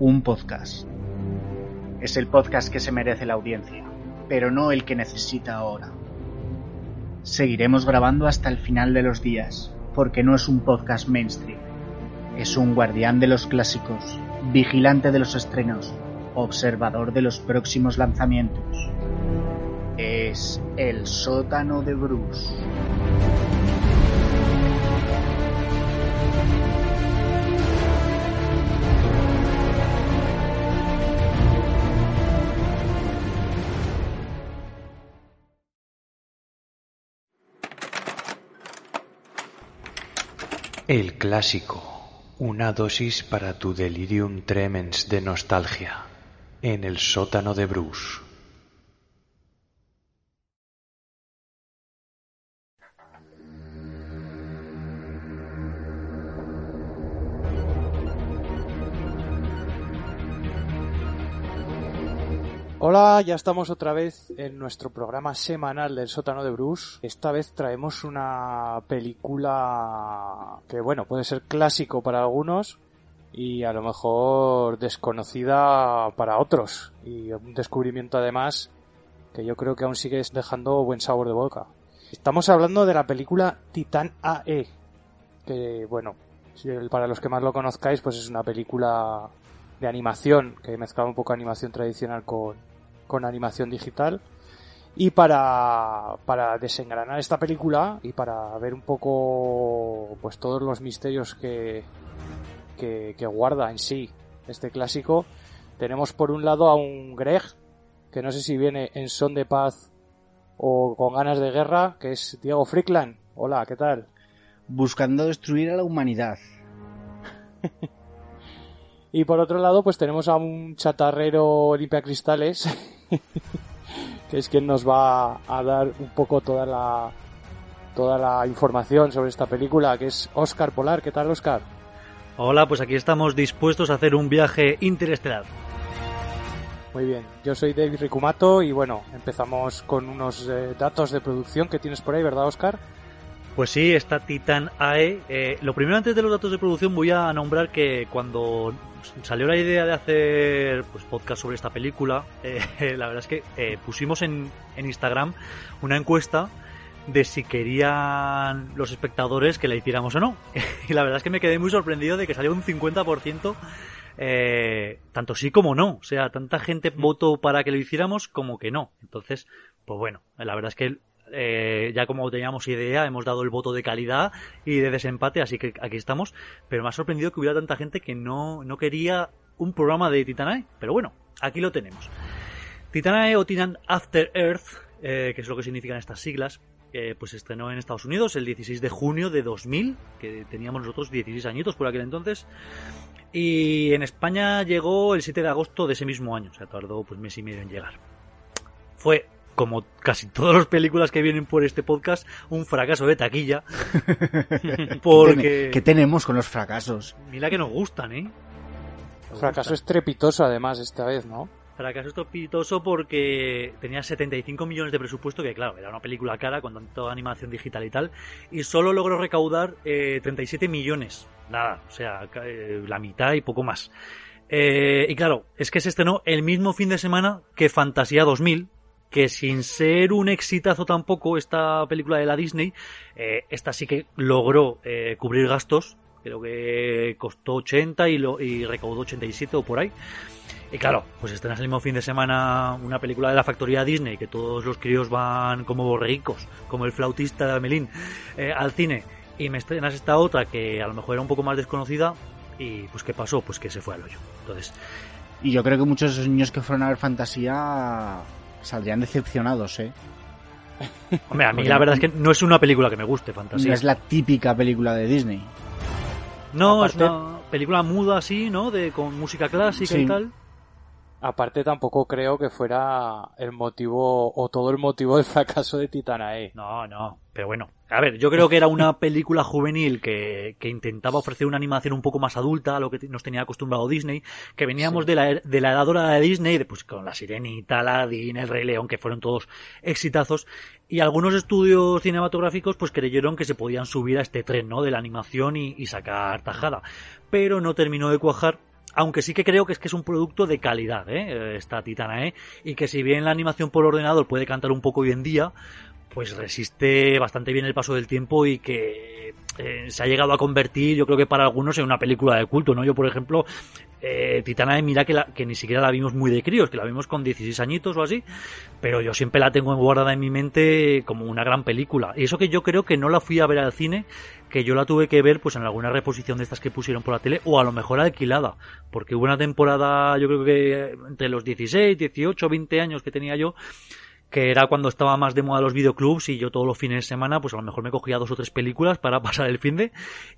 un podcast. Es el podcast que se merece la audiencia, pero no el que necesita ahora. Seguiremos grabando hasta el final de los días, porque no es un podcast mainstream. Es un guardián de los clásicos, vigilante de los estrenos, observador de los próximos lanzamientos. Es el sótano de Bruce. El clásico, una dosis para tu delirium tremens de nostalgia, en el sótano de Bruce. Hola, ya estamos otra vez en nuestro programa semanal del sótano de Bruce. Esta vez traemos una película que, bueno, puede ser clásico para algunos y a lo mejor desconocida para otros. Y un descubrimiento además que yo creo que aún sigue dejando buen sabor de boca. Estamos hablando de la película Titan AE, que, bueno, para los que más lo conozcáis, pues es una película de animación que mezclaba un poco animación tradicional con, con animación digital. Y para, para desengranar esta película y para ver un poco pues todos los misterios que, que, guarda en sí este clásico, tenemos por un lado a un Greg, que no sé si viene en son de paz o con ganas de guerra, que es Diego Frickland. Hola, ¿qué tal? Buscando destruir a la humanidad. y por otro lado, pues tenemos a un chatarrero limpia cristales que es quien nos va a dar un poco toda la toda la información sobre esta película, que es Oscar Polar. ¿Qué tal, Oscar? Hola, pues aquí estamos dispuestos a hacer un viaje interestelar. Muy bien, yo soy David Ricumato y bueno, empezamos con unos eh, datos de producción que tienes por ahí, ¿verdad, Oscar? Pues sí, está Titan AE. Eh, lo primero antes de los datos de producción voy a nombrar que cuando salió la idea de hacer pues, podcast sobre esta película, eh, la verdad es que eh, pusimos en, en Instagram una encuesta de si querían los espectadores que la hiciéramos o no. y la verdad es que me quedé muy sorprendido de que salió un 50%, eh, tanto sí como no. O sea, tanta gente votó para que lo hiciéramos como que no. Entonces, pues bueno, la verdad es que eh, ya como teníamos idea, hemos dado el voto de calidad y de desempate, así que aquí estamos. Pero me ha sorprendido que hubiera tanta gente que no, no quería un programa de Titanae, pero bueno, aquí lo tenemos. Titanae o Titan After Earth, eh, que es lo que significan estas siglas, eh, pues estrenó en Estados Unidos el 16 de junio de 2000, que teníamos nosotros 16 añitos por aquel entonces. Y en España llegó el 7 de agosto de ese mismo año, o sea, tardó pues mes y medio en llegar. Fue como casi todas las películas que vienen por este podcast, un fracaso de taquilla. porque... ¿Qué tenemos con los fracasos? Mira que nos gustan, ¿eh? fracaso estrepitoso además esta vez, ¿no? Fracaso estrepitoso porque tenía 75 millones de presupuesto, que claro, era una película cara con tanta animación digital y tal, y solo logró recaudar 37 eh, millones. Nada, o sea, eh, la mitad y poco más. Eh, y claro, es que se estrenó el mismo fin de semana que Fantasía 2000, que sin ser un exitazo tampoco esta película de la Disney, eh, esta sí que logró eh, cubrir gastos, creo que costó 80 y, lo, y recaudó 87 o por ahí. Y claro, pues estrenas el mismo fin de semana una película de la factoría Disney, que todos los críos van como borreguicos, como el flautista de Amelín, eh, al cine, y me estrenas esta otra que a lo mejor era un poco más desconocida, y pues ¿qué pasó? Pues que se fue al hoyo. Entonces... Y yo creo que muchos de esos niños que fueron a ver fantasía saldrían decepcionados, ¿eh? Hombre, a mí la verdad es que no es una película que me guste, fantasía. No es la típica película de Disney. No, es una película muda así, ¿no? De, con música clásica y tal. Aparte tampoco creo que fuera el motivo o todo el motivo del fracaso de Titanae. No, no, pero bueno. A ver, yo creo que era una película juvenil que, que intentaba ofrecer una animación un poco más adulta a lo que nos tenía acostumbrado Disney, que veníamos de, la, de la edad dorada de Disney, pues con La Sirenita, Aladdin, El Rey León, que fueron todos exitazos, y algunos estudios cinematográficos pues creyeron que se podían subir a este tren, ¿no? De la animación y, y sacar tajada. Pero no terminó de cuajar aunque sí que creo que es que es un producto de calidad, ¿eh? esta Titana, ¿eh? y que si bien la animación por ordenador puede cantar un poco hoy en día, pues resiste bastante bien el paso del tiempo y que eh, se ha llegado a convertir, yo creo que para algunos, en una película de culto, ¿no? Yo, por ejemplo, eh, Titana, mira que, la, que ni siquiera la vimos muy de críos, que la vimos con 16 añitos o así, pero yo siempre la tengo guardada en mi mente como una gran película. Y eso que yo creo que no la fui a ver al cine, que yo la tuve que ver pues en alguna reposición de estas que pusieron por la tele o a lo mejor alquilada, porque hubo una temporada, yo creo que entre los 16, 18, 20 años que tenía yo, que era cuando estaba más de moda los videoclubs y yo todos los fines de semana pues a lo mejor me cogía dos o tres películas para pasar el fin de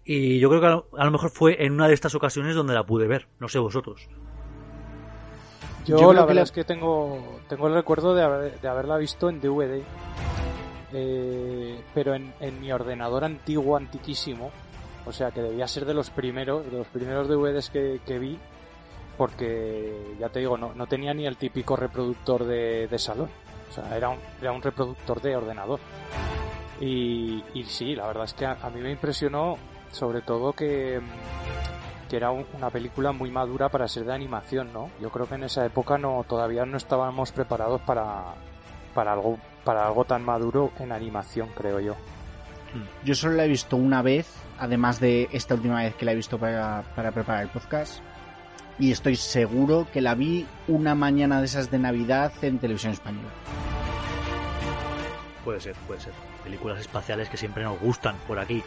y yo creo que a lo, mejor fue en una de estas ocasiones donde la pude ver, no sé vosotros. Yo, la verdad es que tengo, tengo el recuerdo de, de haberla visto en DVD, eh, pero en, mi ordenador antiguo, antiquísimo, o sea que debía ser de los primeros, de los primeros DVDs que, que vi, porque ya te digo, no, no tenía ni el típico reproductor de, de salón. O sea, era un, era un reproductor de ordenador. Y, y sí, la verdad es que a, mí me impresionó sobre todo que, que era una película muy madura para ser de animación, ¿no? Yo creo que en esa época no todavía no estábamos preparados para, para algo para algo tan maduro en animación, creo yo. Yo solo la he visto una vez, además de esta última vez que la he visto para, para preparar el podcast. Y estoy seguro que la vi una mañana de esas de Navidad en televisión española. Puede ser, puede ser. Películas espaciales que siempre nos gustan por aquí.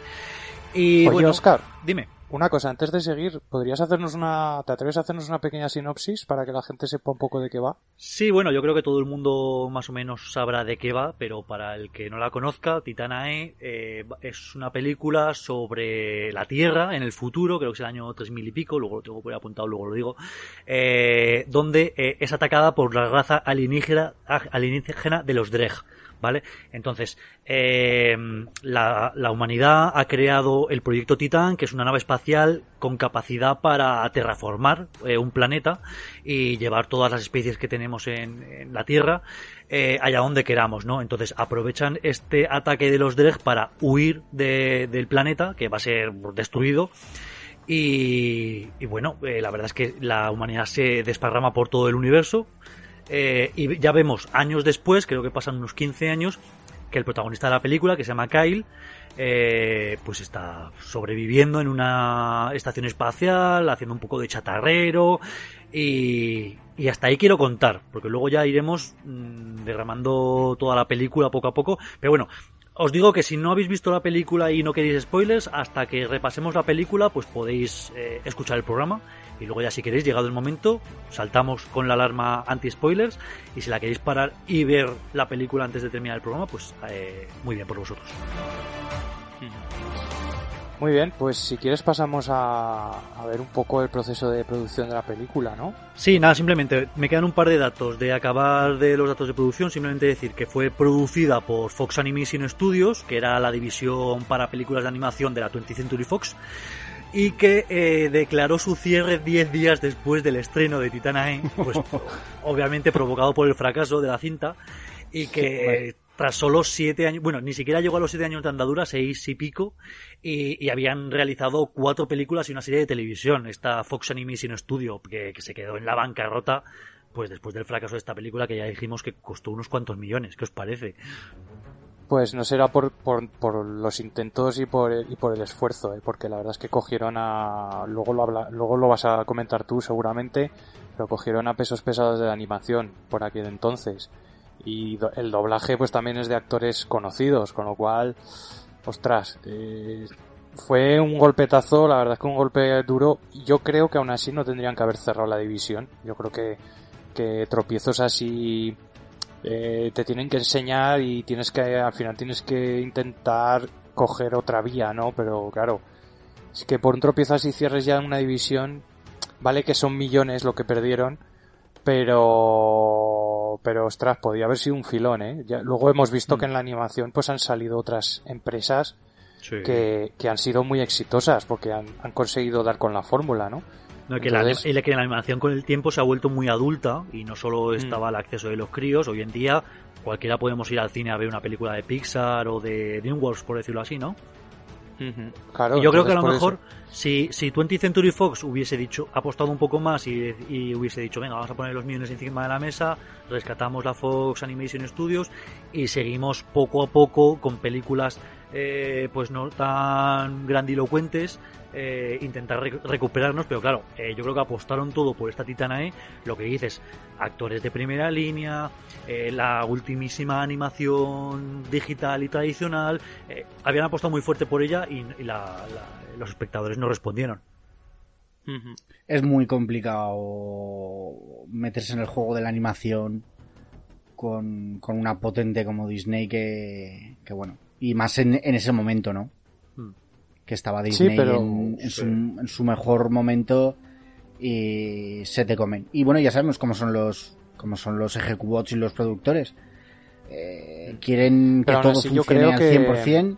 Y Oye, bueno, Oscar, dime. Una cosa, antes de seguir, ¿podrías hacernos una, te atreves a hacernos una pequeña sinopsis para que la gente sepa un poco de qué va? Sí, bueno, yo creo que todo el mundo más o menos sabrá de qué va, pero para el que no la conozca, Titanae eh, es una película sobre la Tierra en el futuro, creo que es el año 3000 y pico, luego lo tengo por apuntado, luego lo digo, eh, donde eh, es atacada por la raza alienígena, alienígena de los Dreg ¿vale? Entonces, eh, la, la, humanidad ha creado el proyecto Titán, que es una nave espacial con capacidad para terraformar eh, un planeta y llevar todas las especies que tenemos en, en la Tierra eh, allá donde queramos, ¿no? Entonces aprovechan este ataque de los Dreg para huir de, del planeta, que va a ser destruido. Y, bueno, eh, la verdad es que la humanidad se desparrama por todo el universo, eh, y ya vemos años después, creo que pasan unos 15 años, que el protagonista de la película, que se llama Kyle, eh, pues está sobreviviendo en una estación espacial, haciendo un poco de chatarrero y, hasta ahí quiero contar, porque luego ya iremos mmm, derramando toda la película poco a poco, pero bueno, os digo que si no habéis visto la película y no queréis spoilers, hasta que repasemos la película, pues podéis eh, escuchar el programa y luego ya si queréis, llegado el momento, saltamos con la alarma anti-spoilers y si la queréis parar y ver la película antes de terminar el programa, pues eh, muy bien por vosotros. Muy bien, pues si quieres pasamos a, a, ver un poco el proceso de producción de la película, ¿no? Sí, nada, simplemente me quedan un par de datos de acabar de los datos de producción, simplemente decir que fue producida por Fox Animation Studios, que era la división para películas de animación de la 20th Century Fox, y que eh, declaró su cierre 10 días después del estreno de Titanae, pues obviamente provocado por el fracaso de la cinta y que eh, tras solo 7 años, bueno, ni siquiera llegó a los 7 años de andadura, 6 y pico, y, y, habían realizado cuatro películas y una serie de televisión, esta Fox Animation Studio, que, que se quedó en la bancarrota pues después del fracaso de esta película que ya dijimos que costó unos cuantos millones, ¿qué os parece? Pues no será por, por, por los intentos y por, y por el esfuerzo, ¿eh? porque la verdad es que cogieron a. Luego lo, habla, luego lo vas a comentar tú seguramente, pero cogieron a pesos pesados de la animación por aquel entonces. Y el doblaje, pues también es de actores conocidos, con lo cual. Ostras, eh, fue un golpetazo, la verdad es que un golpe duro. Yo creo que aún así no tendrían que haber cerrado la división. Yo creo que, que tropiezos así eh, te tienen que enseñar y tienes que, al final tienes que intentar coger otra vía, ¿no? Pero claro, es que por un tropiezo así cierres ya una división, vale que son millones lo que perdieron, pero, pero ostras, podía haber sido un filón, ¿eh? Ya, luego hemos visto mm. que en la animación pues han salido otras empresas sí. que, que han sido muy exitosas porque han, han conseguido dar con la fórmula, ¿no? No, que, Entonces... la, que la animación con el tiempo se ha vuelto muy adulta y no solo estaba mm. el acceso de los críos, hoy en día cualquiera podemos ir al cine a ver una película de Pixar o de DreamWorks, por decirlo así, ¿no? Claro, y yo creo que a lo mejor si, si 20th Century Fox hubiese dicho, apostado un poco más y, y hubiese dicho, venga, vamos a poner los millones encima de la mesa, rescatamos la Fox Animation Studios y seguimos poco a poco con películas eh, pues no tan grandilocuentes, eh, intentar rec- recuperarnos, pero claro, eh, yo creo que apostaron todo por esta Titanae, lo que dices, actores de primera línea, eh, la ultimísima animación digital y tradicional, eh, habían apostado muy fuerte por ella y, y la- la- los espectadores no respondieron. Es muy complicado meterse en el juego de la animación con, con una potente como Disney que, que bueno, y más en, en ese momento, ¿no? Hmm. Que estaba Disney pero- en, en sí. su, en su mejor momento y se te comen. Y bueno, ya sabemos cómo son los cómo son los ejecubots y los productores. Eh, quieren que Pero todo así yo funcione creo al que- 100%.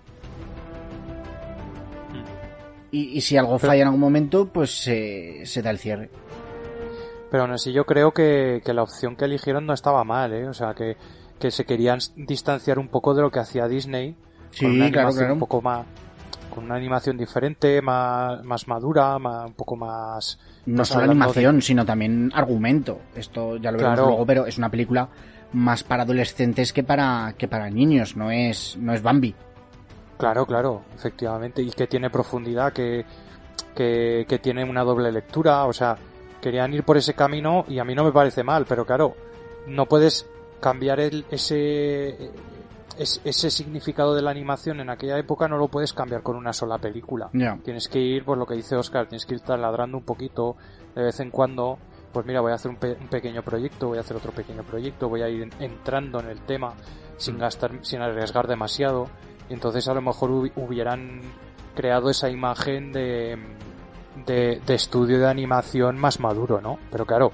Y, y si algo Pero- falla en algún momento, pues se, se da el cierre. Pero aún así yo creo que, que la opción que eligieron no estaba mal, ¿eh? O sea, que, que se querían distanciar un poco de lo que hacía Disney. Sí, con una claro, animación claro. Un poco más, con una animación diferente, más, más madura, más, un poco más... No solo animación, sino también argumento. Esto ya lo veremos Claro. luego, pero es una película más para adolescentes que para que para niños, no es no es Bambi. Claro, claro, efectivamente, y que tiene profundidad, que, que, que tiene una doble lectura, o sea, querían ir por ese camino y a mí no me parece mal, pero claro, no puedes cambiar el, ese, es- ese significado de la animación en aquella época, no lo puedes cambiar con una sola película. Tienes que ir, pues lo que dice Oscar, tienes que ir taladrando un poquito de vez en cuando. Pues mira, voy a hacer un, pe- un pequeño proyecto, voy a hacer otro pequeño proyecto, voy a ir en- entrando en el tema sin gastar, sin arriesgar demasiado. Y entonces a lo mejor hubi- hubieran creado esa imagen de, de, de estudio de animación más maduro, ¿no? Pero claro,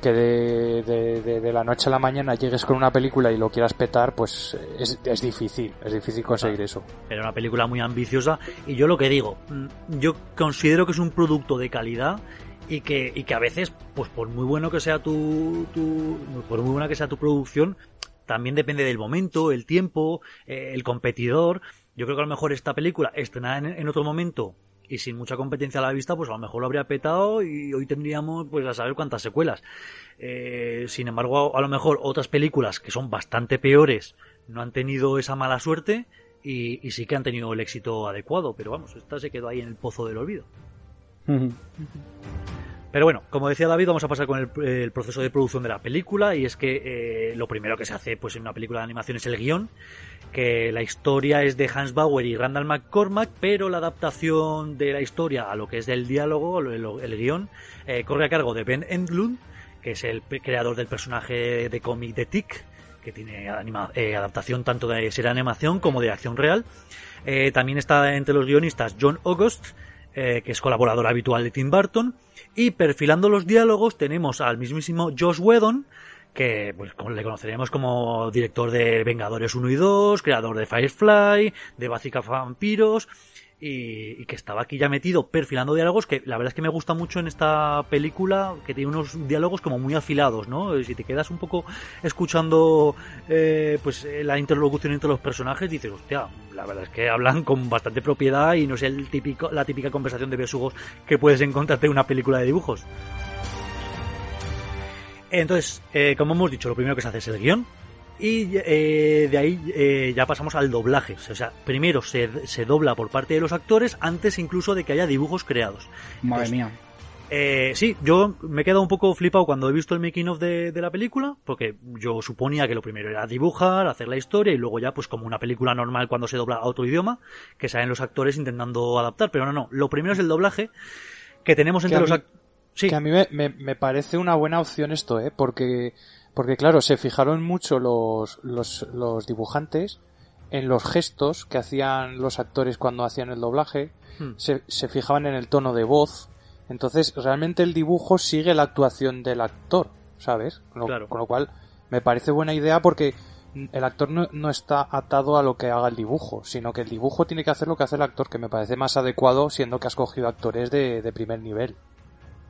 que de, de, de- la noche a la mañana llegues con una película y lo quieras petar, pues es, es difícil, es difícil conseguir eso. Era una película muy ambiciosa y yo lo que digo, mm, yo considero que es un producto de calidad y que, y que a veces, pues por muy bueno que sea tu, tu por muy buena que sea tu producción, también depende del momento, el tiempo, eh, el competidor. Yo creo que a lo mejor esta película estrenada en, en otro momento y sin mucha competencia a la vista, pues a lo mejor lo habría petado y hoy tendríamos pues a saber cuántas secuelas. Eh, sin embargo, a lo mejor otras películas que son bastante peores no han tenido esa mala suerte y, y sí que han tenido el éxito adecuado, pero vamos, esta se quedó ahí en el pozo del olvido. Pero bueno, como decía David, vamos a pasar con el, el proceso de producción de la película y es que eh, lo primero que se hace pues en una película de animación es el guion, que la historia es de Hans Bauer y Randall McCormack, pero la adaptación de la historia a lo que es del diálogo, el, el guion, eh, corre a cargo de Ben Endlund, que es el creador del personaje de cómic de Tick, que tiene eh, adaptación tanto de serie animación como de acción real. Eh, también está entre los guionistas John August, que es colaborador habitual de Tim Burton. Y perfilando los diálogos tenemos al mismísimo Josh Whedon, que pues, le conoceremos como director de Vengadores 1 y 2, creador de Firefly, de Básica Vampiros, y, y que estaba aquí ya metido perfilando diálogos que la verdad es que me gusta mucho en esta película, que tiene unos diálogos como muy afilados, ¿no? Si te quedas un poco escuchando eh, pues eh, la interlocución entre los personajes, dices, hostia, la verdad es que hablan con bastante propiedad y no es el típico, la típica conversación de besugos que puedes encontrarte en una película de dibujos. Entonces, eh, como hemos dicho, lo primero que se hace es el guion. Y eh, de ahí eh, ya pasamos al doblaje. O sea, primero se, se dobla por parte de los actores antes incluso de que haya dibujos creados. Madre Entonces, mía. Eh, sí, yo me he quedado un poco flipado cuando he visto el making of de, de la película, porque yo suponía que lo primero era dibujar, hacer la historia y luego ya, pues como una película normal cuando se dobla a otro idioma, que salen los actores intentando adaptar, pero no, no, lo primero es el doblaje que tenemos entre a los mí- actores. Sí, Que a mí me, me- me parece una buena opción esto, ¿eh? Porque, porque claro, se fijaron mucho los, los, los dibujantes en los gestos que hacían los actores cuando hacían el doblaje, Hmm. se, se fijaban en el tono de voz, entonces realmente el dibujo sigue la actuación del actor, ¿sabes? Con lo, Claro. con lo cual me parece buena idea porque el actor no, no está atado a lo que haga el dibujo, sino que el dibujo tiene que hacer lo que hace el actor, que me parece más adecuado siendo que has cogido actores de, de primer nivel.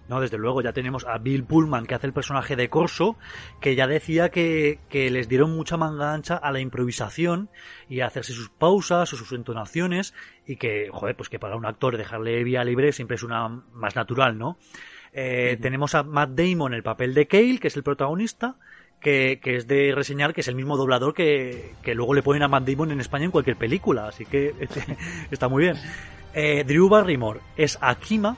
No, desde luego, ya tenemos a Bill Pullman, que hace el personaje de Corso, que ya decía que, que les dieron mucha manga ancha a la improvisación y a hacerse sus pausas o sus entonaciones, y que, joder, pues que para un actor dejarle vía libre siempre es una más natural, ¿no? Eh, Tenemos a Matt Damon el papel de Cale, que es el protagonista, que, que, es de reseñar que es el mismo doblador que, que, luego le ponen a Matt Damon en España en cualquier película, así que está muy bien. Eh, Drew Barrymore es Akima,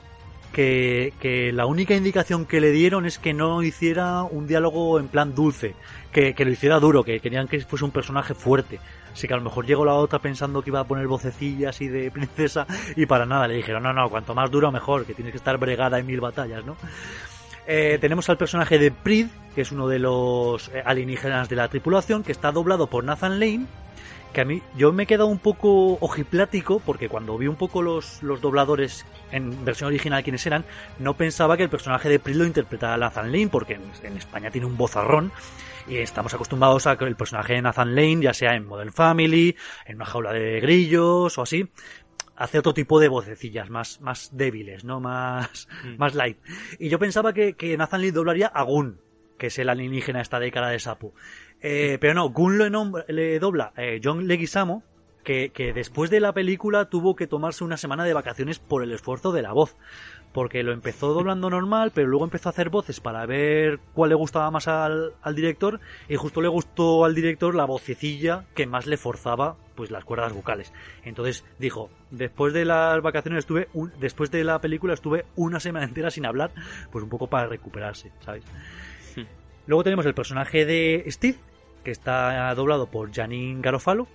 que, que, la única indicación que le dieron es que no hiciera un diálogo en plan dulce, que, lo hiciera duro, que querían que fuese un personaje fuerte. Así que a lo mejor llegó la otra pensando que iba a poner vocecillas y de princesa y para nada le dijeron, no, no, cuanto más duro mejor, que tienes que estar bregada en mil batallas, ¿no? Eh, tenemos al personaje de Prid, que es uno de los eh, alienígenas de la tripulación, que está doblado por Nathan Lane, que a mí yo me he quedado un poco ojiplático porque cuando vi un poco los, los dobladores en versión original quienes eran, no pensaba que el personaje de Prid lo interpretara Nathan Lane porque en, en, España tiene un vozarrón y estamos acostumbrados a que el personaje de Nathan Lane, ya sea en Modern Family, en una jaula de grillos o así, hace otro tipo de vocecillas más, más débiles, ¿no? Más, mm. más light. Y yo pensaba que, que Nathan Lane doblaría a Gun, que es el alienígena esta de cara de sapo. Eh, pero no, Gun nombra, le dobla eh, John Leguizamo, que, que, después de la película tuvo que tomarse una semana de vacaciones por el esfuerzo de la voz. Porque lo empezó doblando normal, pero luego empezó a hacer voces para ver cuál le gustaba más al, al director. Y justo le gustó al director la vocecilla que más le forzaba pues las cuerdas vocales. Entonces dijo, después de las vacaciones estuve, un, después de la película estuve una semana entera sin hablar, pues un poco para recuperarse, ¿sabes? Hmm. Luego tenemos el personaje de Steve, que está doblado por Janine Garofalo.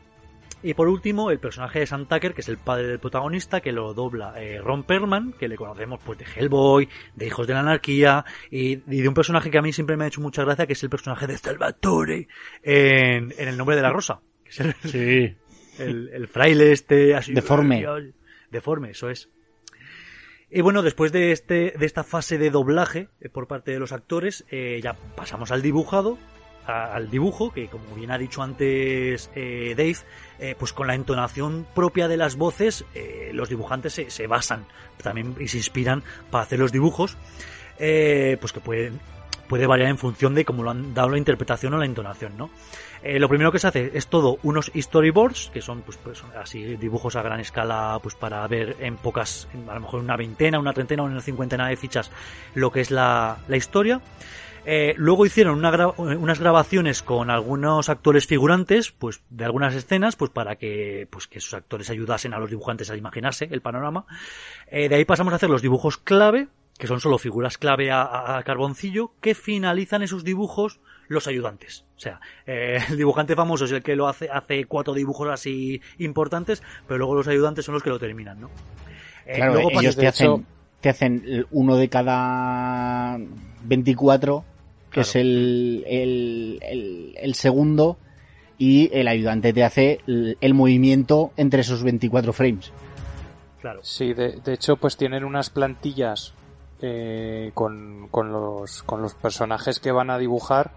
Y por último, el personaje de Sam Tucker, que es el padre del protagonista, que lo dobla eh, Ron Perlman, que le conocemos pues de Hellboy, de Hijos de la Anarquía, y, y, de un personaje que a mí siempre me ha hecho mucha gracia, que es el personaje de Salvatore en, en El nombre de la rosa. Que es el, sí. el, el, fraile este así... Deforme. Deforme, eso es. Y bueno, después de, este, de esta fase de doblaje eh, por parte de los actores, eh, ya pasamos al dibujado, al dibujo, que como bien ha dicho antes eh, Dave, eh, pues con la entonación propia de las voces, eh, los dibujantes se, se, basan también y se inspiran para hacer los dibujos, pues que pueden, puede variar en función de cómo lo han dado la interpretación o la entonación, ¿no? lo primero que se hace es todo unos storyboards, que son pues, pues, así dibujos a gran escala, pues para ver en pocas, a lo mejor una veintena, una treintena o una cincuentena de fichas lo que es la, la historia. Eh, luego hicieron una gra unas grabaciones con algunos actores figurantes, pues de algunas escenas, pues para que, pues que esos actores ayudasen a los dibujantes a imaginarse el panorama. Eh, de ahí pasamos a hacer los dibujos clave, que son solo figuras clave a, a, a carboncillo, que finalizan esos dibujos los ayudantes. O sea, eh, el dibujante famoso es el que lo hace, hace cuatro dibujos así importantes, pero luego los ayudantes son los que lo terminan, ¿no? Eh, claro, luego, ellos te hacen, te hacen uno de cada 24 que claro. es el, el, el, el, segundo, y el ayudante te hace el, el, movimiento entre esos 24 frames. Claro. Sí, de, de hecho, pues tienen unas plantillas eh, con, con, los, con los personajes que van a dibujar,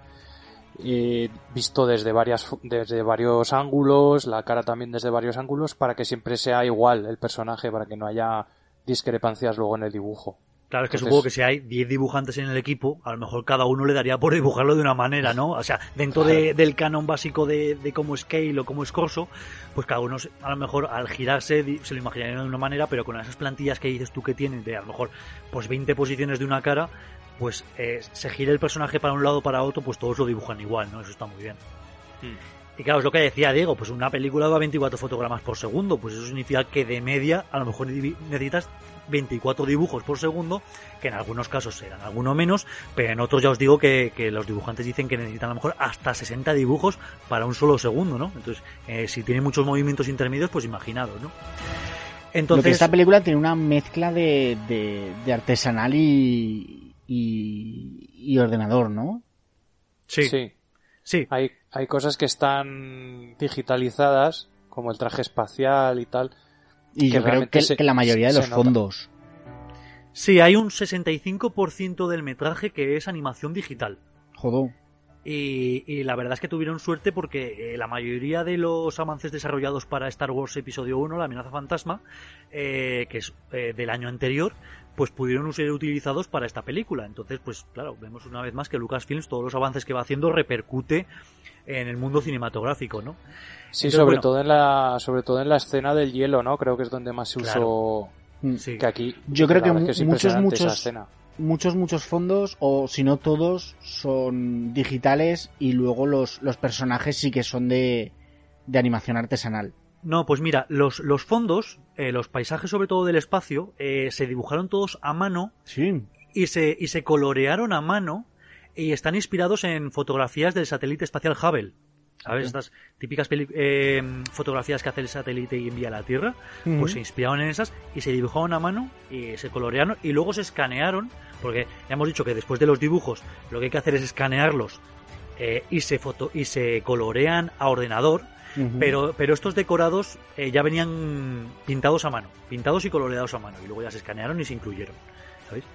eh, visto desde, varias, desde varios ángulos, la cara también desde varios ángulos, para que siempre sea igual el personaje, para que no haya discrepancias luego en el dibujo. Claro, es que Entonces, supongo que si hay 10 dibujantes en el equipo, a lo mejor cada uno le daría por dibujarlo de una manera, ¿no? O sea, dentro de, del canon básico de, de cómo es Scale o cómo es Corso, pues cada uno a lo mejor al girarse se lo imaginaría de una manera, pero con esas plantillas que dices tú que tienen de a lo mejor pues 20 posiciones de una cara, pues eh, se gira el personaje para un lado o para otro, pues todos lo dibujan igual, ¿no? Eso está muy bien. Hmm. Y claro, es lo que decía Diego, pues una película va a 24 fotogramas por segundo, pues eso significa que de media a lo mejor necesitas 24 dibujos por segundo, que en algunos casos serán alguno menos, pero en otros ya os digo que, que, los dibujantes dicen que necesitan a lo mejor hasta 60 dibujos para un solo segundo, ¿no? Entonces, eh, si tiene muchos movimientos intermedios, pues imaginados, ¿no? Entonces, Lo que esta película tiene una mezcla de, de, de artesanal y, y, y, ordenador, ¿no? Sí. Sí. sí. Hay, hay cosas que están digitalizadas, como el traje espacial y tal, y yo creo que, se, que, la mayoría de los fondos. Sí, hay un 65% del metraje que es animación digital. Joder. Y, y, la verdad es que tuvieron suerte porque eh, la mayoría de los avances desarrollados para Star Wars Episodio 1, la amenaza fantasma, eh, que es eh, del año anterior, pues pudieron ser utilizados para esta película. Entonces, pues claro, vemos una vez más que Lucasfilms, todos los avances que va haciendo, repercute en el mundo cinematográfico, ¿no? Sí, sobre todo en la, sobre todo en la escena del hielo, ¿no? Creo que es donde más se usó. Mm. Sí. Que aquí. Yo creo que, es muchos, muchos, escena. muchos, muchos fondos, o si no todos, son digitales y luego los, los personajes sí que son de, de animación artesanal. No, pues mira, los, los fondos, eh, los paisajes sobre todo del espacio, eh, se dibujaron todos a mano Sí. y se, y se colorearon a mano y están inspirados en fotografías del satélite espacial Hubble. ¿Sabes? Estas típicas peli- eh, fotografías que hace el satélite y envía a la Tierra. Pues se inspiraron en esas y se dibujaron a mano y se colorearon y luego se escanearon, porque ya hemos dicho que después de los dibujos lo que hay que hacer es escanearlos eh, y, se foto y se colorean a ordenador, Pero, pero estos decorados eh, ya venían pintados a mano, pintados y coloreados a mano, y luego ya se escanearon y se incluyeron, ¿sabéis?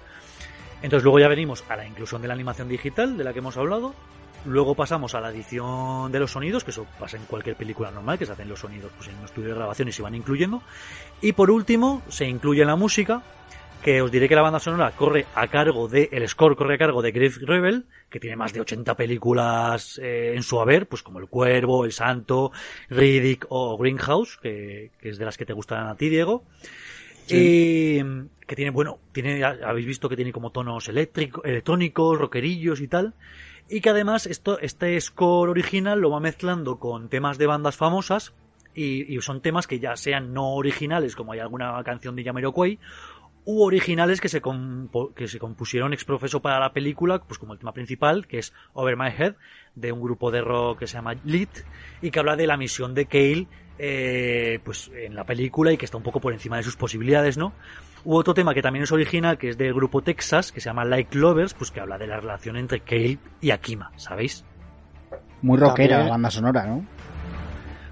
Entonces luego ya venimos a la inclusión de la animación digital, de la que hemos hablado, luego pasamos a la edición de los sonidos, que eso pasa en cualquier película normal, que se hacen los sonidos pues, en un estudio de grabación y se van incluyendo, y por último se incluye la música, que os diré que la banda sonora corre a cargo de, el score corre a cargo de Griff Rebel, que tiene más de 80 películas eh, en su haber, pues como El Cuervo, El Santo, Riddick o Greenhouse, que, que es de las que te gustan a ti, Diego. Y que tiene, bueno, tiene, habéis visto que tiene como tonos electrónicos, rockerillos y tal. Y que además esto, este score original lo va mezclando con temas de bandas famosas y, y son temas que ya sean no originales, como hay alguna canción de Jamiroquai, u originales que se, que se compusieron ex profeso para la película, pues como el tema principal, que es Over My Head, de un grupo de rock que se llama Lit, y que habla de la misión de Cale eh, pues en la película y que está un poco por encima de sus posibilidades, ¿no? U otro tema que también es original, que es del grupo Texas, que se llama Like Lovers, pues que habla de la relación entre Cale y Akima, ¿sabéis? Muy rockera También- la banda sonora, ¿no?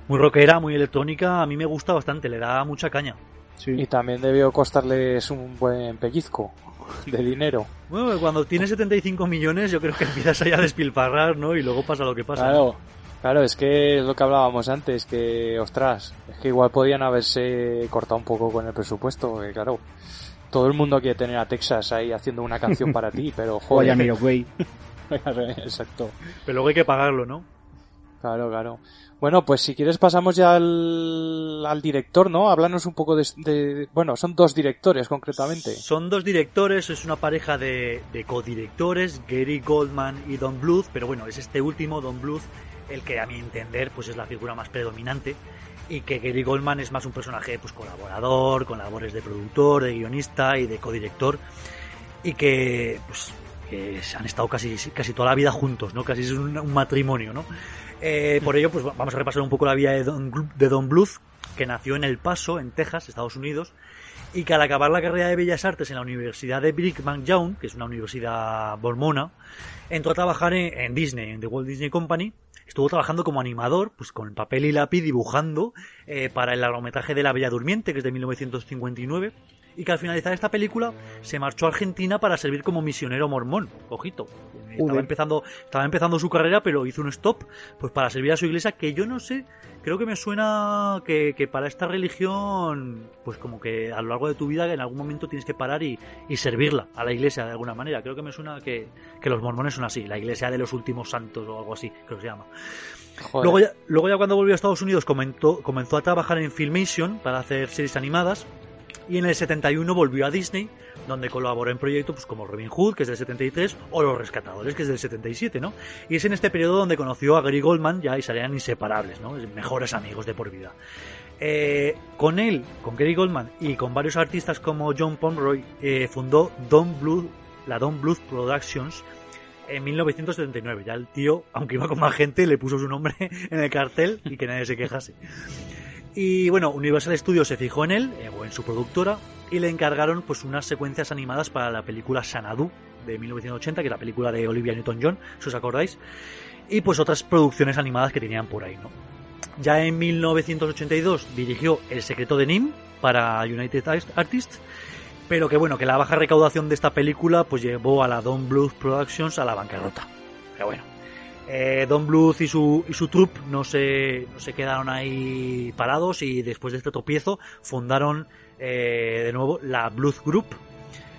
Muy rockera, muy electrónica, a mí me gusta bastante, le da mucha caña. Y también debió costarles un buen pellizco de dinero. Bueno, cuando tienes 75 millones yo creo que empiezas ahí a despilfarrar, ¿no? Y luego pasa lo que pasa. Claro, claro, es que es lo que hablábamos antes, que, ostras, es que igual podían haberse cortado un poco con el presupuesto, que claro, todo el mundo quiere tener a Texas ahí haciendo una canción para ti, pero joder. Jamiroquai. Exacto. Pero luego hay que pagarlo, ¿no? Claro, claro. Bueno, pues si quieres pasamos ya al, al director, ¿no? Háblanos un poco de, Bueno, son dos directores concretamente. Son dos directores, es una pareja de, de codirectores, Gary Goldman y Don Bluth, pero bueno, es este último, Don Bluth, el que a mi entender pues es la figura más predominante y que Gary Goldman es más un personaje pues colaborador, con labores de productor, de guionista y de codirector y que pues que han estado casi, casi toda la vida juntos, ¿no? Casi es un matrimonio, ¿no? Eh, por ello, pues vamos a repasar un poco la vida de Don, Bluth, que nació en El Paso, en Texas, Estados Unidos, y que al acabar la carrera de Bellas Artes en la Universidad de Brigham Young, que es una universidad mormona, entró a trabajar en, en Disney, en The Walt Disney Company. Estuvo trabajando como animador, pues con papel y lápiz dibujando eh, para el largometraje de La Bella Durmiente, que es de 1959, y que al finalizar esta película se marchó a Argentina para servir como misionero mormón. Ojito, estaba empezando, estaba empezando su carrera, pero hizo un stop pues para servir a su iglesia, que yo no sé, creo que me suena que, que para esta religión, pues como que a lo largo de tu vida en algún momento tienes que parar y, y servirla a la iglesia de alguna manera. Creo que me suena que, que los mormones son así, la iglesia de los últimos santos o algo así, creo que se llama. Joder. Luego ya, luego ya cuando volvió a Estados Unidos comentó- comenzó a trabajar en Filmation para hacer series animadas y en el 71 volvió a Disney donde colaboró en proyectos pues, como Robin Hood, que es del 73, o Los Rescatadores, que es del 77, ¿no? Y es en este periodo donde conoció a Gary Goldman ya y salían inseparables, ¿no? Mejores amigos de por vida. Eh, con él, con Gary Goldman y con varios artistas como John Pomeroy, eh, fundó Don Bluth, la Don Bluth Productions en 1979. Ya el tío, aunque iba con más gente, le puso su nombre en el cartel y que nadie se quejase. Y bueno, Universal Studios se fijó en él, eh, o en su productora, y le encargaron pues unas secuencias animadas para la película Sanadu de 1980, que es la película de Olivia Newton-John, si os acordáis, y pues otras producciones animadas que tenían por ahí, ¿no? Ya en 1982 dirigió El secreto de Nim para United Artists, pero que bueno, que la baja recaudación de esta película pues llevó a la Don Bluth Productions a la bancarrota. Pero bueno, eh, Don Bluth y su, y su troupe no se, no se quedaron ahí parados y después de este tropiezo fundaron eh, de nuevo la Bluth Group,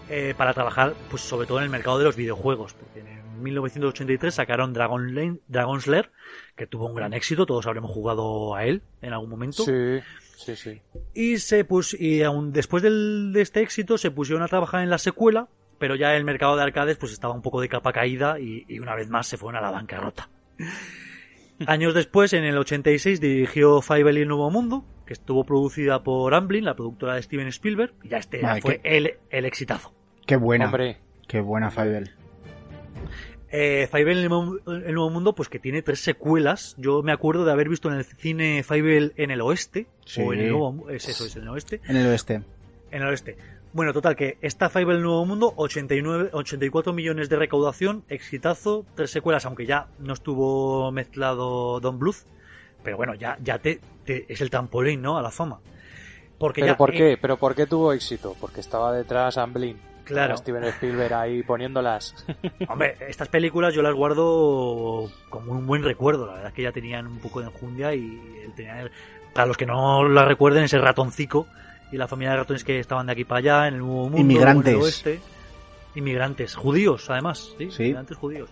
eh, para trabajar, pues sobre todo en el mercado de los videojuegos. Porque en 1983 sacaron Dragon Lane, Lair, que tuvo un gran éxito, todos habremos jugado a él en algún momento. Sí, sí, sí. Y se pus y aún después del- de este éxito se pusieron a trabajar en la secuela, pero ya el mercado de arcades pues estaba un poco de capa caída y, y una vez más se fueron a la bancarrota. Años después, en el 86, dirigió Fievel y el Nuevo Mundo, que estuvo producida por Amblin, la productora de Steven Spielberg, y ya este fue que- el, el exitazo. Qué buena. Hombre, Qué buena Fievel. Eh, Fievel el Nuevo, el Nuevo Mundo, pues que tiene tres secuelas. Yo me acuerdo de haber visto en el cine Fievel en el oeste, Sí. o en el Nuevo es eso, es en el oeste. En el oeste. En el oeste. Bueno, total, que esta Fable Nuevo Mundo, 89, 84 millones de recaudación, exitazo, tres secuelas, aunque ya no estuvo mezclado Don Bluth, pero bueno, ya, ya te, te- es el trampolín, ¿no? A la fama. Porque ¿pero ya, por eh, qué? ¿Pero por qué tuvo éxito? Porque estaba detrás Amblin. Claro. Steven Spielberg ahí poniéndolas. Hombre, estas películas yo las guardo como un buen recuerdo, la verdad es que ya tenían un poco de enjundia y él tenía el- para los que no la recuerden, ese ratoncico y la familia de ratones que estaban de aquí para allá, en el Nuevo Mundo, Inmigrantes. en el oeste. Inmigrantes, judíos además, ¿sí? Sí. Inmigrantes judíos.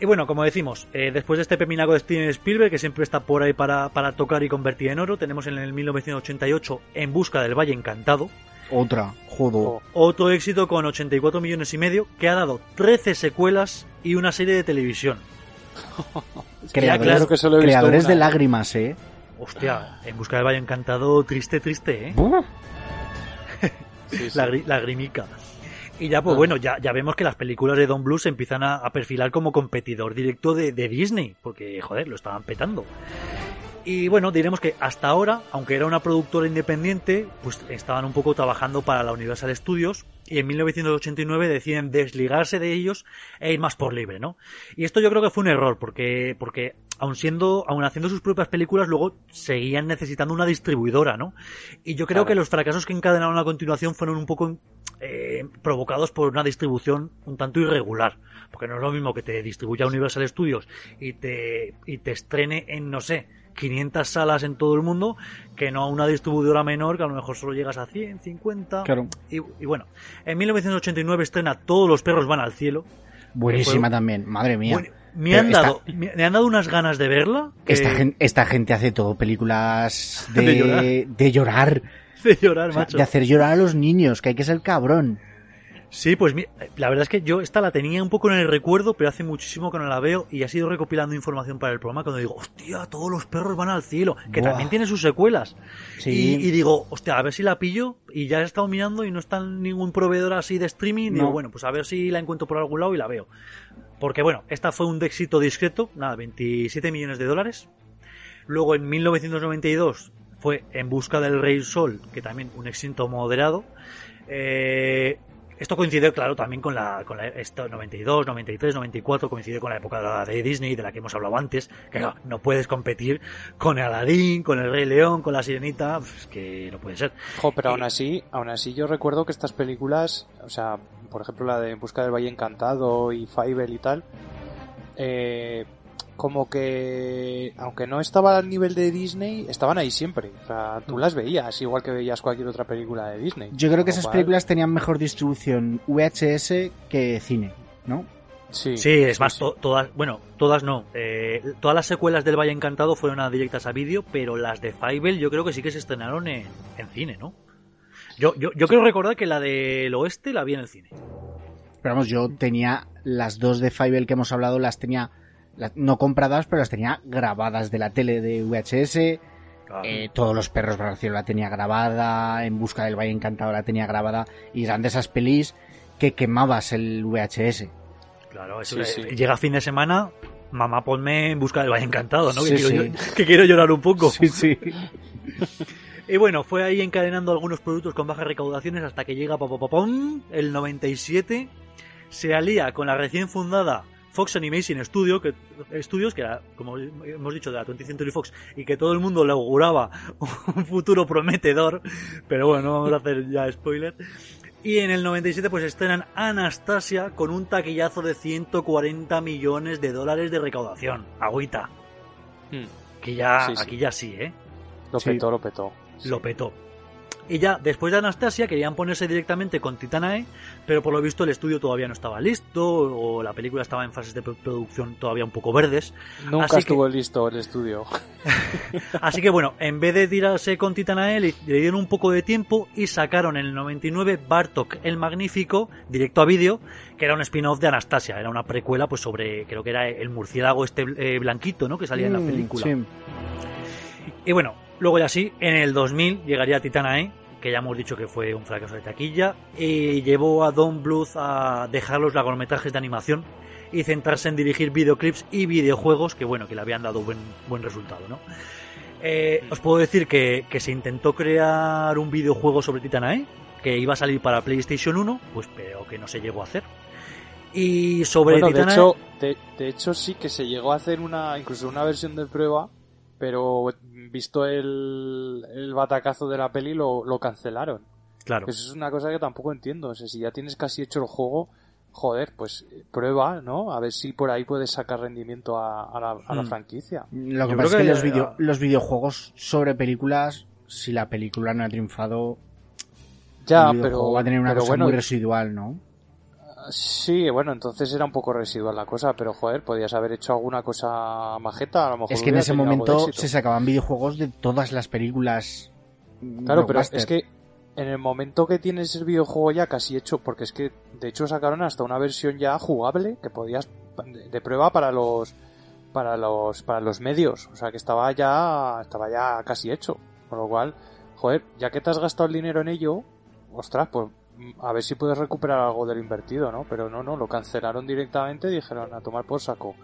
Y bueno, como decimos, eh, después de este pepinaco de Steven Spielberg, que siempre está por ahí para, para tocar y convertir en oro, tenemos en el 1988 En Busca del Valle Encantado, Otra. Jodo. Oh, otro éxito con 84 millones y medio, que ha dado 13 secuelas y una serie de televisión. Creadores, claro que solo he visto creadores de lágrimas, ¿eh? Hostia, En Busca del Valle Encantado, triste, triste, ¿eh? Buf. sí, sí. Lagri- lagrimica. Y ya, pues Ah. bueno, ya, ya vemos que las películas de Don Bluth se empiezan a, a perfilar como competidor directo de, de Disney, porque, joder, lo estaban petando. Y bueno, diremos que hasta ahora, aunque era una productora independiente, pues estaban un poco trabajando para la Universal Studios y en 1989 deciden desligarse de ellos e ir más por libre, ¿no? Y esto yo creo que fue un error, porque, porque aun siendo, aun haciendo sus propias películas, luego seguían necesitando una distribuidora, ¿no? Y yo creo Claro. que los fracasos que encadenaron a continuación fueron un poco eh, provocados por una distribución un tanto irregular. Porque no es lo mismo que te distribuya Universal Studios y te, y te estrene en, no sé, 500 salas en todo el mundo, que no a una distribuidora menor que a lo mejor solo llegas a 100, 50. Claro. Y, y bueno, en 1989 estrena Todos los perros van al cielo. Buenísima Fue- también. Madre mía. Me, han esta- dado, me, han dado unas ganas de verla. que- Esta, gen- esta gente hace todo películas de, De llorar. de llorar. de llorar, O sea, macho. de hacer llorar a los niños, que hay que ser cabrón. Sí, pues mi- la verdad es que yo esta la tenía un poco en el recuerdo, pero hace muchísimo que no la veo y ha sido recopilando información para el programa cuando digo, hostia, todos los perros van al cielo, que Buah. también tiene sus secuelas. Sí. Y, y digo, hostia, a ver si la pillo y ya he estado mirando y no está en ningún proveedor así de streaming. Digo, No. bueno, pues a ver si la encuentro por algún lado y la veo. Porque bueno, esta fue un éxito discreto, nada, 27 millones de dólares. Luego en 1992 fue En Busca del Rey Sol, que también un éxito moderado. Eh, esto coincide, claro, también con la, con la esto, 92, 93, 94, coincide con la época de Disney, de la que hemos hablado antes, que no, no puedes competir con Aladdin, con el Rey León, con la Sirenita, pues, que no puede ser. Jo, pero Y- aún así, aún así yo recuerdo que estas películas, o sea, por ejemplo la de En busca del Valle Encantado y Fievel y tal, eh, como que, aunque no estaba al nivel de Disney, estaban ahí siempre. O sea, tú las veías, igual que veías cualquier otra película de Disney. Yo creo que esas cual- películas tenían mejor distribución VHS que cine, ¿no? Sí, Sí, es más, sí. to- todas, bueno, todas no. Eh, todas las secuelas del Valle Encantado fueron a directas a vídeo, pero las de Fievel yo creo que sí que se estrenaron en, en cine, ¿no? Yo, yo, yo creo recordar que la del oeste la vi en el cine. Pero vamos, yo tenía las dos de Fievel que hemos hablado, las tenía no compradas, pero las tenía grabadas de la tele de VHS. Eh, todos los perros cielo la tenía grabada, En busca del Valle Encantado la tenía grabada, y eran de esas pelis que quemabas el VHS. Claro, eso Sí, sí. llega fin de semana, mamá ponme en busca del Valle Encantado, ¿no? Sí, que, quiero, que quiero llorar un poco. Sí, sí. Y bueno, fue ahí encadenando algunos productos con bajas recaudaciones hasta que llega pam, el 97, se alía con la recién fundada Fox Animation Studio, que, Studios, que era, como hemos dicho, de la 20th Century Fox, y que todo el mundo le auguraba un futuro prometedor, pero bueno, no vamos a hacer ya spoiler. Y en el 97 pues estrenan Anastasia con un taquillazo de 140 millones de dólares de recaudación. Agüita. Hmm, Que ya, Sí, sí. aquí ya sí, ¿eh? Lo Sí. petó, lo petó. lo petó. Y ya después de Anastasia querían ponerse directamente con Titanae, pero por lo visto el estudio todavía no estaba listo o la película estaba en fases de producción todavía un poco verdes. Nunca estuvo listo el estudio. Así que bueno, en vez de tirarse con Titanae le, dieron un poco de tiempo y sacaron en el 99 Bartok el Magnífico, directo a vídeo, que era un spin-off de Anastasia, era una precuela pues sobre, creo que era el murciélago este eh, blanquito, ¿no? Que salía en la mm, película. Y bueno, luego ya sí, en el 2000 llegaría Titanae, que ya hemos dicho que fue un fracaso de taquilla, y llevó a Don Bluth a dejar los largometrajes de animación y centrarse en dirigir videoclips y videojuegos que bueno, que le habían dado buen, buen resultado, ¿no? Eh, os puedo decir que, se intentó crear un videojuego sobre Titanae, que iba a salir para PlayStation 1, pues pero que no se llegó a hacer. Y sobre Titanae... De hecho, de hecho sí que se llegó a hacer una, incluso una versión de prueba, pero visto el, el batacazo de la peli, lo, lo cancelaron. Claro. Eso es una cosa que tampoco entiendo. O sea, si ya tienes casi hecho el juego, joder, pues prueba, ¿no? A ver si por ahí puedes sacar rendimiento a, a, la, a la, hmm. franquicia. Lo que pasa es que, los, video, los videojuegos sobre películas, si la película no ha triunfado, ya, pero va a tener una cosa muy residual, ¿no? Sí, bueno, entonces era un poco residual la cosa, pero joder, podías haber hecho alguna cosa majeta, a lo mejor. Es que en ese momento se sacaban videojuegos de todas las películas. Claro, pero es que en el momento que tienes el videojuego ya casi hecho, porque es que de hecho sacaron hasta una versión ya jugable que podías de prueba para los para los para los medios, o sea que estaba ya estaba ya casi hecho, con lo cual, joder, ya que te has gastado el dinero en ello, ostras, pues a ver si puedes recuperar algo del invertido, ¿no? Pero no, no, lo cancelaron directamente y dijeron a tomar por saco.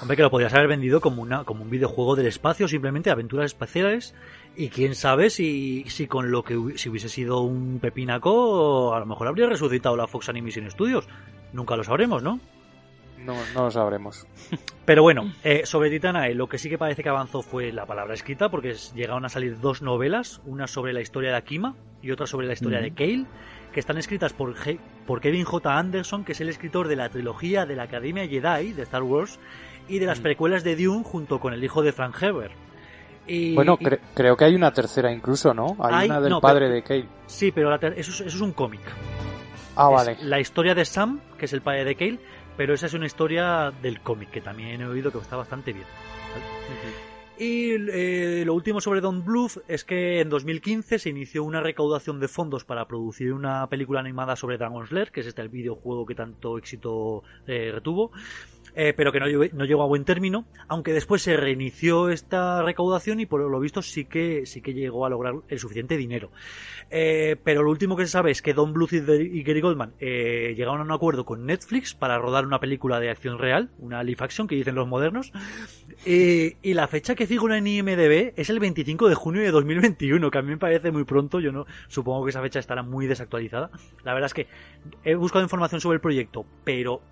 Hombre, que lo podías haber vendido como, una, como un videojuego del espacio, simplemente aventuras espaciales. Y quién sabe si, si con lo que si hubiese sido un pepinaco, a lo mejor habría resucitado la Fox Animation Studios. Nunca lo sabremos, ¿no? No, no lo sabremos. Pero bueno, eh, sobre Titanae, lo que sí que parece que avanzó fue la palabra escrita, porque llegaron a salir dos novelas, una sobre la historia de Akima y otra sobre la historia de Kale que están escritas por, por Kevin J. Anderson, que es el escritor de la trilogía de la Academia Jedi de Star Wars y de las mm. precuelas de Dune junto con el hijo de Frank Herbert. Y, bueno, creo que hay una tercera incluso, ¿no? Hay, una del padre de Kale. Sí, pero eso, es, un cómic. Ah, vale. La historia de Sam, que es el padre de Kale, pero esa es una historia del cómic, que también he oído que está bastante bien. Y eh, lo último sobre Don Bluth es que en 2015 se inició una recaudación de fondos para producir una película animada sobre Dragon's Lair, que es este el videojuego que tanto éxito eh, retuvo. Eh, pero que no, llegó a buen término, aunque después se reinició esta recaudación y por lo visto sí que, sí que llegó a lograr el suficiente dinero. Eh, pero lo último que se sabe es que Don Bluth y Gary Goldman eh, llegaron a un acuerdo con Netflix para rodar una película de acción real, una live action que dicen los modernos, y la fecha que figura en IMDB es el 25 de junio de 2021, que a mí me parece muy pronto, yo no supongo que esa fecha estará muy desactualizada. La verdad es que he buscado información sobre el proyecto, pero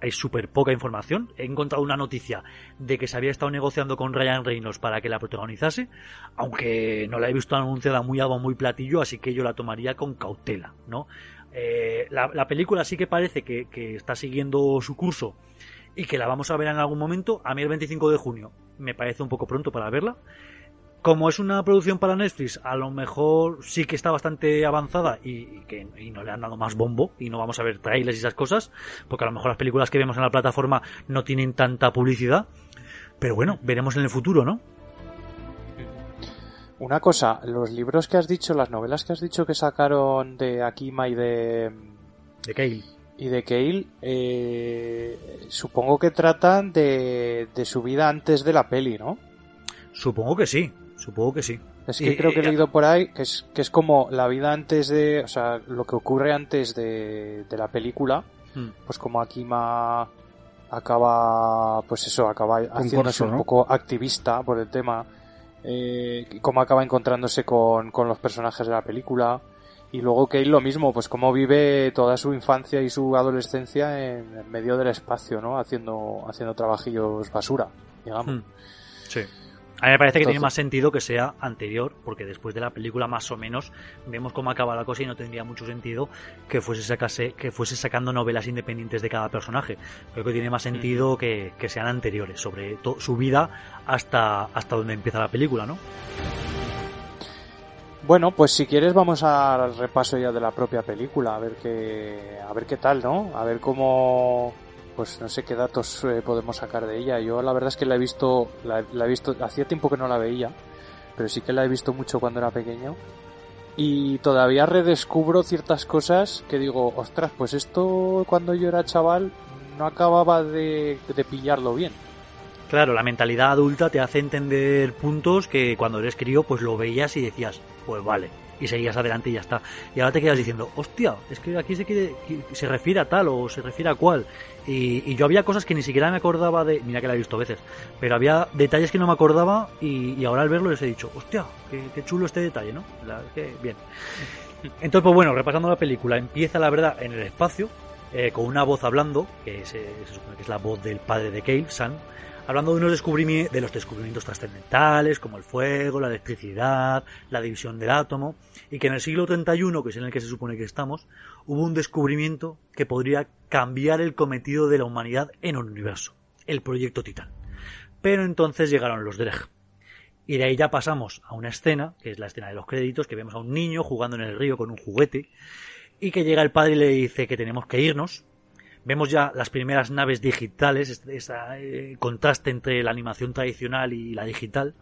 hay súper poca información. He encontrado una noticia de que se había estado negociando con Ryan Reynolds para que la protagonizase, aunque no la he visto anunciada muy algo muy platillo, así que yo la tomaría con cautela, ¿no? Eh, la, película sí que parece que, que está siguiendo su curso y que la vamos a ver en algún momento. A mí el 25 de junio me parece un poco pronto para verla como es una producción para Netflix, a lo mejor sí que está bastante avanzada y, que no le han dado más bombo y no vamos a ver trailers y esas cosas, porque a lo mejor las películas que vemos en la plataforma no tienen tanta publicidad. Pero bueno, veremos en el futuro, ¿no? Una cosa, los libros que has dicho, las novelas que has dicho que sacaron de Akima y de... De Kale. Y de Kale, eh, supongo que tratan de, de su vida antes de la peli, ¿no? Supongo que sí. Supongo que sí. Es que creo que he leído por ahí que es, que es como la vida antes de, o sea, lo que ocurre antes de, de la película, hmm. pues como Akima acaba, pues eso, acaba haciéndose un poco activista por el tema, eh, cómo acaba encontrándose con, con los personajes de la película, y luego que lo mismo, pues cómo vive toda su infancia y su adolescencia en, medio del espacio, ¿no? Haciendo, haciendo trabajillos basura, digamos. Hmm. Sí. A mí me parece que tiene más sentido que sea anterior, porque después de la película más o menos vemos cómo acaba la cosa y no tendría mucho sentido que fuese, sacase, que fuese sacando novelas independientes de cada personaje. Creo que tiene más sentido que, sean anteriores, sobre su vida hasta, hasta donde empieza la película, ¿no? Bueno, pues si quieres vamos al repaso ya de la propia película, a ver qué, a ver qué tal, ¿no? A ver cómo, pues no sé qué datos eh, podemos sacar de ella. Yo la verdad es que la he visto, la, he visto, hacía tiempo que no la veía, pero sí que la he visto mucho cuando era pequeño. Y todavía redescubro ciertas cosas que digo, ostras, pues esto cuando yo era chaval no acababa de, de pillarlo bien. Claro, la mentalidad adulta te hace entender puntos que cuando eres crío pues lo veías y decías, pues vale, y seguías adelante y ya está. Y ahora te quedas diciendo, hostia, es que aquí se, quiere, se refiere a tal o se refiere a cual. Y, yo había cosas que ni siquiera me acordaba de, mira que la he visto veces, pero había detalles que no me acordaba y, ahora al verlo les he dicho, hostia, qué, chulo este detalle, ¿no? La, que, bien. Entonces, pues bueno, repasando la película, empieza la verdad en el espacio, eh, con una voz hablando, que se, supone que es la voz del padre de Cale, Sam, hablando de, unos descubrimientos, de los descubrimientos trascendentales, como el fuego, la electricidad, la división del átomo, y que en el siglo 31, que es en el que se supone que estamos, hubo un descubrimiento que podría cambiar el cometido de la humanidad en un universo, el proyecto Titán. Pero entonces llegaron los Dreg. Y de ahí ya pasamos a una escena, que es la escena de los créditos, que vemos a un niño jugando en el río con un juguete, y que llega el padre y le dice que tenemos que irnos, Vemos ya las primeras naves digitales, ese eh, contraste entre la animación tradicional y la digital.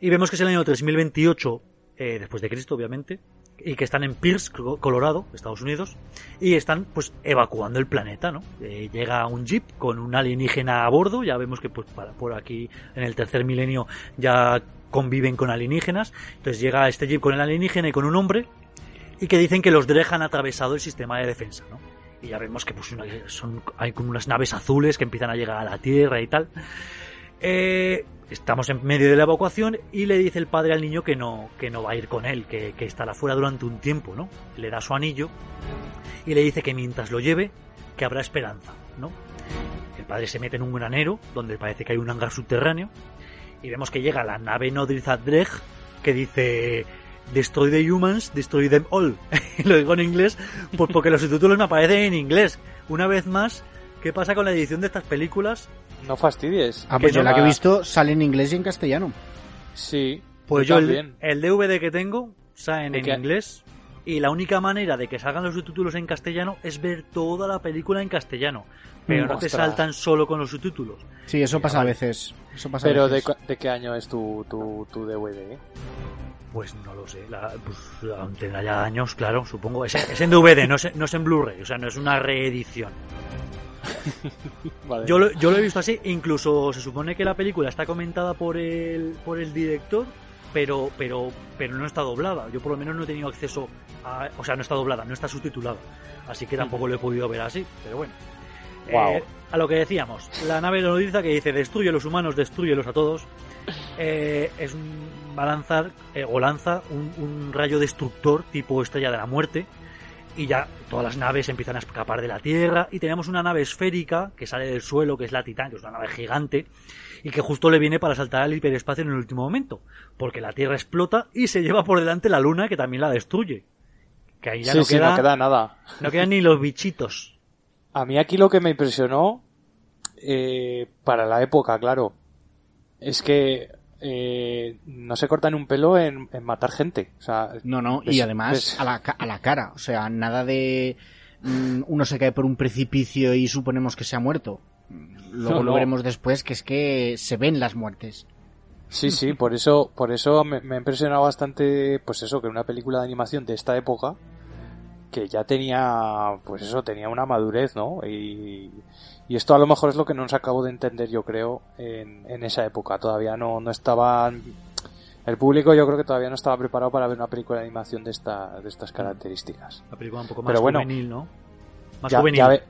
Y vemos que es el año 3028, eh, después de Cristo, obviamente, y que están en Pierce, Colorado, Estados Unidos, y están pues evacuando el planeta, ¿no? Eh, llega un jeep con un alienígena a bordo, ya vemos que pues para, por aquí en el tercer milenio ya conviven con alienígenas, entonces llega este jeep con el alienígena y con un hombre, y que dicen que los Dreg han atravesado el sistema de defensa, ¿no? Y ya vemos que pues, son, hay como unas naves azules que empiezan a llegar a la Tierra y tal. Eh, estamos en medio de la evacuación y le dice el padre al niño que no, que no va a ir con él, que, que estará fuera durante un tiempo, ¿no? Le da su anillo y le dice que mientras lo lleve, que habrá esperanza, ¿no? El padre se mete en un granero donde parece que hay un hangar subterráneo y vemos que llega la nave nodriza Dreg que dice Destroy the Humans, Destroy Them All. lo digo en inglés pues porque los subtítulos me aparecen en inglés. Una vez más, ¿qué pasa con la edición de estas películas? No fastidies. Ah, pues yo la que he visto sale en inglés y en castellano. Sí. Pues yo, el, DVD que tengo sale en, inglés y la única manera de que salgan los subtítulos en castellano es ver toda la película en castellano. Pero no te saltan solo con los subtítulos. Sí, eso pasa a veces. Eso pasa Pero a veces. De, ¿de, qué año es tu, tu, tu DVD? Pues no lo sé, la, pues, tendrá ya años, claro, supongo. Es, en DVD, no es, no es en Blu-ray, o sea, no es una reedición. yo, lo, yo lo he visto así, incluso se supone que la película está comentada por el, por el director, pero, pero, pero no está doblada. Yo por lo menos no he tenido acceso a... O sea, no está doblada, no está subtitulada. Así que tampoco lo he podido ver así, pero bueno. Eh, a lo que decíamos, la nave nodriza que dice destruye a los humanos, destruyelos a todos, eh, es un, va a lanzar eh, o lanza un, rayo destructor tipo estrella de la muerte y ya todas las naves empiezan a escapar de la Tierra y tenemos una nave esférica que sale del suelo, que es la Titán, que es una nave gigante y que justo le viene para saltar al hiperespacio en el último momento, porque la Tierra explota y se lleva por delante la Luna que también la destruye. Que ahí ya no, queda, no queda nada. No quedan ni los bichitos. A mí aquí lo que me impresionó, eh, para la época, claro, es que eh, no se cortan un pelo en, matar gente. O sea, no, no, y además a, la, a la cara. O sea, nada de mm, uno se cae por un precipicio y suponemos que se ha muerto. Luego lo veremos después, que es que se ven las muertes. Sí, sí, por eso, por eso me, me ha impresionado bastante, pues eso, que una película de animación de esta época, que ya tenía, pues eso, tenía una madurez, ¿no? Y, y esto a lo mejor es lo que no nos acabo de entender, yo creo, en, en esa época. Todavía no, no estaban... El público yo creo que todavía no estaba preparado para ver una película de animación de, esta, de estas características. La película un poco más juvenil, ¿no? Más juvenil.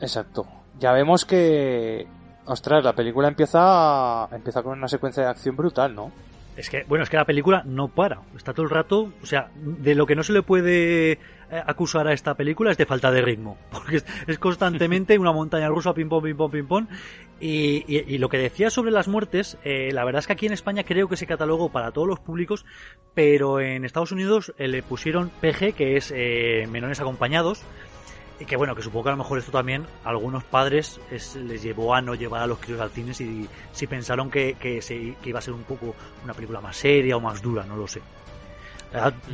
Exacto. Ya vemos que... Ostras, la película empieza, empieza con una secuencia de acción brutal, ¿no? Es que, bueno, es que la película no para. Está todo el rato. O sea, de lo que no se le puede eh, acusar a esta película es de falta de ritmo. Porque es, constantemente una montaña rusa, ping pong, ping pong, ping pong. Y, lo que decía sobre las muertes, eh, la verdad es que aquí en España creo que se catalogó para todos los públicos, pero en Estados Unidos eh, le pusieron PG, que es menores acompañados. Y que bueno, que supongo que a lo mejor esto también a algunos padres les llevó a no llevar a los críos al cine si, si pensaron que, que, se, que iba a ser un poco una película más seria o más dura, no lo sé.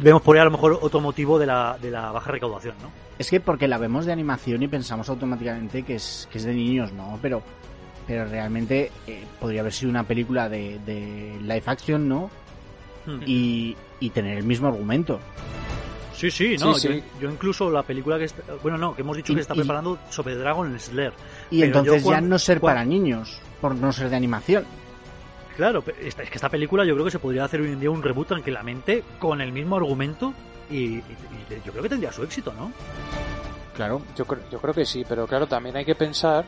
Vemos por ahí a lo mejor otro motivo de la, de la baja recaudación, ¿no? Es que porque la vemos de animación y pensamos automáticamente que es, que es de niños, ¿no? Pero, pero realmente eh, podría haber sido una película de, de live action, ¿no? Hmm. Y, y tener el mismo argumento. Sí, sí, no. Sí, yo, sí. yo incluso la película que está, bueno, no, que hemos dicho Y- que está y- preparando sobre Dragon Slayer. Y entonces ya no ser para niños, por no ser de animación. Claro, es que esta película yo creo que se podría hacer hoy en día un reboot tranquilamente con el mismo argumento y, y- y yo creo que tendría su éxito, ¿no? Claro. Yo, creo- yo creo que sí, pero claro, también hay que pensar,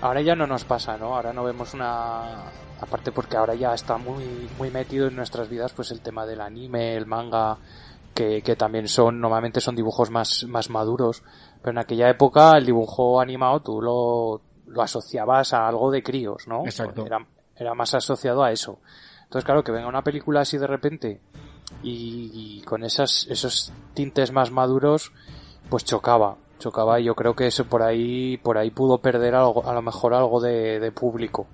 ahora ya no nos pasa, ¿no? Ahora no vemos una... Aparte porque ahora ya está muy, muy metido en nuestras vidas pues el tema del anime, el manga, que, que también son, normalmente son dibujos más, más maduros, pero en aquella época el dibujo animado tú lo, lo asociabas a algo de críos, ¿no? Exacto. Era, era más asociado a eso. Entonces, claro, que venga una película así de repente y, y con esas, esos tintes más maduros, pues chocaba, chocaba y yo creo que eso por ahí, por ahí pudo perder algo, a lo mejor algo de, de público.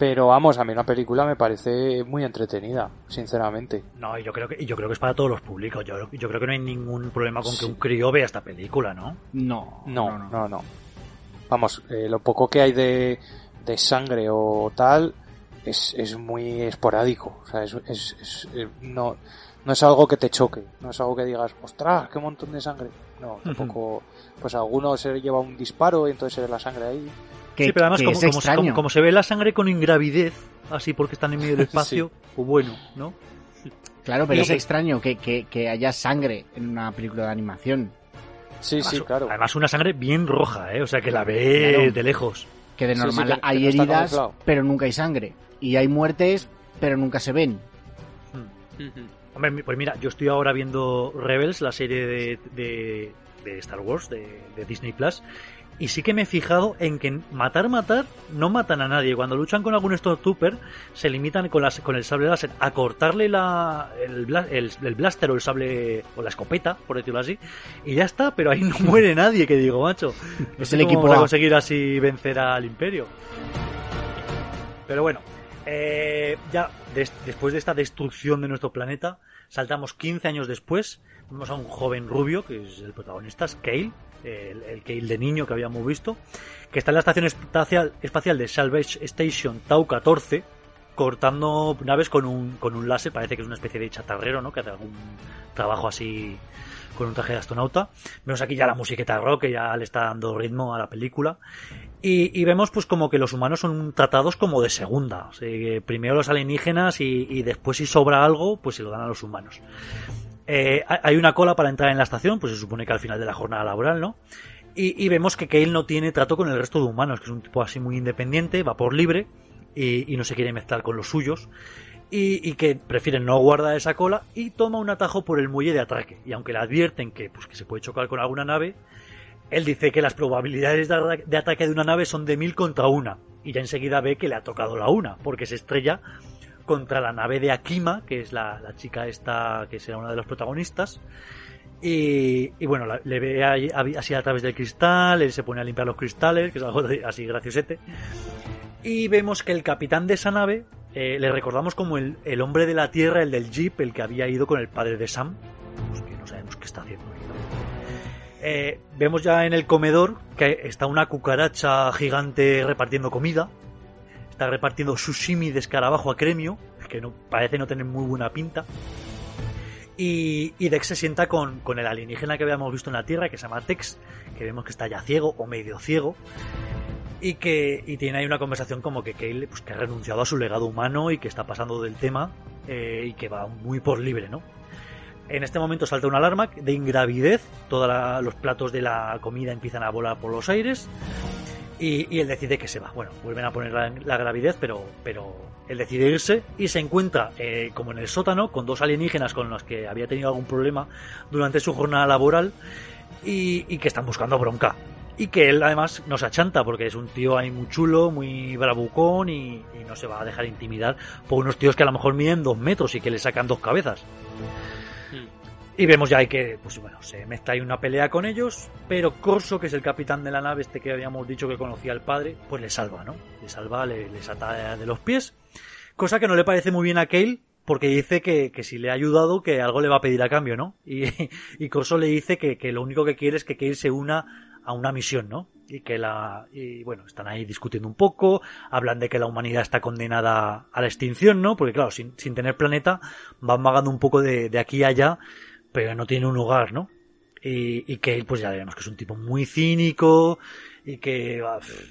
Pero vamos, a mí una película me parece muy entretenida, sinceramente. No, y yo creo que, y yo creo que es para todos los públicos. Yo, yo creo que no hay ningún problema con Sí. que un crío vea esta película, ¿no? No, No, no, no. Vamos, eh, lo poco que hay de, de sangre o tal es, es muy esporádico. O sea, es, es- es- eh, no, no es algo que te choque. No es algo que digas, ostras, qué montón de sangre. No, tampoco. Pues alguno se lleva un disparo y entonces se ve la sangre ahí. Que, sí, pero además que como, es como- extraño. como- como se ve la sangre con ingravidez, así porque están en medio del espacio, pues bueno, ¿no? Claro, pero Y- es extraño que, que, que haya sangre en una película de animación. Sí, Además, sí, claro. Además una sangre bien roja, ¿eh? O sea que la ve Claro. de lejos. Que de Sí, sí, normal que- hay no heridas, camuflado. pero nunca hay sangre. Y hay muertes, pero nunca se ven. Hombre, mi- pues mira, yo estoy ahora viendo Rebels, la serie de, de, de Star Wars, de, de Disney Plus, y sí que me he fijado en que matar, matar, no matan a nadie. Cuando luchan con algún Stormtrooper, se limitan con, las, con el sable láser a cortarle la, el, el, el blaster o el sable, o la escopeta, por decirlo así, y ya está, pero ahí no muere nadie, que digo, macho. No Es el equipo vamos a A. conseguir así vencer al Imperio. Pero bueno, eh, ya des- después de esta destrucción de nuestro planeta, saltamos 15 años después, vemos a un joven rubio, que es el protagonista, es El, el Kale de niño que habíamos visto, que está en la estación espacial, espacial de Salvage Station Tau 14, cortando naves con un, con un láser, parece que es una especie de chatarrero, ¿no? Que hace algún trabajo así con un traje de astronauta. Vemos aquí ya la musiqueta rock que ya le está dando ritmo a la película. Y, vemos pues como que los humanos son tratados como de segunda. Primero los alienígenas y, y después si sobra algo, pues se lo dan a los humanos. Eh, hay- una cola para entrar en la estación, pues se supone que al final de la jornada laboral, ¿no? Y, vemos que Kale no tiene trato con el resto de humanos, que es un tipo así muy independiente, va por libre y, no se quiere mezclar con los suyos. Y, que prefiere no guardar esa cola y toma un atajo por el muelle de atraque. Y aunque le advierten que, pues, que se puede chocar con alguna nave, él dice que las probabilidades de ataque de una nave son de mil contra una. Y ya enseguida ve que le ha tocado la una, porque se estrella contra la nave de Akima, que es la, la chica esta que será una de los protagonistas. Y, y bueno, le ve así a través del cristal, él se pone a limpiar los cristales, que es algo así graciosete. Y vemos que el capitán de esa nave eh, le recordamos como el, el hombre de la Tierra, el del Jeep, el que había ido con el padre de Sam. Pues que no sabemos qué está haciendo. Eh, vemos ya en el comedor que está una cucaracha gigante repartiendo comida. Está repartiendo sushimi de escarabajo a cremio, que no, parece no tener muy buena pinta. Y, y Dex se sienta con, con el alienígena que habíamos visto en la Tierra, que se llama Tex, que vemos que está ya ciego o medio ciego. Y que y tiene ahí una conversación como que Kale pues, que ha renunciado a su legado humano y que está pasando del tema eh, y que va muy por libre, ¿no? En este momento salta una alarma de ingravidez, todos los platos de la comida empiezan a volar por los aires y, él decide que se va. Bueno, vuelven a poner la, la gravidez, pero, pero él decide irse y se encuentra eh, como en el sótano con dos alienígenas con los que había tenido algún problema durante su jornada laboral y, y que están buscando bronca. Y que él además nos achanta porque es un tío ahí muy chulo, muy bravucón y, y no se va a dejar intimidar por unos tíos que a lo mejor miden dos metros y que le sacan dos cabezas. Y vemos ya que, pues bueno, se mezcla ahí una pelea con ellos, pero Corso, que es el capitán de la nave, este que habíamos dicho que conocía al padre, pues le salva, ¿no? Le salva, le, les ata de los pies. Cosa que no le parece muy bien a Kale, porque dice que, que si le ha ayudado que algo le va a pedir a cambio, ¿no? Y, y Corso le dice que, que lo único que quiere es que Kale se una a una misión, ¿no? Y que la y bueno, están ahí discutiendo un poco, hablan de que la humanidad está condenada a la extinción, ¿no? Porque claro, sin, sin tener planeta van vagando un poco de, de aquí a allá, pero no tiene un lugar, ¿no? Y, y que pues ya vemos que es un tipo muy cínico y que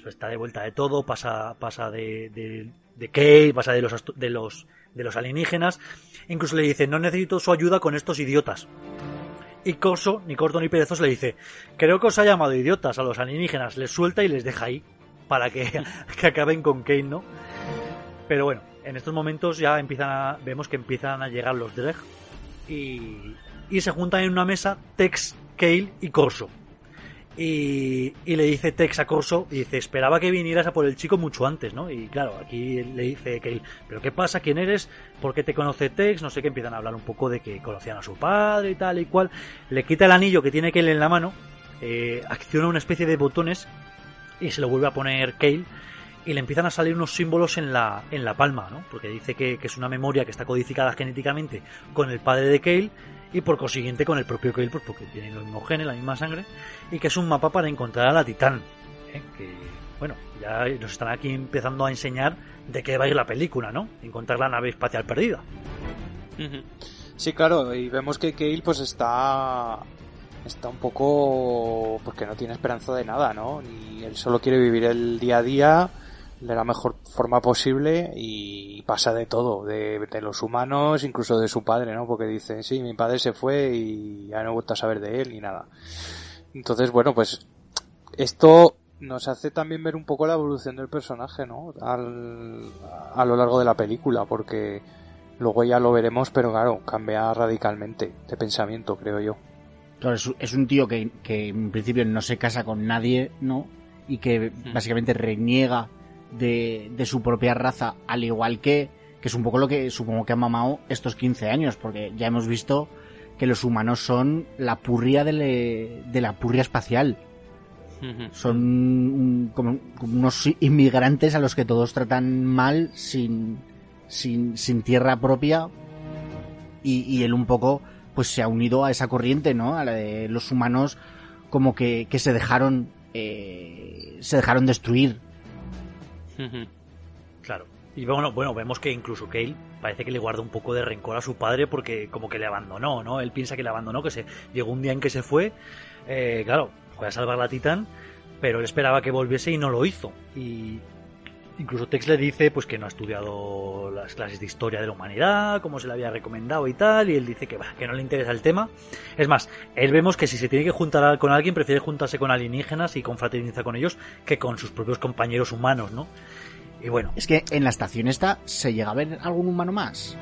está de vuelta de todo, pasa pasa de de, de pasa de los de los de los alienígenas, incluso le dice, "No necesito su ayuda con estos idiotas." Y Corso, ni corto ni perezoso, le dice, creo que os ha llamado idiotas a los alienígenas, les suelta y les deja ahí para que, que acaben con Kane, ¿no? Pero bueno, en estos momentos ya empiezan a, vemos que empiezan a llegar los Dreg y, y se juntan en una mesa Tex, Kale y Corso. Y, y le dice Tex a Corso, y dice, esperaba que vinieras a por el chico mucho antes, ¿no? Y claro, aquí le dice Kale, ¿pero qué pasa? ¿Quién eres? ¿Por qué te conoce Tex? No sé qué, empiezan a hablar un poco de que conocían a su padre y tal y cual. Le quita el anillo que tiene Kale en la mano, eh, acciona una especie de botones y se lo vuelve a poner Kale y le empiezan a salir unos símbolos en la, en la palma, ¿no? Porque dice que, que es una memoria que está codificada genéticamente con el padre de Kale y por consiguiente con el propio Kale, pues porque tienen los mismos genes, la misma sangre, y que es un mapa para encontrar a la Titán. ¿eh? Que, bueno, ya nos están aquí empezando a enseñar de qué va a ir la película, ¿no? Encontrar la nave espacial perdida. Sí, claro, y vemos que Kale pues está está un poco porque no tiene esperanza de nada, ¿no? Y él solo quiere vivir el día a día de la mejor forma posible y pasa de todo, de, de los humanos, incluso de su padre, ¿no? Porque dice, sí, mi padre se fue y ya no he vuelto a saber de él ni nada. Entonces, bueno, pues esto nos hace también ver un poco la evolución del personaje, ¿no? Al, a lo largo de la película, porque luego ya lo veremos, pero claro, cambia radicalmente de pensamiento, creo yo. Claro, es, es un tío que, que en principio no se casa con nadie, ¿no? Y que básicamente reniega de, de su propia raza, al igual que, que es un poco lo que supongo que ha mamado estos 15 años, porque ya hemos visto que los humanos son la purria de, le- de la purria espacial. Son como, como unos inmigrantes a los que todos tratan mal, sin, sin, sin tierra propia. Y, y él un poco, pues se ha unido a esa corriente, ¿no? A la de los humanos como que, que se dejaron, eh, se dejaron destruir. Claro. Y bueno, bueno, vemos que incluso Kale parece que le guarda un poco de rencor a su padre porque como que le abandonó, ¿no? Él piensa que le abandonó, que se llegó un día en que se fue, eh, claro, fue a salvar la Titán, pero él esperaba que volviese y no lo hizo. Y incluso Tex le dice pues que no ha estudiado las clases de historia de la humanidad, como se le había recomendado y tal, y él dice que, bah, que no le interesa el tema. Es más, él vemos que si se tiene que juntar con alguien, prefiere juntarse con alienígenas y confraternizar con ellos que con sus propios compañeros humanos, ¿no? Y bueno, Es que en la estación esta se llega a ver algún humano más.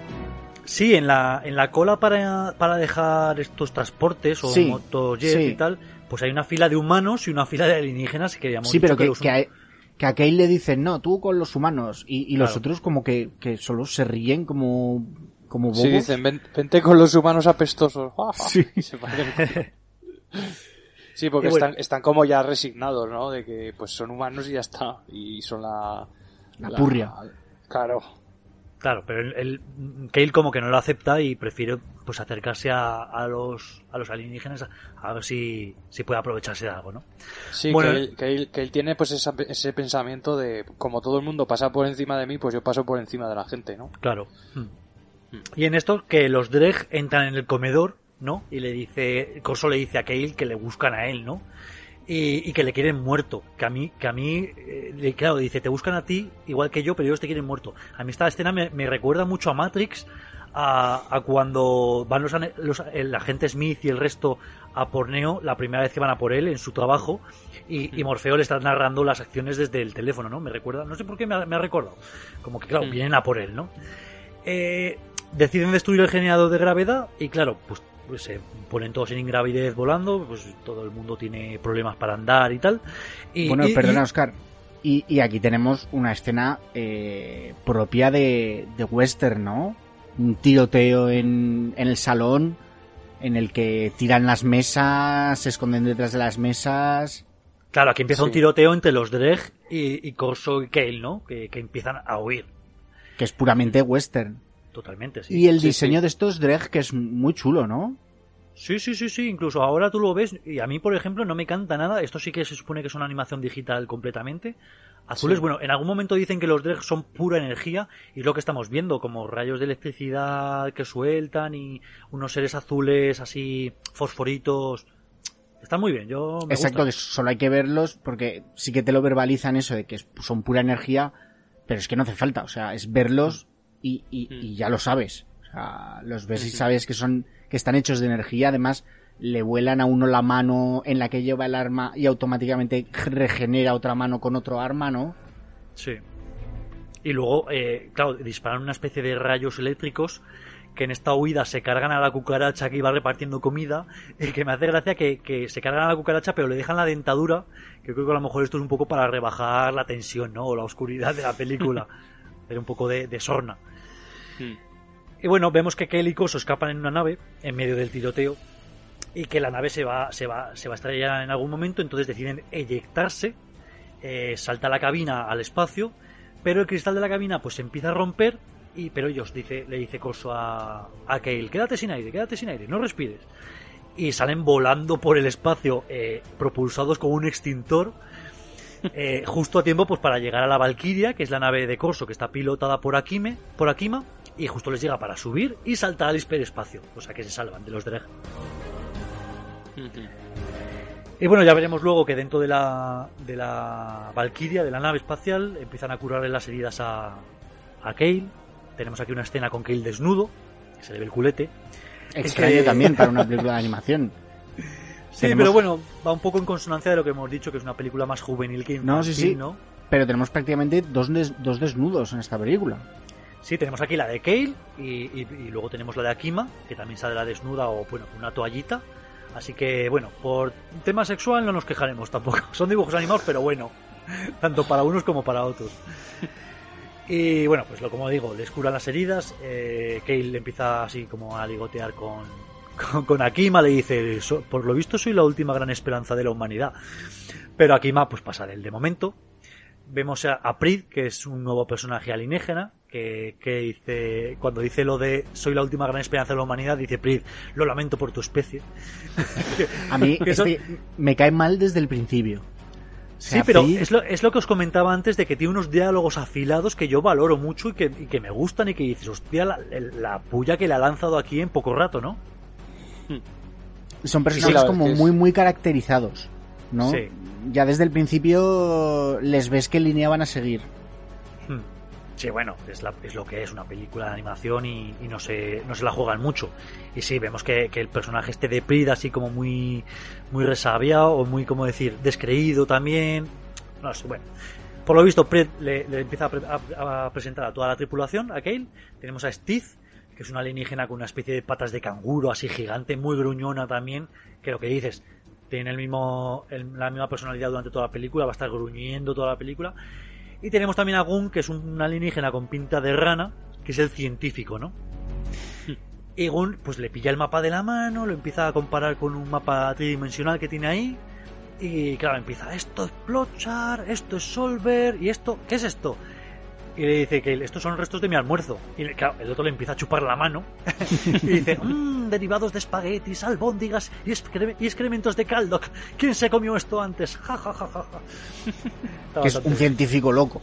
Sí, en la, en la cola para, para dejar estos transportes o Sí, motojets sí. y tal, pues hay una fila de humanos y una fila de alienígenas que hemos Sí, pero que, los- que, que a Kale le dicen, no, tú con los humanos. Y, y los otros como que, que solo se ríen como, como bobos. Sí, dicen, "Ven- vente con los humanos apestosos. Sí. Se. Sí, porque bueno. están, están como ya resignados, ¿no? De que pues son humanos y ya está. Y son la... La purria. Claro. Claro, pero el, el- Kale como que no lo acepta y prefiere pues acercarse a, a los a los alienígenas a, a ver si, si puede aprovecharse de algo, ¿no? Sí, Bueno, que, él, que, él, que él tiene pues esa- ese pensamiento de como todo el mundo pasa por encima de mí, pues yo paso por encima de la gente, ¿no? Claro. Y en esto que los Dreg entran en el comedor, ¿no? Y le dice, Corso le dice a Kale que le buscan a él, ¿no? Y, y que le quieren muerto. Que a mí, que a mí, eh, claro, dice, te buscan a ti igual que yo, pero ellos te quieren muerto. A mí esta escena me, me recuerda mucho a Matrix, a, a cuando van los, ane- los- el agente Smith y el resto a por Neo, la primera vez que van a por él en su trabajo, y, y Morfeo le está narrando las acciones desde el teléfono, ¿no? Me recuerda, no sé por qué me ha, me ha recordado. Como que, claro, Mm. vienen a por él, ¿no? Eh, deciden destruir el generador de gravedad y claro, pues, pues se ponen todos en ingravidez volando, pues todo el mundo tiene problemas para andar y tal. Y, bueno, y- perdona, y- Oscar. Y, y aquí tenemos una escena eh, propia de, de western, ¿no? Un tiroteo en, en el salón en el que tiran las mesas, se esconden detrás de las mesas. claro, aquí empieza un tiroteo entre los Dreg y, y Corso y Kale, ¿no? Que, que empiezan a huir. Que es puramente western. totalmente, sí. Y el Sí, diseño sí. de estos Dreg, que es muy chulo, ¿no? Sí, sí, sí, sí, incluso ahora tú lo ves y a mí, por ejemplo, no me canta nada. Esto sí que se supone que es una animación digital completamente. Azules, Sí. bueno, en algún momento dicen que los Dregs son pura energía y es lo que estamos viendo, como rayos de electricidad que sueltan y unos seres azules así fosforitos. Está muy bien, yo me Exacto, gusta. solo hay que verlos porque sí que te lo verbalizan eso de que son pura energía, pero es que no hace falta, o sea, es verlos y, y- Mm. y ya lo sabes. O sea, los ves y sabes que son, que están hechos de energía, además le vuelan a uno la mano en la que lleva el arma y automáticamente regenera otra mano con otro arma, ¿no? Sí. Y luego, eh, claro, disparan una especie de rayos eléctricos que en esta huida se cargan a la cucaracha que iba repartiendo comida y que me hace gracia que, que se cargan a la cucaracha pero le dejan la dentadura que creo que a lo mejor esto es un poco para rebajar la tensión ¿no? o la oscuridad de la película hacer un poco de, de sorna Hmm. y bueno vemos que Kelly y Coso escapan en una nave en medio del tiroteo y que la nave se va se va se va a estrellar en algún momento entonces deciden eyectarse eh, salta la cabina al espacio pero el cristal de la cabina pues se empieza a romper y pero ellos dice le dice Coso a a Kale quédate sin aire quédate sin aire no respires y salen volando por el espacio eh, propulsados con un extintor eh, justo a tiempo pues para llegar a la Valkyria que es la nave de Corso que está pilotada por Akime por Akima y justo les llega para subir y saltar al hiperespacio o sea que se salvan de los Dreg Y bueno, ya veremos luego que dentro de la, de la Valkyria, de la nave espacial, empiezan a curarle las heridas a, a Kale. Tenemos aquí una escena con Kale desnudo, que se le ve el culete. Extraño que- también para una película de animación. Sí, Tenemos- pero bueno, va un poco en consonancia de lo que hemos dicho, que es una película más juvenil que infantil, No, sí, sí. ¿no? Pero tenemos prácticamente dos, des- dos desnudos en esta película. Sí, tenemos aquí la de Kale y, y- y luego tenemos la de Akima, que también sale la desnuda o, bueno, una toallita. Así que, bueno, por tema sexual no nos quejaremos tampoco. Son dibujos animados, pero bueno, tanto para unos como para otros. Y bueno, pues lo como digo, les curan las heridas. Eh, Kale empieza así como a ligotear con, con, con Akima, le dice, "So- por lo visto soy la última gran esperanza de la humanidad. Pero Akima pues pasa del de momento. Vemos a, a Prid, que es un nuevo personaje alienígena, que, que dice, cuando dice lo de soy la última gran esperanza de la humanidad, dice Prid, lo lamento por tu especie. A mí son- este me cae mal desde el principio. O Sí, pero es lo, es lo que os comentaba antes de que tiene unos diálogos afilados que yo valoro mucho y que, y que me gustan y que dices, hostia, la, la puya que le ha lanzado aquí en poco rato, ¿no? son Sí, personajes como es- muy muy caracterizados, ¿no? Sí. Ya desde el principio les ves qué línea van a seguir. Sí, bueno, es, lo que es una película de animación y, no, se, la juegan mucho. Y sí, vemos que, el personaje este de Prida así como muy, muy resabiado o muy, como decir, descreído también. No sé, bueno. Por lo visto, Pred le, empieza a- a presentar a toda la tripulación, a Kale. Tenemos a Steve, que es una alienígena con una especie de patas de canguro así gigante, muy gruñona también, que lo que dices, tiene el mismo, el- la misma personalidad durante toda la película, va a estar gruñendo toda la película. Y tenemos también a Gun, que es un alienígena con pinta de rana, que es el científico, ¿no? Y Gun, pues le pilla el mapa de la mano, lo empieza a comparar con un mapa tridimensional que tiene ahí. Y claro, empieza, esto es Plotchar, esto es Solver, y esto, ¿qué es esto? Y le dice que estos son restos de mi almuerzo. Y le- claro, el otro le empieza a chupar la mano. y dice, mmm, derivados de espaguetis, albóndigas y, excre- y excrementos de caldoc. ¿Quién se comió esto antes? Ja, ja, ja, ja, es un científico loco.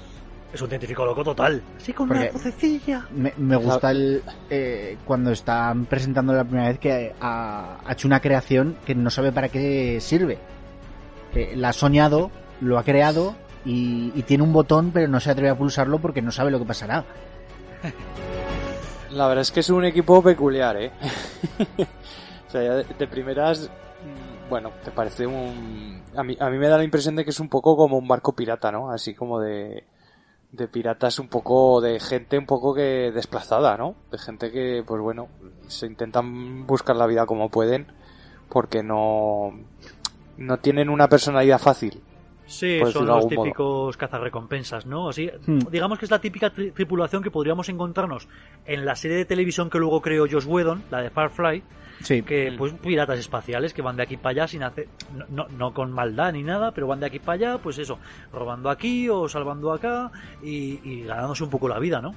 Es un científico loco total. Sí, con Porque- una vocecilla. Me, me gusta el eh, cuando están presentando la primera vez que ha, ha hecho una creación que no sabe para qué sirve. Que la ha soñado, lo ha creado y, y tiene un botón pero no se atreve a pulsarlo porque no sabe lo que pasará. La verdad es que es un equipo peculiar, ¿eh? o sea, de, primeras, mm, bueno, te parece un... A mí, a me da la impresión de que es un poco como un barco pirata, ¿no? Así como de, de piratas un poco, de gente un poco que desplazada, ¿no? De gente que, pues bueno, se intentan buscar la vida como pueden porque no, no tienen una personalidad fácil. Sí, son los típicos cazarrecompensas, ¿no? Así, Hmm. digamos que es la típica tri- tripulación que podríamos encontrarnos en la serie de televisión que luego creó Josh Whedon, la de Firefly, Sí. que pues piratas espaciales que van de aquí para allá sin hacer no, no, no con maldad ni nada pero van de aquí para allá pues eso robando aquí o salvando acá y, y ganándose un poco la vida no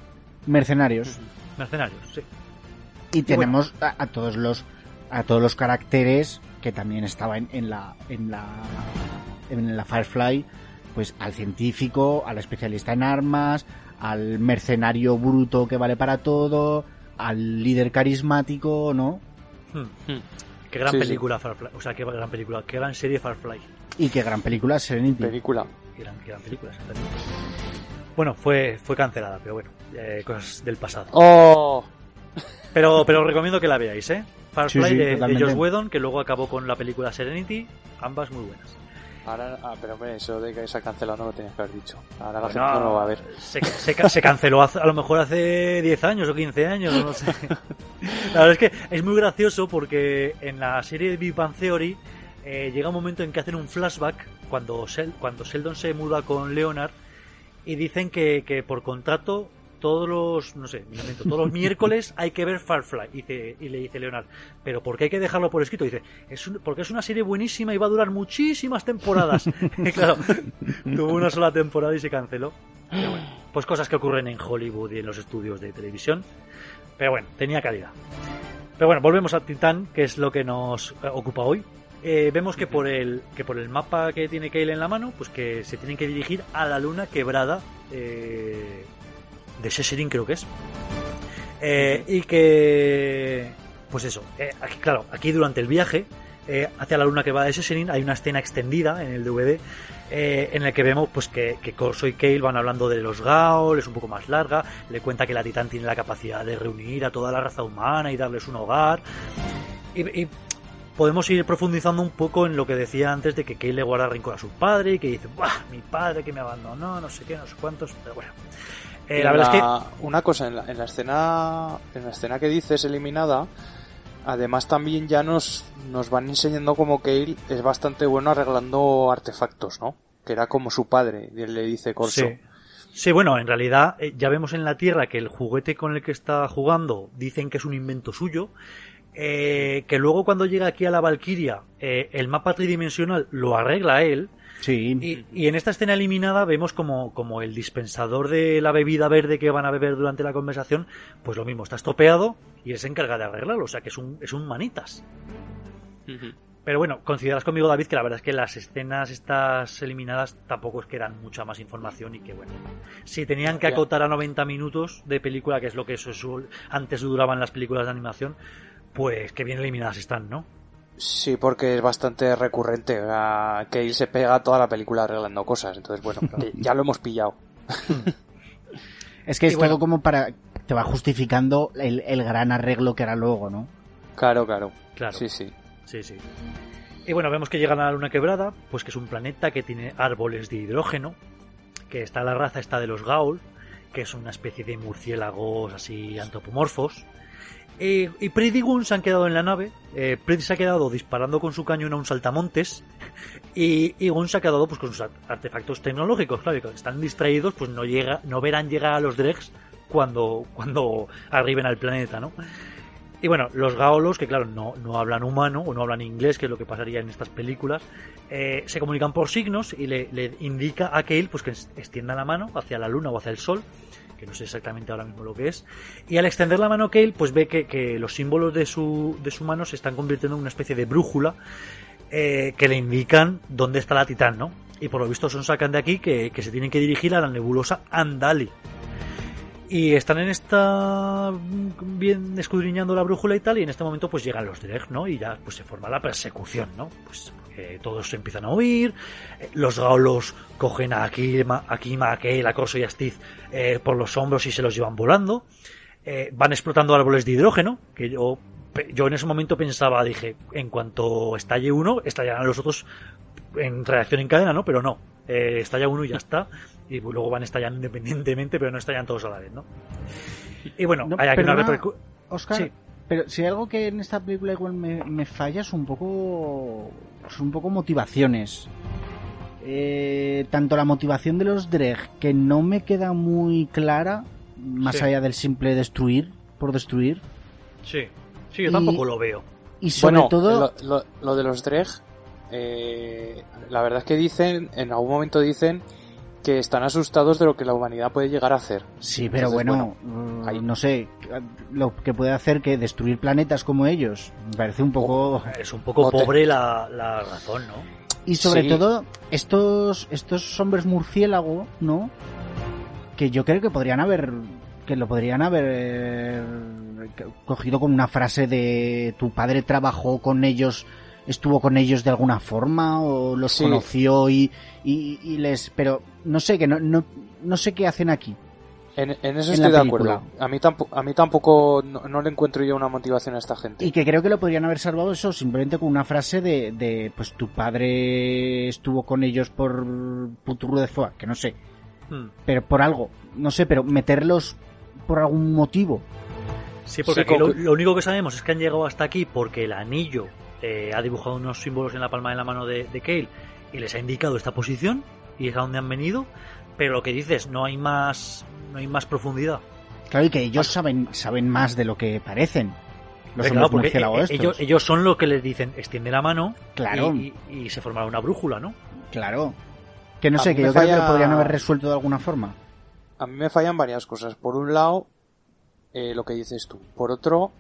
Mercenarios. mercenarios, sí. Y tenemos a, a todos los a todos los caracteres que también estaban en la en la en la Firefly, pues al científico, al especialista en armas, al mercenario bruto que vale para todo, al líder carismático, ¿no? Hmm. Qué gran Sí, sí. película Firefly, o sea, qué gran película, qué gran serie Firefly. Y qué gran película Serenity. Película. Qué gran, qué gran película, exactamente. Bueno, fue, fue cancelada, pero bueno, eh, cosas del pasado. ¡Oh! Pero, pero os recomiendo que la veáis, ¿eh? Firefly Sí, sí, de, de Whedon, que luego acabó con la película Serenity, ambas muy buenas. Ahora, ah, pero hombre, eso de que se ha cancelado no lo tenías que haber dicho. Ahora la Bueno, gente no lo va a ver. Se, se se canceló a lo mejor hace 10 años o 15 años, no sé. La verdad es que es muy gracioso porque en la serie de Big Bang Theory eh, llega un momento en que hacen un flashback cuando, cuando Sheldon se muda con Leonard y dicen que, que por contrato todos los, no sé, me todos los miércoles hay que ver Firefly. Y, le dice Leonard, pero ¿por qué hay que dejarlo por escrito? dice, es un- porque es una serie buenísima y va a durar muchísimas temporadas. Y claro, tuvo una sola temporada y se canceló. Pero bueno, pues cosas que ocurren en Hollywood y en los estudios de televisión. Pero bueno, tenía calidad. Pero bueno, volvemos a Titán, que es lo que nos eh, ocupa hoy. Eh, vemos que por el que por el mapa que tiene Kale en la mano, pues que se tienen que dirigir a la luna quebrada eh, de Sesserin, creo que es. Eh, y que pues eso, eh, aquí, claro, aquí durante el viaje eh, hacia la luna quebrada de Sesserin hay una escena extendida en el DVD en el que vemos pues que, que Corso y Kale van hablando de los Gaol, es un poco más larga, le cuenta que la Titán tiene la capacidad de reunir a toda la raza humana y darles un hogar. Y, y podemos ir profundizando un poco en lo que decía antes de que Kale le guarda rencor a su padre y que dice, ¡buah! Mi padre que me abandonó, no sé qué, no sé cuántos, pero bueno. Eh, la verdad es que Una cosa, en la, en la escena en la escena que dices eliminada, además también ya nos, nos van enseñando como Kale es bastante bueno arreglando artefactos, ¿no? Que era como su padre, y él le dice Corso. Sí. Sí, bueno, en realidad eh, ya vemos en la Tierra que el juguete con el que está jugando dicen que es un invento suyo. eh, que luego cuando llega aquí a la Valquiria, eh, el mapa tridimensional lo arregla él. Sí. Y, y en esta escena eliminada vemos como, como el dispensador de la bebida verde que van a beber durante la conversación, pues lo mismo, está estropeado y él se encarga de arreglarlo. O sea que es un, es un manitas. Pero bueno, consideras conmigo, David, que la verdad es que las escenas estas eliminadas tampoco es que eran mucha más información y que bueno. Si tenían que acotar a 90 minutos de película, que es lo que eso, eso antes duraban las películas de animación, pues que bien eliminadas están, ¿no? Sí, porque es bastante recurrente. o sea, Kale se pega toda la película arreglando cosas. Entonces, bueno, que ya lo hemos pillado. Es que es bueno. todo como para... Te va justificando el, el gran arreglo que hará luego, ¿no? Claro, claro. Claro. Sí, sí. Sí, sí. Y bueno, vemos que llegan a la luna quebrada, pues que es un planeta que tiene árboles de hidrógeno, que está la raza está de los Gaul, que es una especie de murciélagos así antropomorfos. Eh, y Prid y Gun se han quedado en la nave. Eh, Prid se ha quedado disparando con su cañón a un saltamontes. Y, y Gun se ha quedado pues con sus ar- artefactos tecnológicos. Claro, como están distraídos, pues no llega, no verán llegar a los Dregs cuando, cuando arriben al planeta, ¿no? Y bueno, los gaolos, que claro, no, no hablan humano o no hablan inglés, que es lo que pasaría en estas películas, eh, se comunican por signos y le, le indica a Kale pues, que extienda la mano hacia la luna o hacia el sol, que no sé exactamente ahora mismo lo que es. Y al extender la mano Kale, pues ve que, que los símbolos de su, de su mano se están convirtiendo en una especie de brújula eh, que le indican dónde está la Titán, ¿no? Y por lo visto son sacan de aquí que, que se tienen que dirigir a la nebulosa Andali. Y están en esta bien escudriñando la brújula y tal, y en este momento pues llegan los Dreg, ¿no? Y ya pues se forma la persecución, ¿no? Pues porque todos empiezan a huir, eh, los gaolos cogen a Akima, Akima, Akei, a Corso y a Stiz eh, por los hombros y se los llevan volando. Eh, van explotando árboles de hidrógeno, que yo, yo en ese momento pensaba, dije, en cuanto estalle uno, estallarán los otros en reacción en cadena, ¿no? Pero no, eh, estalla uno y ya está. Y luego van estallando independientemente, pero no estallan todos a la vez, ¿no? Y bueno, No, hay aquí una perdona, repercu- Oscar, Sí. pero si hay algo que en esta película igual me, me falla es un poco... Es un poco motivaciones. Eh, tanto la motivación de los Dreg, que no me queda muy clara, más Sí. allá del simple destruir, por destruir. Sí, sí, yo Y- tampoco lo veo. Y sobre bueno, todo... lo, lo- lo de los Dreg, eh, la verdad es que dicen, en algún momento dicen que están asustados de lo que la humanidad puede llegar a hacer. Sí, pero bueno, mm, no sé, lo que puede hacer que destruir planetas como ellos, me parece un poco... Es un poco pobre la, la razón, ¿no? Y sobre todo, estos, estos hombres murciélago, ¿no? Que yo creo que podrían haber, que lo podrían haber cogido con una frase de tu padre trabajó con ellos estuvo con ellos de alguna forma o los conoció y, y, les pero no sé que no, no, no sé qué hacen aquí en, eso estoy de acuerdo. A mí tampoco, a mí tampoco no, le encuentro yo una motivación a esta gente. Y que creo que lo podrían haber salvado eso simplemente con una frase de, de pues tu padre estuvo con ellos por Puturu de Foa, que no sé. Hmm. Pero por algo, no sé, pero meterlos por algún motivo. Sí, porque lo, único que sabemos es que han llegado hasta aquí porque el anillo eh, ha dibujado unos símbolos en la palma de la mano de, de Kale y les ha indicado esta posición y es a donde han venido. Pero lo que dices, no hay más, no hay más profundidad. Claro, y que ellos saben, saben más de lo que parecen. Los porque eh, ellos, ellos, son los que les dicen, extiende la mano claro. y, se formará una brújula, ¿no? Claro. Que no sé, que yo creo que lo podrían haber resuelto de alguna forma. A mí me fallan varias cosas. Por un lado, eh, lo que dices tú. Por otro,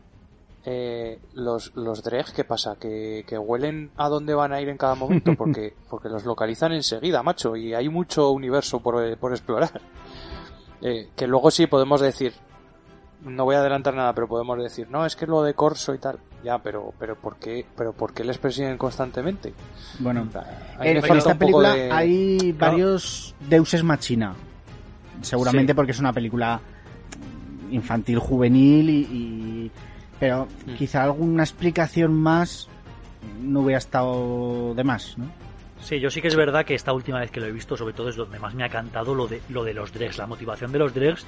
eh, los, los Dreg, ¿qué pasa? ¿Que, ¿Que, huelen a dónde van a ir en cada momento, porque, porque los localizan enseguida, macho, y hay mucho universo por, por explorar. Eh, que luego sí podemos decir, no voy a adelantar nada, pero podemos decir, no, es que lo de Corso y tal. Ya, pero, pero ¿por qué, pero ¿por qué les persiguen constantemente? Bueno, en, esta película hay varios deuses machina. Seguramente porque es una película infantil, juvenil y, pero mm. quizá alguna explicación más no hubiera estado de más, ¿no? Sí, yo sí que es verdad que esta última vez que lo he visto, sobre todo es donde más me ha cantado lo de, lo de los Dregs, la motivación de los Dregs,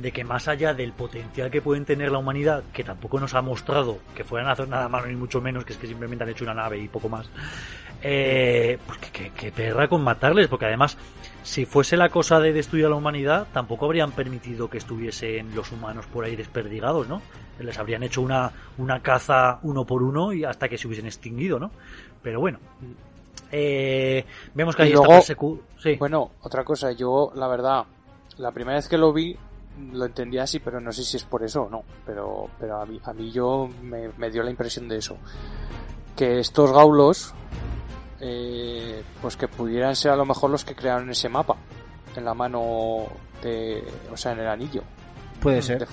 de que más allá del potencial que pueden tener la humanidad, que tampoco nos ha mostrado que fueran a hacer nada malo ni mucho menos, que es que simplemente han hecho una nave y poco más, eh, pues que, perra con matarles, porque además, si fuese la cosa de destruir a la humanidad, tampoco habrían permitido que estuviesen los humanos por ahí desperdigados, ¿no? Les habrían hecho una, una caza uno por uno y hasta que se hubiesen extinguido, ¿no? Pero bueno, eh, vemos que hay esta Bueno, otra cosa, yo la verdad, la primera vez que lo vi lo entendía así, pero no sé si es por eso o no. Pero, pero a mí, a mí yo me, dio la impresión de eso. Que estos gaulos, eh, pues que pudieran ser a lo mejor los que crearon ese mapa en la mano de, o sea, en el anillo. Puede ser.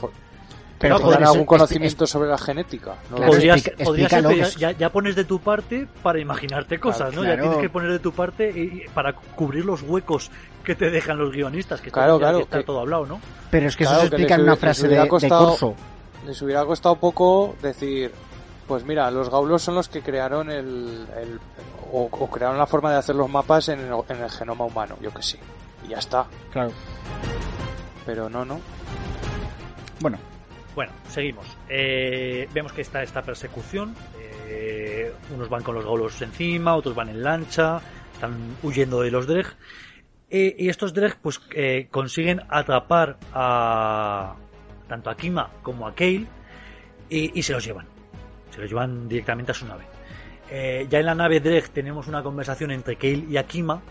Pero ¿Tendrán algún conocimiento sobre la genética. ¿no? podrías, ser, ya, pones de tu parte para imaginarte cosas, ¿no? Ya tienes que poner de tu parte y, para cubrir los huecos que te dejan los guionistas, que, claro, claro, está todo hablado, ¿no? Pero es que eso se explica en una frase de, curso. Les hubiera costado poco decir, pues mira, los gaulos son los que crearon el, o, crearon la forma de hacer los mapas en el, en el genoma humano, yo que sé. Y ya está. Claro. Pero no, no. Bueno, bueno, seguimos. Eh, vemos que está esta persecución. Eh, unos van con los gaulos encima, otros van en lancha, están huyendo de los Dreg. Eh, y estos Dreg pues consiguen atrapar a tanto a Kima como a Kale y, se los llevan. Se los llevan directamente a su nave. ya en la nave Dreg tenemos una conversación entre Kale y Akima.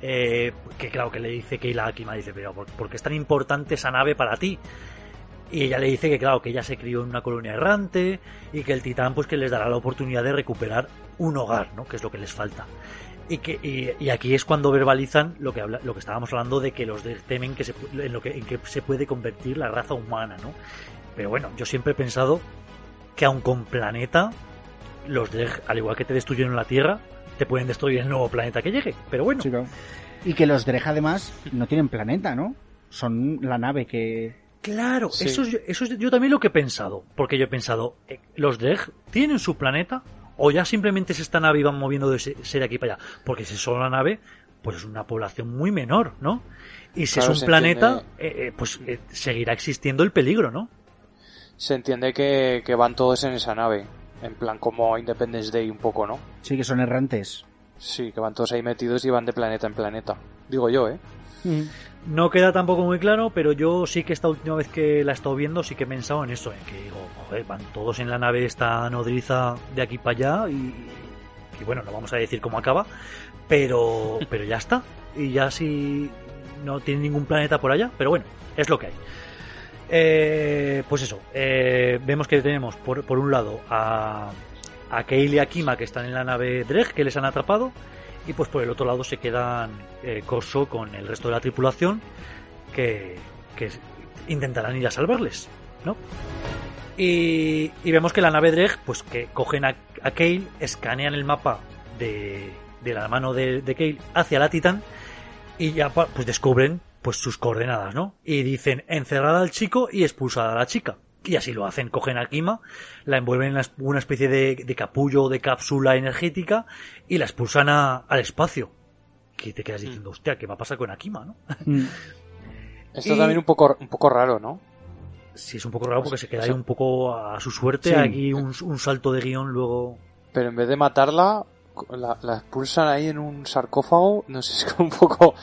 que claro que le dice Kale a Akima, dice, pero ¿por qué es tan importante esa nave para ti? Y ella le dice que claro, que ella se crió en una colonia errante y que el titán pues que les dará la oportunidad de recuperar un hogar, ¿no? Que es lo que les falta. Y que y, aquí es cuando verbalizan lo que habla, lo que estábamos hablando de que los temen que se, en lo que en que se puede convertir la raza humana, ¿no? Pero bueno, yo siempre he pensado que aun con planeta los de, al igual que te destruyeron la Tierra, te pueden destruir el nuevo planeta que llegue. Pero bueno. Y que los Dreg además no tienen planeta, ¿no? Son la nave que, Claro, eso, es, eso es yo también lo que he pensado. Porque yo he pensado, eh, ¿los Dreg tienen su planeta? ¿O ya simplemente se esta nave y van moviendo de, de aquí para allá? Porque si es solo la nave, pues es una población muy menor, ¿no? Y si es un planeta, eh, eh, pues seguirá existiendo el peligro, ¿no? Se entiende que, van todos en esa nave. En plan como Independence Day un poco, ¿no? Sí, que son errantes. Sí, que van todos ahí metidos y van de planeta en planeta. Digo yo, ¿eh? Mm. No queda tampoco muy claro, pero yo sí que esta última vez que la he estado viendo sí que he pensado en eso, en que digo, joder, van todos en la nave esta nodriza de aquí para allá y, bueno, no vamos a decir cómo acaba, pero, pero ya está. Y ya si no tiene ningún planeta por allá, pero bueno, es lo que hay. Eh, pues eso, eh, vemos que tenemos por, por un lado a, a Kale y a Kima que están en la nave Dreg que les han atrapado y pues por el otro lado se quedan eh, Corso con el resto de la tripulación que, que intentarán ir a salvarles, ¿no? Y, y vemos que la nave Dreg, pues que cogen a, a escanean el mapa de, de la mano de, de hacia la Titan y ya pues descubren pues sus coordenadas, ¿no? Y dicen encerrada al chico y expulsada a la chica. Y así lo hacen, cogen a Kima, la envuelven en una especie de, de capullo o de cápsula energética y la expulsan a- al espacio. Que te quedas diciendo, hostia, ¿qué va a pasar con Akima, no? Esto Y- también un poco, un poco raro, ¿no? Sí, es un poco raro porque se queda o ahí un poco a su suerte. Sí. Aquí un, un salto de guion luego. Pero en vez de matarla, la, la expulsan ahí en un sarcófago. No sé, es un poco...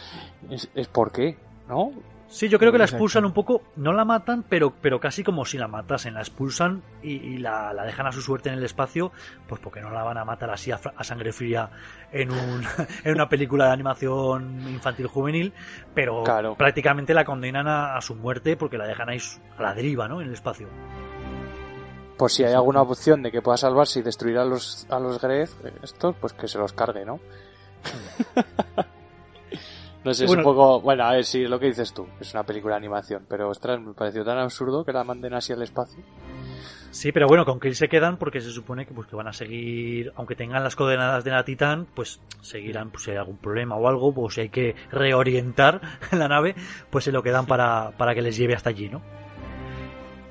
Es, es por qué, ¿no? Sí, yo creo que la expulsan un poco, no la matan, pero, pero casi como si la matasen. La expulsan y, y la, la dejan a su suerte en el espacio, pues porque no la van a matar así a, sangre fría en, un, en una película de animación infantil juvenil, pero Claro. prácticamente la condenan a, a su muerte porque la dejan ahí a la deriva, ¿no? En el espacio. Por si hay alguna opción de que pueda salvarse y destruir a los, a los Gref, eh, estos, pues que se los cargue, ¿no? no sé, es un poco... Bueno, a ver, sí, es lo que dices tú. Es una película de animación, pero ostras, me pareció tan absurdo que la manden así al espacio. Sí, pero bueno, con Krill se quedan porque se supone que, pues, que van a seguir, aunque tengan las coordenadas de la Titán, pues seguirán, pues si hay algún problema o algo, o si hay que reorientar la nave, pues se lo quedan para, para que les lleve hasta allí, ¿no?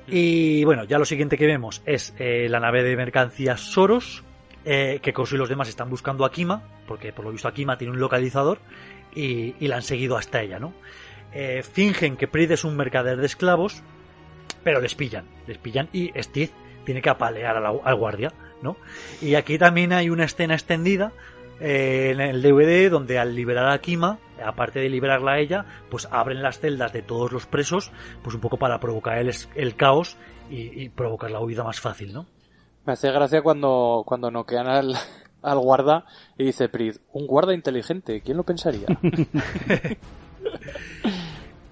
Y bueno, ya lo siguiente que vemos es eh, la nave de mercancías Soros, eh, que Kosu y los demás están buscando a Kima, porque por lo visto Akima tiene un localizador, y, y la han seguido hasta ella, ¿no? Eh, fingen que Prid es un mercader de esclavos, pero les pillan, les pillan y Steve tiene que apalear la- al guardia, ¿no? Y aquí también hay una escena extendida eh, en el DVD donde al liberar a Kima, aparte de liberarla a ella, pues abren las celdas de todos los presos, pues un poco para provocar el, el caos y, y provocar la huida más fácil, ¿no? Me hace gracia cuando, cuando noquean al, al guarda y dice Prid, un guarda inteligente, ¿quién lo pensaría?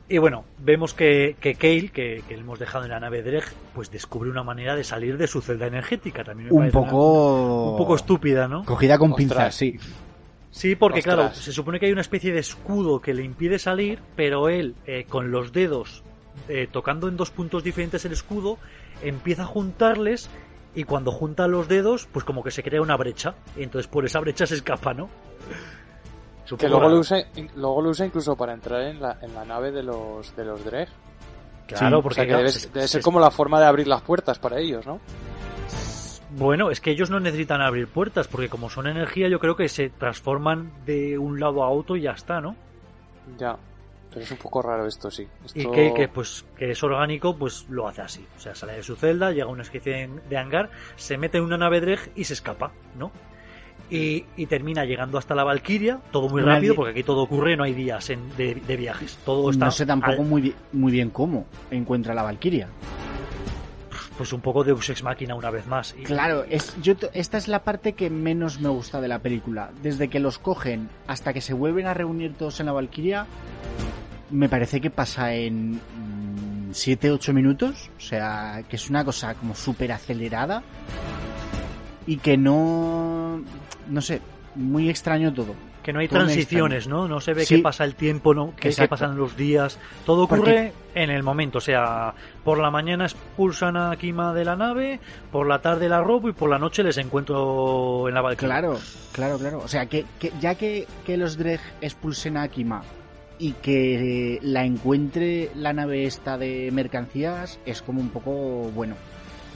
Y bueno, vemos que, que Kale, que, que le hemos dejado en la nave Dreg, pues descubre una manera de salir de su celda energética. También me Un parece una- poco... un poco estúpida, ¿no? Cogida con Ostras. pinzas, sí. Sí, porque Ostras. claro, se supone que hay una especie de escudo que le impide salir, pero él, eh, con los dedos, eh, tocando en dos puntos diferentes el escudo, empieza a juntarles y cuando junta los dedos, pues como que se crea una brecha. Y entonces por esa brecha se escapa, ¿no? Un que luego lo, usa, luego lo usa incluso para entrar en la, en la nave de los, de los Dreg. Claro, Sí, porque O sea que debe, se- debe se- ser como la forma de abrir las puertas para ellos, ¿no? Bueno, es que ellos no necesitan abrir puertas, porque como son energía, yo creo que se transforman de un lado a otro y ya está, ¿no? Ya. Pero es un poco raro esto, sí. Y que, que, pues que es orgánico, pues lo hace así. O sea, sale de su celda, llega a una especie de, hangar, se mete en una nave Dreg y se escapa, ¿no? Y, y termina llegando hasta la Valquiria, todo muy rápido, porque aquí todo ocurre, no hay días en- de, de viajes. Todo está No sé tampoco al- muy, muy bien cómo encuentra la Valquiria. pues un poco de Ex Máquina una vez más. Y- Claro, es, yo, esta es la parte que menos me gusta de la película. Desde que los cogen hasta que se vuelven a reunir todos en la Valquiria, me parece que pasa en 7-8 minutos. O sea, que es una cosa como súper acelerada y que no... No sé, muy extraño todo. Que no hay Todo transiciones, ¿no? No se ve Sí. qué pasa el tiempo, no qué, qué Exacto. pasan los días. Todo Porque- ocurre en el momento. O sea, por la mañana expulsan a Kima de la nave, por la tarde la robo y por la noche les encuentro en la Valkyria. Claro, claro, claro. O sea, que, que ya que, que los Dreg expulsen a Akima y que la encuentre la nave esta de mercancías, es como un poco, bueno,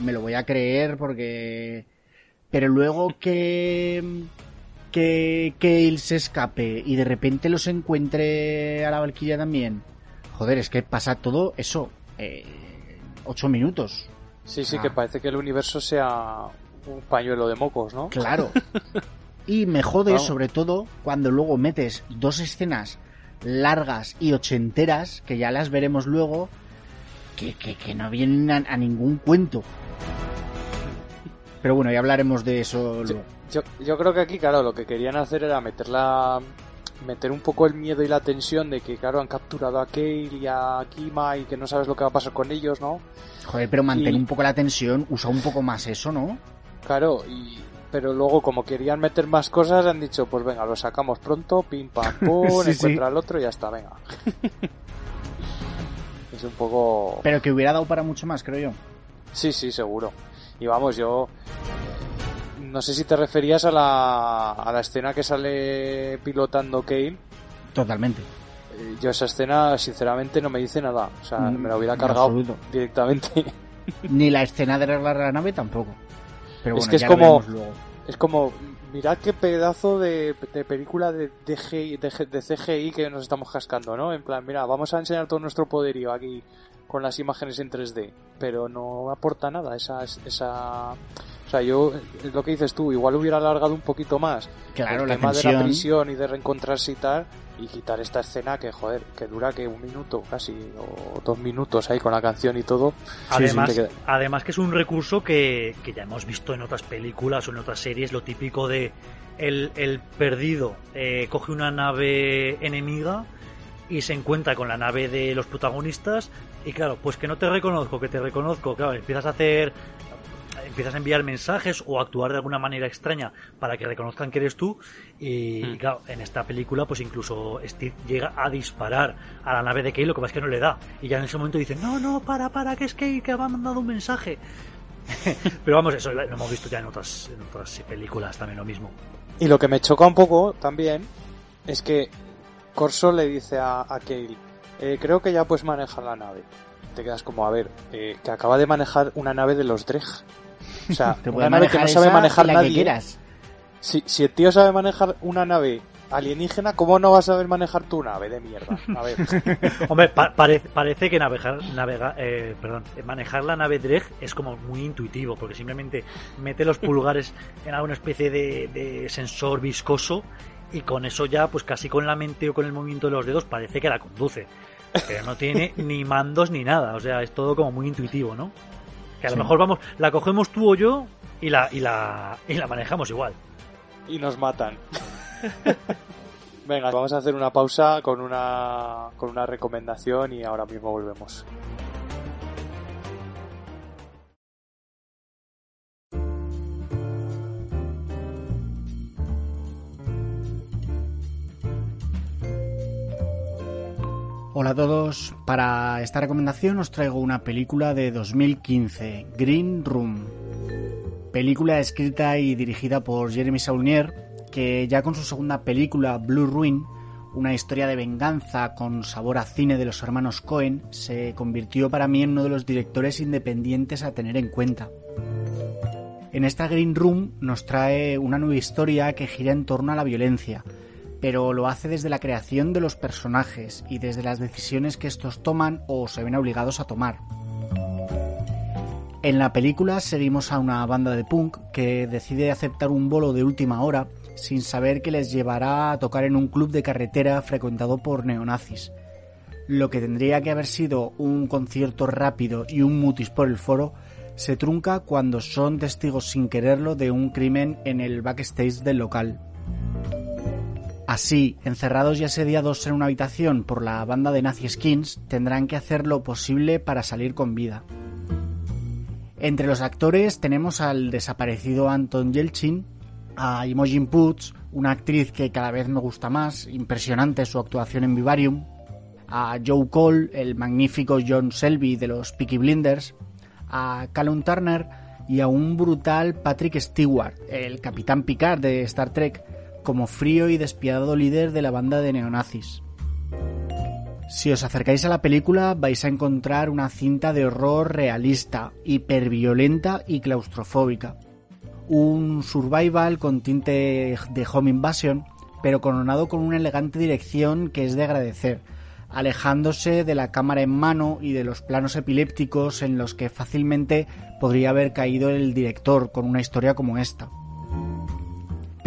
me lo voy a creer porque... Pero luego que... Que Kale se escape y de repente los encuentre a la Valkyria también. Joder, es que pasa todo eso. Eh, ocho minutos. Sí, sí, Ah. que parece que el universo sea un pañuelo de mocos, ¿no? Claro. Y me jode sobre todo cuando luego metes dos escenas largas y ochenteras, que ya las veremos luego, que, que, que no vienen a, a ningún cuento. Pero bueno, ya hablaremos de eso luego. Yo, yo creo que aquí, claro, lo que querían hacer era meter la, meter un poco el miedo y la tensión de que, claro, han capturado a Kale y a Kima y que no sabes lo que va a pasar con ellos, ¿no? Joder, pero mantén un poco la tensión, usa un poco más eso, ¿no? Claro, y, pero luego como querían meter más cosas han dicho, pues venga, lo sacamos pronto, pim pam pum, encuentra al otro y ya está, venga. es un poco... Pero que hubiera dado para mucho más, creo yo. Sí, sí, seguro. Y vamos, yo no sé si te referías a la, a la escena que sale pilotando Kane. Totalmente. Eh, yo esa escena, sinceramente, no me dice nada. O sea, me la hubiera cargado directamente. Ni la escena de arreglar la nave tampoco. Pero es que es como, es como, mirad qué pedazo de, película de, de, de, CGI que nos estamos cascando, ¿no? En plan, mira, vamos a enseñar todo nuestro poderío aquí con las imágenes en 3D, pero no aporta nada esa, esa o sea, yo, lo que dices tú, igual hubiera alargado un poquito más claro, el la tema de la prisión y de reencontrarse y tal, y quitar esta escena que, joder, que dura que un minuto casi, o dos minutos ahí con la canción y todo. Además, además que es un recurso que, que, ya hemos visto en otras películas o en otras series, lo típico de el, el perdido eh, coge una nave enemiga y se encuentra con la nave de los protagonistas y claro, pues que no te reconozco, que te reconozco, claro, empiezas a hacer empiezas a enviar mensajes o actuar de alguna manera extraña para que reconozcan que eres tú. Y, hmm. claro, en esta película, pues incluso Steve llega a disparar a la nave de Kay, lo que pasa es que no le da. Y ya en ese momento dicen, no, no, para, para, que es Kay que ha mandado un mensaje. Pero vamos, eso lo hemos visto ya en otras, en otras películas también lo mismo. Y lo que me choca un poco también es que Corso le dice a, a Kale, eh, creo que ya puedes manejar la nave. Te quedas como, a ver, eh, que acaba de manejar una nave de los Dreg. O sea, una nave que no sabe manejar nadie. Si, si el tío sabe manejar una nave alienígena, ¿cómo no vas a saber manejar tu nave de mierda? A ver. Hombre, parece que navegar, navega, eh, perdón, manejar la nave Dreg es como muy intuitivo, porque simplemente mete los pulgares en alguna especie de, de, sensor viscoso y con eso ya, pues casi con la mente o con el movimiento de los dedos, parece que la conduce. Pero no tiene ni mandos ni nada, o sea, es todo como muy intuitivo, ¿no? Que a lo mejor vamos, la cogemos tú o yo y la, y la, y la manejamos igual. Y nos matan. Venga, vamos a hacer una pausa con una, con una recomendación y ahora mismo volvemos. Hola a todos, para esta recomendación os traigo una película de 2015, Green Room. Película escrita y dirigida por Jeremy Saulnier, que ya con su segunda película, Blue Ruin, una historia de venganza con sabor a cine de los hermanos Cohen, se convirtió para mí en uno de los directores independientes a tener en cuenta. En esta Green Room nos trae una nueva historia que gira en torno a la violencia, pero lo hace desde la creación de los personajes y desde las decisiones que estos toman o se ven obligados a tomar. En la película seguimos a una banda de punk que decide aceptar un bolo de última hora sin saber que les llevará a tocar en un club de carretera frecuentado por neonazis. Lo que tendría que haber sido un concierto rápido y un mutis por el foro se trunca cuando son testigos sin quererlo de un crimen en el backstage del local. Así, encerrados y asediados en una habitación por la banda de Nazi Skins, tendrán que hacer lo posible para salir con vida. Entre los actores tenemos al desaparecido Anton Yelchin, a Imogen Poots, una actriz que cada vez me gusta más, impresionante su actuación en Vivarium, a Joe Cole, el magnífico John Selby de los Peaky Blinders, a Callum Turner y a un brutal Patrick Stewart, el capitán Picard de Star Trek, como frío y despiadado líder de la banda de neonazis. Si os acercáis a la película vais a encontrar una cinta de horror realista, hiperviolenta y claustrofóbica. Un survival con tinte de home invasion, pero coronado con una elegante dirección que es de agradecer, alejándose de la cámara en mano y de los planos epilépticos en los que fácilmente podría haber caído el director con una historia como esta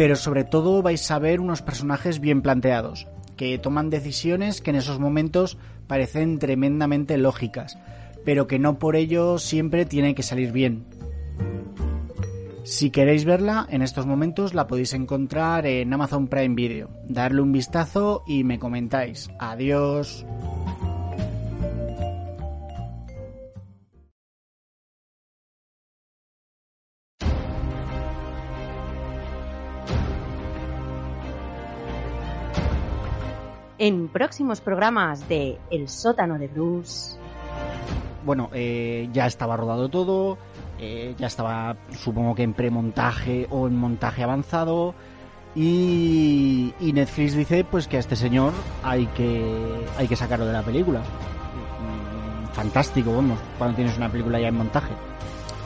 pero sobre todo vais a ver unos personajes bien planteados, que toman decisiones que en esos momentos parecen tremendamente lógicas, pero que no por ello siempre tienen que salir bien. Si queréis verla, en estos momentos la podéis encontrar en Amazon Prime Video. Darle un vistazo y me comentáis. Adiós. En próximos programas de El sótano de Bruce. Bueno, eh, ya estaba rodado todo, eh, ya estaba supongo que en premontaje o en montaje avanzado y, y Netflix dice pues que a este señor hay que hay que sacarlo de la película. Mm, Fantástico, vamos, cuando tienes una película ya en montaje.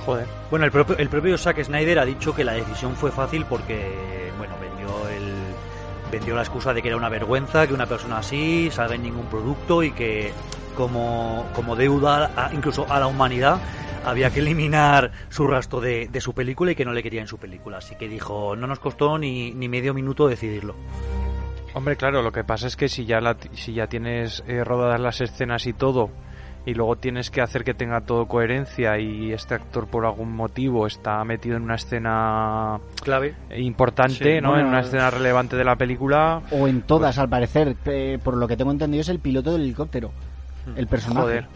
Joder. Bueno, el propio, el propio Zack Snyder ha dicho que la decisión fue fácil porque, bueno, vendió el vendió la excusa de que era una vergüenza que una persona así salga en ningún producto y que como, como deuda a- incluso a la humanidad había que eliminar su rastro de, su película y que no le quería en su película. Así que dijo, no nos costó ni, ni medio minuto decidirlo. Hombre, claro, lo que pasa es que si ya, la, si ya tienes eh, rodadas las escenas y todo, y luego tienes que hacer que tenga todo coherencia y este actor por algún motivo está metido en una escena Clave. importante, Sí, ¿no? bueno, en una es- escena relevante de la película. O en todas, al parecer, eh, por lo que tengo entendido es el piloto del helicóptero, el personaje. Joder.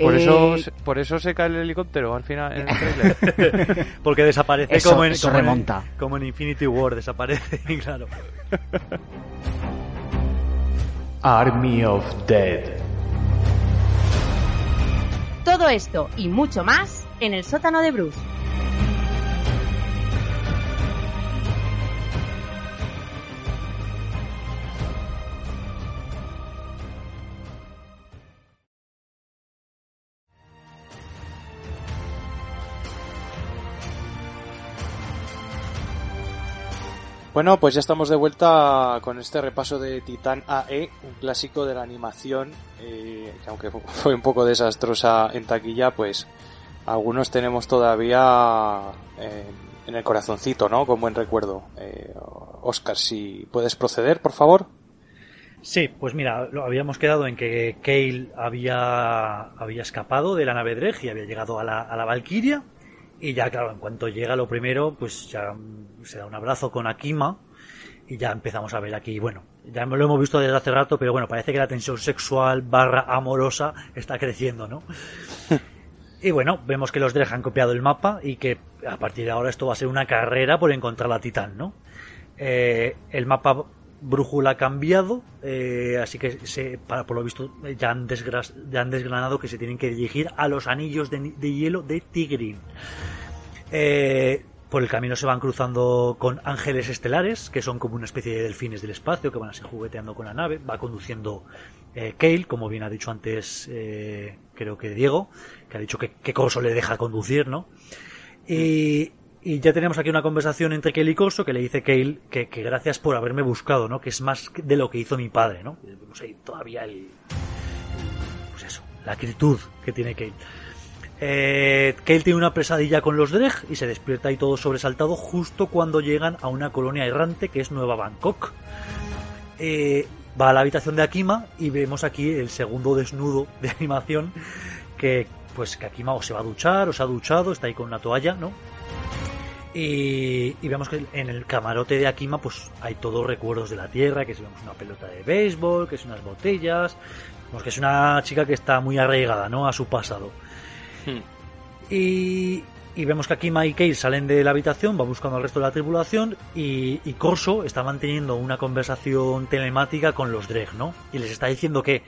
Por Eh, eso, se- por eso se cae el helicóptero al final en el trailer. Porque desaparece Eso- como, en, eso como, en, remonta. como en Infinity War, desaparece, claro. Army of Dead. Todo esto y mucho más en El sótano de Bruce. Bueno, pues ya estamos de vuelta con este repaso de Titan AE, un clásico de la animación, eh, que aunque fue un poco desastrosa en taquilla, pues algunos tenemos todavía eh, en el corazoncito, ¿no? Con buen recuerdo. Eh, Oscar, si puedes proceder, por favor. Sí, pues mira, lo habíamos quedado en que Kale había, había escapado de la nave Dreg y había llegado a la, a la Valkyria. Y ya, claro, en cuanto llega lo primero, pues ya se da un abrazo con Akima. Y ya empezamos a ver aquí, bueno, ya lo hemos visto desde hace rato, pero bueno, parece que la tensión sexual barra amorosa está creciendo, ¿no? Y bueno, vemos que los Dreg han copiado el mapa y que a partir de ahora esto va a ser una carrera por encontrar la Titán, ¿no? Eh, el mapa brújula ha cambiado, eh, así que se, para, por lo visto ya han, desgranado que se tienen que dirigir a los anillos de, hielo de Tigrin. Eh, por el camino se van cruzando con ángeles estelares, que son como una especie de delfines del espacio, que van así jugueteando con la nave. Va conduciendo eh, Kale, como bien ha dicho antes, eh, creo que Diego, que ha dicho que, que Corso le deja conducir, ¿no? Y, y ya tenemos aquí una conversación entre Kale y Corso que le dice Kale que, gracias por haberme buscado, ¿no? Que es más de lo que hizo mi padre, ¿no? Vemos ahí todavía el... Pues eso, la acritud que tiene Kale. Eh, Kale tiene una pesadilla con los Dreg y se despierta ahí todo sobresaltado justo cuando llegan a una colonia errante que es Nueva Bangkok. Eh, va a la habitación de Akima y vemos aquí el segundo desnudo de animación que pues que Akima o se va a duchar o se ha duchado, está ahí con una toalla, ¿no? Y, y vemos que en el camarote de Akima pues hay todos recuerdos de la tierra, que si vemos una pelota de béisbol, que es unas botellas, vemos que es una chica que está muy arraigada, ¿no? A su pasado. Y, y vemos que Akima y Kale salen de la habitación, va buscando al resto de la tripulación y, y Corso está manteniendo una conversación telemática con los Dreg, ¿no? Y les está diciendo que,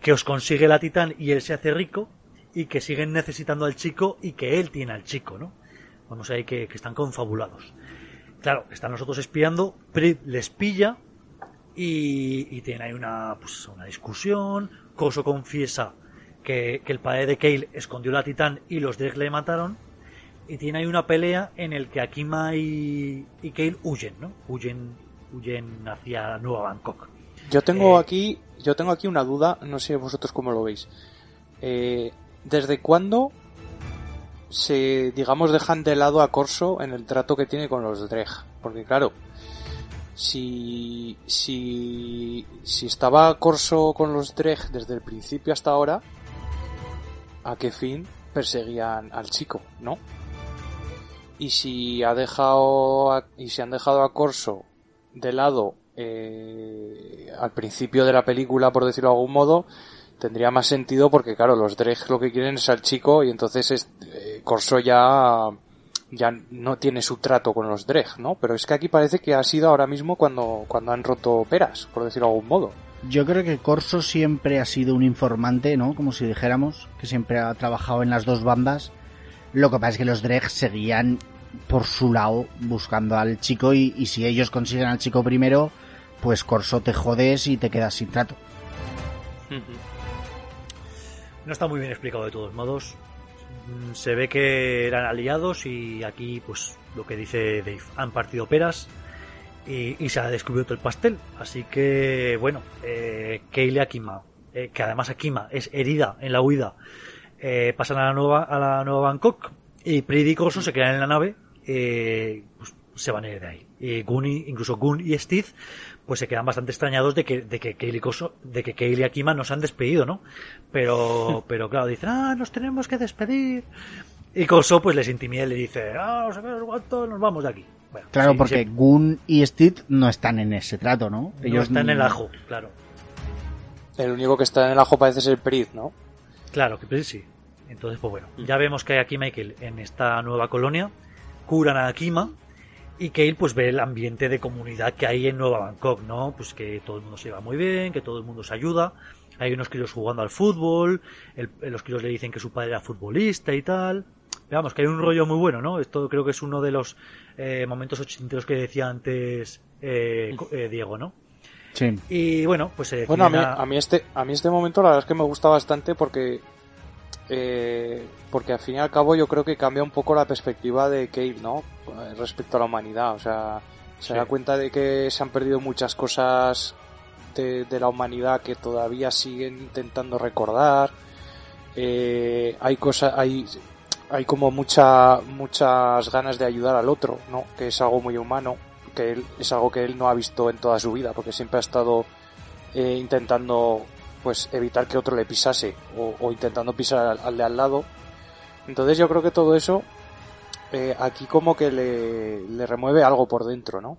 que os consigue la Titán y él se hace rico y que siguen necesitando al chico y que él tiene al chico, ¿no? Vamos ahí que, que están confabulados. Claro, están nosotros espiando, Prit les pilla y, y tienen ahí una, pues, una discusión. Corso confiesa que, que el padre de Kale escondió la titán y los Dreg le mataron. Y tiene ahí una pelea en el que Akima y, y Kale huyen, ¿no? Huyen, huyen hacia Nueva Bangkok. Yo tengo Eh, aquí, yo tengo aquí una duda, no sé vosotros cómo lo veis. Eh, ¿Desde cuándo se, digamos, dejan de lado a Corso en el trato que tiene con los Dreg? Porque claro, si, si, si estaba Corso con los Dreg desde el principio hasta ahora, ¿a qué fin perseguían al chico, no? y si ha dejado a- y han dejado a Corso de lado eh, al principio de la película, por decirlo de algún modo, tendría más sentido porque claro, los Dreg lo que quieren es al chico y entonces es, eh, Corso ya ya no tiene su trato con los Dreg, ¿no? Pero es que aquí parece que ha sido ahora mismo cuando cuando han roto peras, por decirlo de algún modo. Yo creo que Corso siempre ha sido un informante, ¿no? Como si dijéramos, que siempre ha trabajado en las dos bandas. Lo que pasa es que los Dreg seguían por su lado buscando al chico y, y si ellos consiguen al chico primero, pues Corso te jodes y te quedas sin trato. No está muy bien explicado de todos modos. Mm, Se ve que eran aliados y aquí, pues, lo que dice Dave, han partido peras y, y se ha descubierto el pastel. Así que, bueno, eh, Kaylee Akima, eh, que además Akima es herida en la huida, eh, pasan a la nueva, a la nueva Bangkok y Pridi y se quedan en la nave, eh, pues se van a ir de ahí. Y Gun incluso Gun y Steve, pues se quedan bastante extrañados de que, de que Kaylee de que Kaylee y Akima nos han despedido, ¿no? Pero, pero claro, dicen, ah, nos tenemos que despedir. Y Corso pues les intimida y le dice, ah, no sé qué, no sé cuánto, nos vamos de aquí. Bueno, Claro, sí, porque sí, Gun y Steve no están en ese trato, ¿no? no están en el ajo, claro. El único que está en el ajo parece ser Priz, ¿no? Claro, que pues sí. Entonces, pues bueno, ya vemos que hay aquí Michael en esta nueva colonia, curan a Akima y Kale pues ve el ambiente de comunidad que hay en Nueva Bangkok, ¿no? Pues que todo el mundo se lleva muy bien, que todo el mundo se ayuda. Hay unos críos jugando al fútbol, el- los críos le dicen que su padre era futbolista y tal. Veamos que hay un rollo muy bueno, ¿no? Esto creo que es uno de los eh, momentos ochenteros que decía antes eh, eh, Diego, ¿no? Sí. Y bueno, pues Bueno, a mí, a- a mí este a mí este momento la verdad es que me gusta bastante porque eh, porque al fin y al cabo yo creo que cambia un poco la perspectiva de Cale, ¿no? Eh, Respecto a la humanidad, o sea, se Sí. da cuenta de que se han perdido muchas cosas de, de la humanidad que todavía siguen intentando recordar. Eh, hay cosas, hay hay como mucha muchas ganas de ayudar al otro, ¿no? Que es algo muy humano, que él, es algo que él no ha visto en toda su vida, porque siempre ha estado eh, intentando pues evitar que otro le pisase o, o intentando pisar al, al de al lado. Entonces yo creo que todo eso eh, aquí como que le, le remueve algo por dentro, ¿no?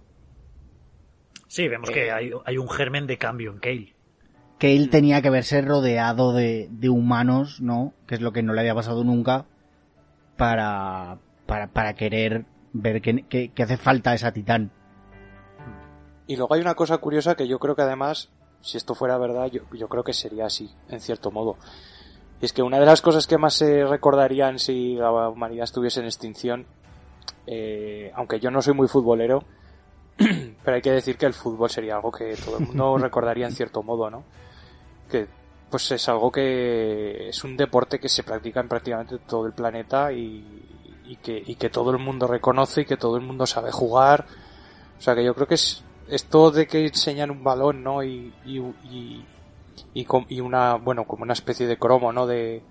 Sí, vemos Eh. que hay, hay un germen de cambio en Kale. Que él tenía que verse rodeado de, de humanos, ¿no? Que es lo que no le había pasado nunca para, para, para querer ver que, que- que hace falta esa titán. Y luego hay una cosa curiosa que yo creo que además, si esto fuera verdad, yo, yo creo que sería así, en cierto modo. Y es que una de las cosas que más se recordarían si la humanidad estuviese en extinción, eh, aunque yo no soy muy futbolero, pero hay que decir que el fútbol sería algo que todo el mundo recordaría en cierto modo, ¿no? Que pues es algo que es un deporte que se practica en prácticamente todo el planeta y, y que, y que todo el mundo reconoce y que todo el mundo sabe jugar. O sea que yo creo que es esto de que enseñan un balón, ¿no? Y, y, y, y, una, bueno, como una especie de cromo, ¿no? De,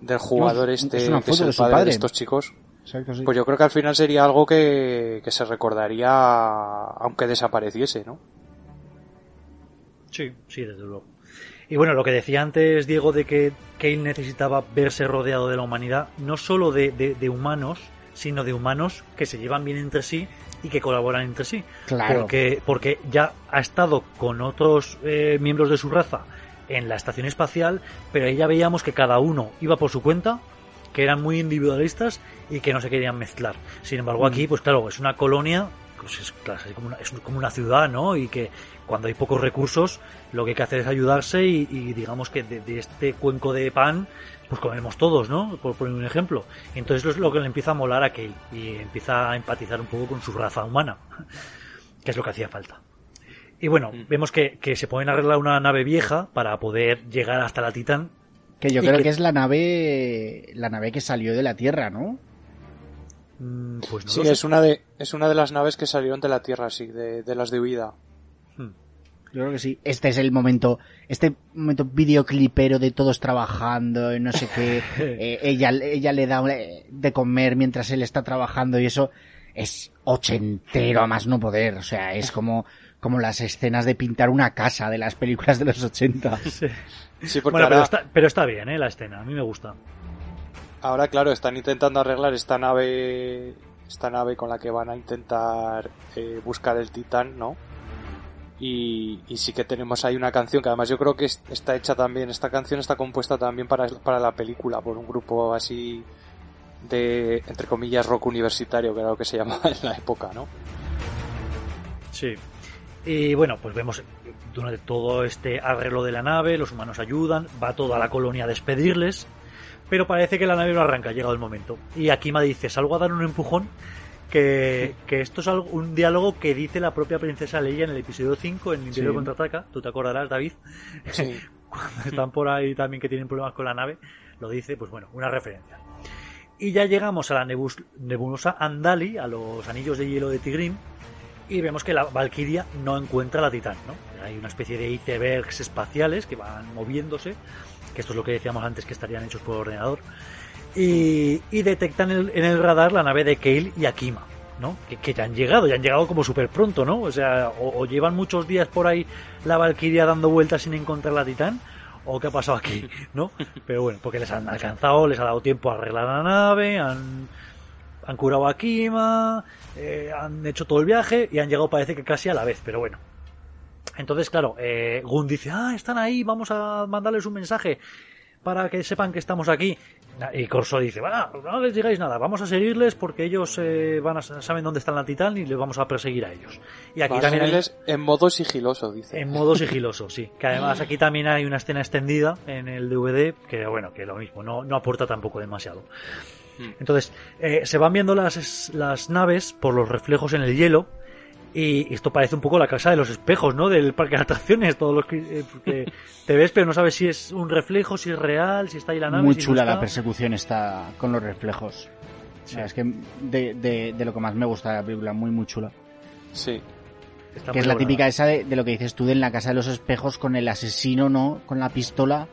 del jugador Es este, que es el de padre, padre. de estos chicos. Exacto, sí. Pues yo creo que al final sería algo que, que se recordaría aunque desapareciese, ¿no? Sí, sí, desde luego. Y bueno, lo que decía antes Diego de que Kale necesitaba verse rodeado de la humanidad, no solo de, de- de humanos, sino de humanos que se llevan bien entre sí y que colaboran entre sí. Claro. Porque, porque ya ha estado con otros eh, miembros de su raza en la estación espacial, pero ahí ya veíamos que cada uno iba por su cuenta, que eran muy individualistas y que no se querían mezclar. Sin embargo, aquí, pues claro, es una colonia, pues es, claro, es como, una, es como una ciudad, ¿no? Y que cuando hay pocos recursos, lo que hay que hacer es ayudarse y, y digamos que de, de este cuenco de pan, pues comemos todos, ¿no? Por poner un ejemplo. Entonces es lo que le empieza a molar a Kale y empieza a empatizar un poco con su raza humana, que es lo que hacía falta. Y bueno, Mm. vemos que, que se pueden arreglar una nave vieja para poder llegar hasta la Titán. Que yo creo que- que es la nave, la nave que salió de la Tierra, ¿no? Mm, Pues no Sí, es una de, es una de las naves que salieron de la Tierra, sí, de, de las de huida. Hmm. Yo creo que sí. Este es el momento, este momento videoclipero de todos trabajando y no sé qué. Eh, ella, ella le da eh, de comer mientras él está trabajando y eso es ochentero a más no poder. O sea, es como, como las escenas de pintar una casa de las películas de los 80. Sí. Sí, porque Bueno, pero está, pero está bien, ¿eh? La escena, a mí me gusta. Ahora, claro, están intentando arreglar esta nave esta nave con la que van a intentar eh, buscar el titán, ¿no? Y, sí que tenemos ahí una canción que además yo creo que está hecha también, esta canción está compuesta también para, para la película, por un grupo así de, entre comillas, rock universitario, que era lo que se llamaba en la época, ¿no? Sí. Y bueno, pues vemos durante todo este arreglo de la nave, los humanos ayudan, va toda la colonia a despedirles, pero parece que la nave no arranca, ha llegado el momento. Y Akima dice, salgo a dar un empujón, que, esto es un diálogo que dice la propia princesa Leia en el episodio 5, en Imperio Contraataca, tú te acordarás, David, cuando están por ahí también que tienen problemas con la nave, lo dice, pues bueno, una referencia. Y ya llegamos a la nebulosa Andali, a los anillos de hielo de Tigrim, y vemos que la Valkyria no encuentra la Titán, ¿no? Hay una especie de icebergs espaciales que van moviéndose, que esto es lo que decíamos antes que estarían hechos por ordenador, y, detectan en el, radar la nave de Kale y Akima, ¿no? Que, ya han llegado, ya han llegado como súper pronto, ¿no? O sea, o, llevan muchos días por ahí la Valkyria dando vueltas sin encontrar la Titán, o qué ha pasado aquí, ¿no? Pero bueno, porque les han alcanzado, les ha dado tiempo a arreglar la nave, han, curado a Akima, eh, han hecho todo el viaje y han llegado parece que casi a la vez, pero bueno. Entonces, claro, eh, Gun dice, ah, están ahí, vamos a mandarles un mensaje para que sepan que estamos aquí. Y Corso dice, bueno, no les digáis nada, vamos a seguirles porque ellos eh, van a, saben dónde está la Titán y les vamos a perseguir a ellos. Y aquí también en modo sigiloso, dice. En modo sigiloso, sí. Que además aquí también hay una escena extendida en el DVD que, bueno, que lo mismo, no, no aporta tampoco demasiado. Hmm. Entonces, eh, se van viendo las, las naves por los reflejos en el hielo y esto parece un poco la casa de los espejos, ¿no? Del parque de atracciones, todos los que, eh, te ves, pero no sabes si es un reflejo, si es real, si está ahí la nave. Muy chula la persecución está con los reflejos. O sea, es que de, de, lo que más me gusta de la película, muy, muy chula. Sí. que es la típica esa de, de, lo que dices tú de en la casa de los espejos con el asesino, ¿no? Con la pistola,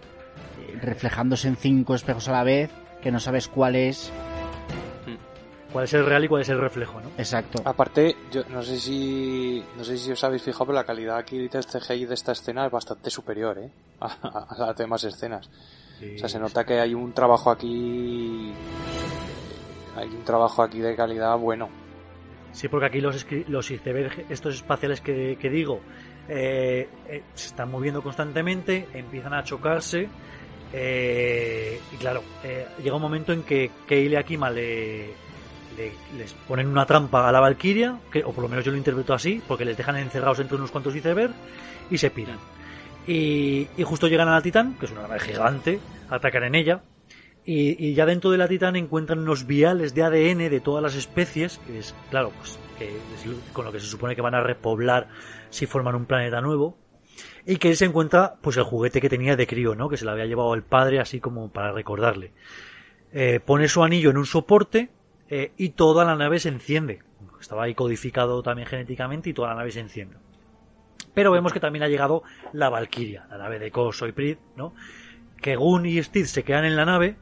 eh, reflejándose en cinco espejos a la vez, que no sabes cuál es cuál es el real y cuál es el reflejo, ¿no? Exacto. Aparte, yo no sé si no sé si os habéis fijado, pero la calidad aquí de este CGI de esta escena es bastante superior, ¿eh? A, las demás escenas. o sea, se nota que hay un trabajo aquí hay un trabajo aquí de calidad bueno. Sí, porque aquí los, los icebergs, estos espaciales que, digo, eh, eh, se están moviendo constantemente, empiezan a chocarse. Eh, y claro, llega un momento en que Keile Akima le, les ponen una trampa a la Valkyria, que, o por lo menos yo lo interpreto así, porque les dejan encerrados entre unos cuantos icebergs y se piran. Y, justo llegan a la Titán, que es una nave gigante, atacan en ella. Y, ya dentro de la Titán encuentran unos viales de ADN de todas las especies, que es, claro, pues que con lo que se supone que van a repoblar si forman un planeta nuevo. Y que se encuentra pues el juguete que tenía de crío, ¿no? Que se lo había llevado el padre así como para recordarle. Eh, pone su anillo en un soporte eh, y toda la nave se enciende. Estaba ahí codificado también genéticamente y toda la nave se enciende. Pero vemos que también ha llegado la Valkyria, la nave de Koso y Prid, ¿no? Que Gun y Steve se quedan en la nave,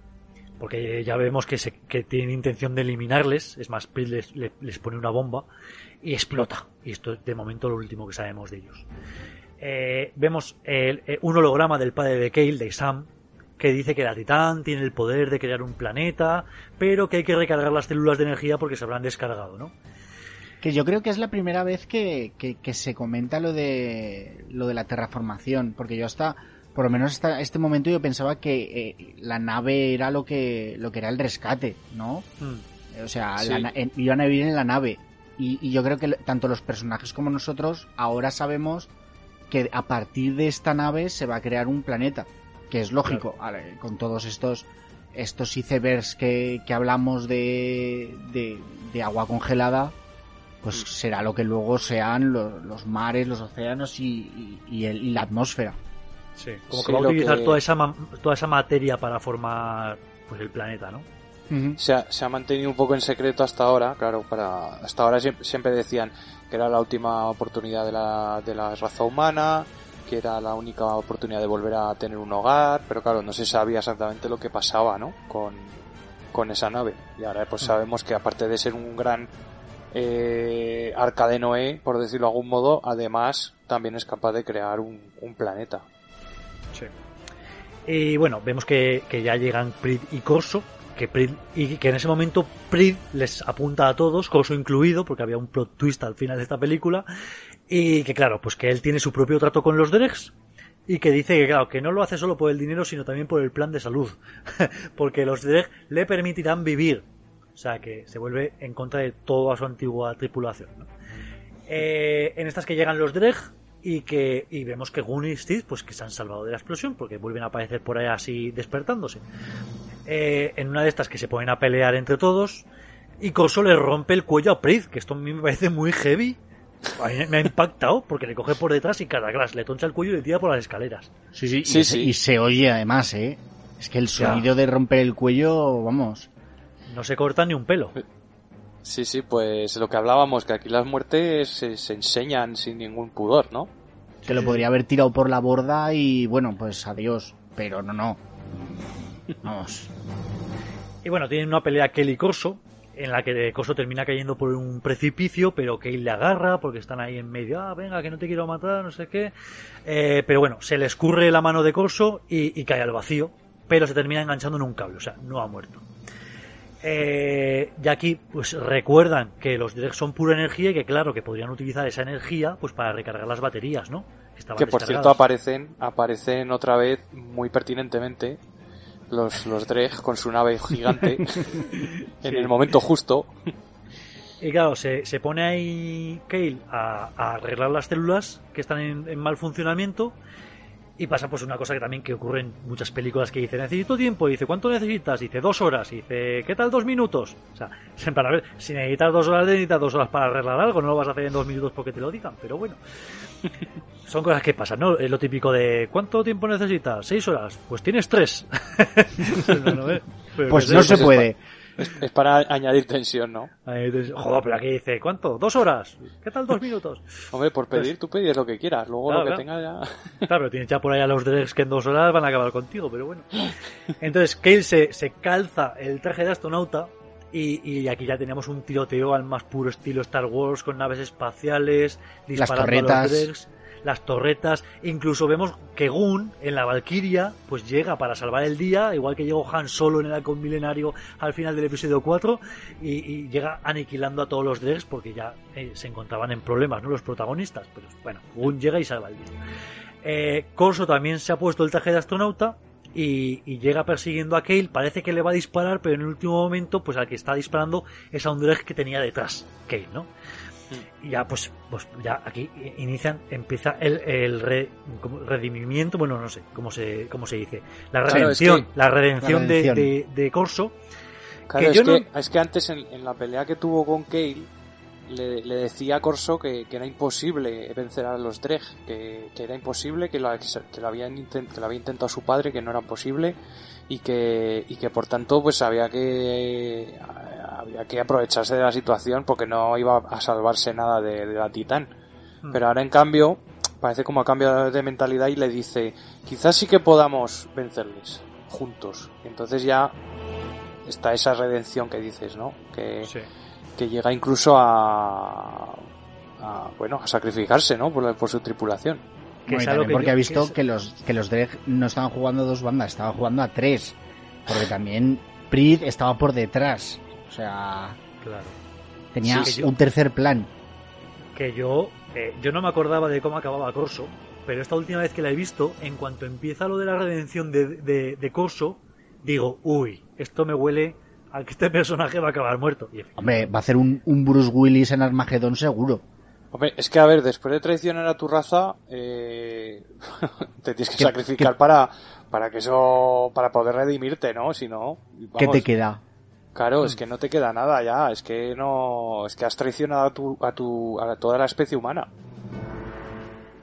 porque ya vemos que, se, que tienen intención de eliminarles. Es más, Prid les, pone una bomba y explota. Y esto es de momento lo último que sabemos de ellos. Eh, vemos eh, un holograma del padre de Kale, de Sam, que dice que la Titán tiene el poder de crear un planeta, pero que hay que recargar las células de energía porque se habrán descargado, ¿no? Que yo creo que es la primera vez que, se comenta lo de lo de la terraformación, porque yo hasta por lo menos hasta este momento yo pensaba que eh, la nave era lo que lo que era el rescate, ¿no? Hmm. O sea, iban a vivir en la nave. Y, y, yo creo que tanto los personajes como nosotros ahora sabemos que a partir de esta nave se va a crear un planeta que es lógico, con todos estos estos icebergs que, que hablamos de, de, agua congelada, pues mm. será lo que luego sean los, mares, los océanos y, y, la atmósfera. Sí, como que va a utilizar toda esa toda esa materia para formar pues el planeta, ¿no? se, ha, se, ha, mantenido un poco en secreto hasta ahora, claro, para hasta ahora siempre, siempre decían que era la última oportunidad de la, de la raza humana, que era la única oportunidad de volver a tener un hogar, pero claro, no se sabía exactamente lo que pasaba, ¿no? Con, con esa nave. Y ahora pues mm. sabemos que aparte de ser un gran eh, arca de Noé, por decirlo de algún modo, además también es capaz de crear un, planeta. Sí. Y bueno, vemos que, ya llegan Prit y Corso que Prid- y que en ese momento Prid les apunta a todos, Corso incluido, porque había un plot twist al final de esta película, y que claro, pues que él tiene su propio trato con los Dregs, y que dice que claro, que no lo hace solo por el dinero, sino también por el plan de salud, porque los Dreg le permitirán vivir, o sea que se vuelve en contra de toda su antigua tripulación. ¿no? Eh, en estas que llegan los Dreg y que y vemos que Gunn y Steve pues que se han salvado de la explosión porque vuelven a aparecer por ahí así despertándose. Eh, en una de estas que se ponen a pelear entre todos y Corso le rompe el cuello a Prid, que esto a mí me parece muy heavy. A mí me ha impactado porque le coge por detrás y caragras, le toncha el cuello y le tira por las escaleras. Sí, sí, Sí, y, sí. y se oye además, ¿eh? Es que el Ya. sonido de romper el cuello, vamos. No se corta ni un pelo. Sí, sí, pues lo que hablábamos, que aquí las muertes se, se enseñan sin ningún pudor, ¿no? Que lo podría haber tirado por la borda y bueno, pues adiós. Pero no, no. Vamos. Y bueno, tienen una pelea Kelly Corso, en la que Corso termina cayendo por un precipicio, pero Kale le agarra porque están ahí en medio, ah, venga, que no te quiero matar, no sé qué. Eh, pero bueno, se le escurre la mano de Corso y, y cae al vacío, pero se termina enganchando en un cable, o sea, no ha muerto. Eh, y aquí, pues recuerdan que los Dregs son pura energía y que claro, que podrían utilizar esa energía pues para recargar las baterías, ¿no? estaban Que por cierto aparecen, aparecen otra vez muy pertinentemente los, los Dreg con su nave gigante en el momento justo. Y claro, se, se pone ahí Kale a, a arreglar las células que están en, en mal funcionamiento y pasa pues una cosa que también que ocurre en muchas películas que dice necesito tiempo, y dice ¿cuánto necesitas? Y dice dos horas, y dice ¿qué tal dos minutos? O sea, para ver, si necesitas dos horas necesitas dos horas para arreglar algo, no lo vas a hacer en dos minutos porque te lo digan, pero bueno. Son cosas que pasan, ¿no? Es lo típico de ¿cuánto tiempo necesitas? ¿Seis horas? Pues tienes tres. No, no, eh. Pero Pues no se puede. Es, es para añadir tensión, ¿no? Joder, pero aquí dice, ¿cuánto? ¿Dos horas? ¿Qué tal dos minutos? Hombre, por pedir, tú pides lo que quieras, luego Claro, lo que claro. tenga ya... Claro, tienes ya por ahí a los Dregs que en dos horas van a acabar contigo, pero bueno. Entonces, Kale se, se calza el traje de astronauta y, y aquí ya tenemos un tiroteo al más puro estilo Star Wars con naves espaciales, disparando a los Dregs, las torretas, incluso vemos que Gun en la Valkyria pues llega para salvar el día, igual que llegó Han Solo en el halcón milenario al final del episodio 4 y, y llega aniquilando a todos los Dregs porque ya eh, se encontraban en problemas, ¿no? Los protagonistas, pero bueno, Gun llega y salva el día. Eh, Corso también se ha puesto el traje de astronauta y, y llega persiguiendo a Kale. Parece que le va a disparar, pero en el último momento, pues al que está disparando es a un Dreg que tenía detrás, Kale, ¿no? Y ya, pues, pues ya aquí inician, empieza el, el re- redimimiento, bueno, no sé cómo se, cómo se dice, la Claro, es redención, que- la redención, La de- redención. De, de Corso. Claro, Que es, yo que, no- es que antes en, en la pelea que tuvo con Kale le, le decía a Corso que, que era imposible vencer a los Dreg, que, que era imposible, que lo, que lo habían que lo había intentado su padre, que no era posible y que, y que por tanto pues había que había que aprovecharse de la situación porque no iba a salvarse nada de, de la Titán. Hmm. Pero ahora en cambio parece como ha cambiado de mentalidad y le dice quizás sí que podamos vencerles juntos. Y entonces ya está esa redención que dices, ¿no? Que, Sí. que llega incluso a, a, bueno a sacrificarse, ¿no? Por, por su tripulación. Que es algo también que porque yo- ha que visto es- que, los que los Dreg no estaban jugando a dos bandas, estaban jugando a tres. Porque también Prid estaba por detrás. O sea, Claro. tenía Sí, que yo- un tercer plan. que yo eh, yo no me acordaba de cómo acababa Corso, pero esta última vez que la he visto, en cuanto empieza lo de la redención de, de, de Corso, digo, uy, esto me huele a que este personaje va a acabar muerto. Y Hombre, va a hacer un, un Bruce Willis en Armagedón seguro. Hombre, es que a ver, después de traicionar a tu raza, eh, te tienes que ¿Qué- sacrificar qué- para, para que eso, para poder redimirte, ¿no? Si no, ¿Qué te queda? Claro, es que no te queda nada ya, es que no, es que has traicionado a tu, a tu, a toda la especie humana.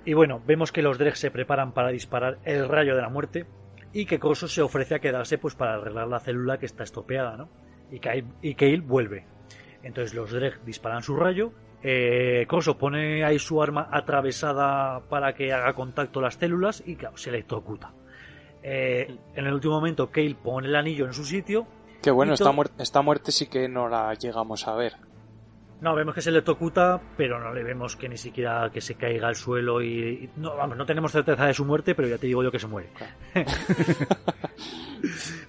Y bueno, vemos que los Dregs se preparan para disparar el rayo de la muerte y que Corso se ofrece a quedarse pues para arreglar la célula que está estropeada, ¿no? Y Kale, y Kale vuelve. Entonces los Dreg disparan su rayo, eh, Corso pone ahí su arma atravesada para que haga contacto las células y claro, se electrocuta. Eh, en el último momento Kale pone el anillo en su sitio. Que bueno, esta, to- muer- esta muerte sí que no la llegamos a ver. No, vemos que se electrocuta, pero no le vemos que ni siquiera que se caiga al suelo y, y- no, vamos, no tenemos certeza de su muerte, pero ya te digo yo que se muere.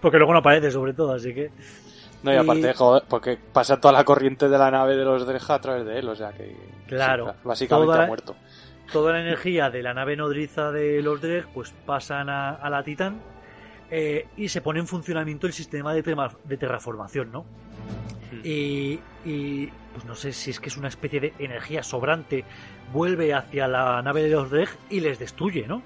Porque luego no aparece, sobre todo, así que. No, y aparte, joder, porque pasa toda la corriente de la nave de los Drej a través de él, o sea que. Claro. sí, básicamente Toda- ha muerto. toda la energía de la nave nodriza de los Dreg pues pasan a, a la Titán eh, y se pone en funcionamiento el sistema de, tema- de terraformación, ¿no? Hmm. Y, y, pues no sé si es que es una especie de energía sobrante, vuelve hacia la nave de los Dreg y les destruye, ¿no?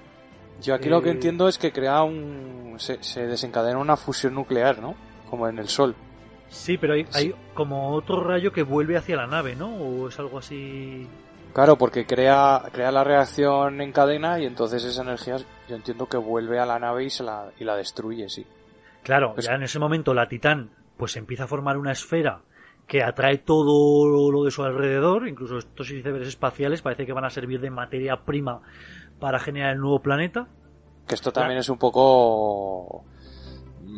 Yo aquí lo que Eh, entiendo es que crea un. Se, se desencadena una fusión nuclear, ¿no? Como en el Sol. Sí, pero hay, Sí. hay como otro rayo que vuelve hacia la nave, ¿no? O es algo así... Claro, porque crea, crea la reacción en cadena y entonces esa energía yo entiendo que vuelve a la nave y, se la, y la destruye, sí. Claro, Pues- ya en ese momento la Titán pues empieza a formar una esfera que atrae todo lo de su alrededor, incluso estos icebergs espaciales parece que van a servir de materia prima para generar el nuevo planeta. Que esto también es un poco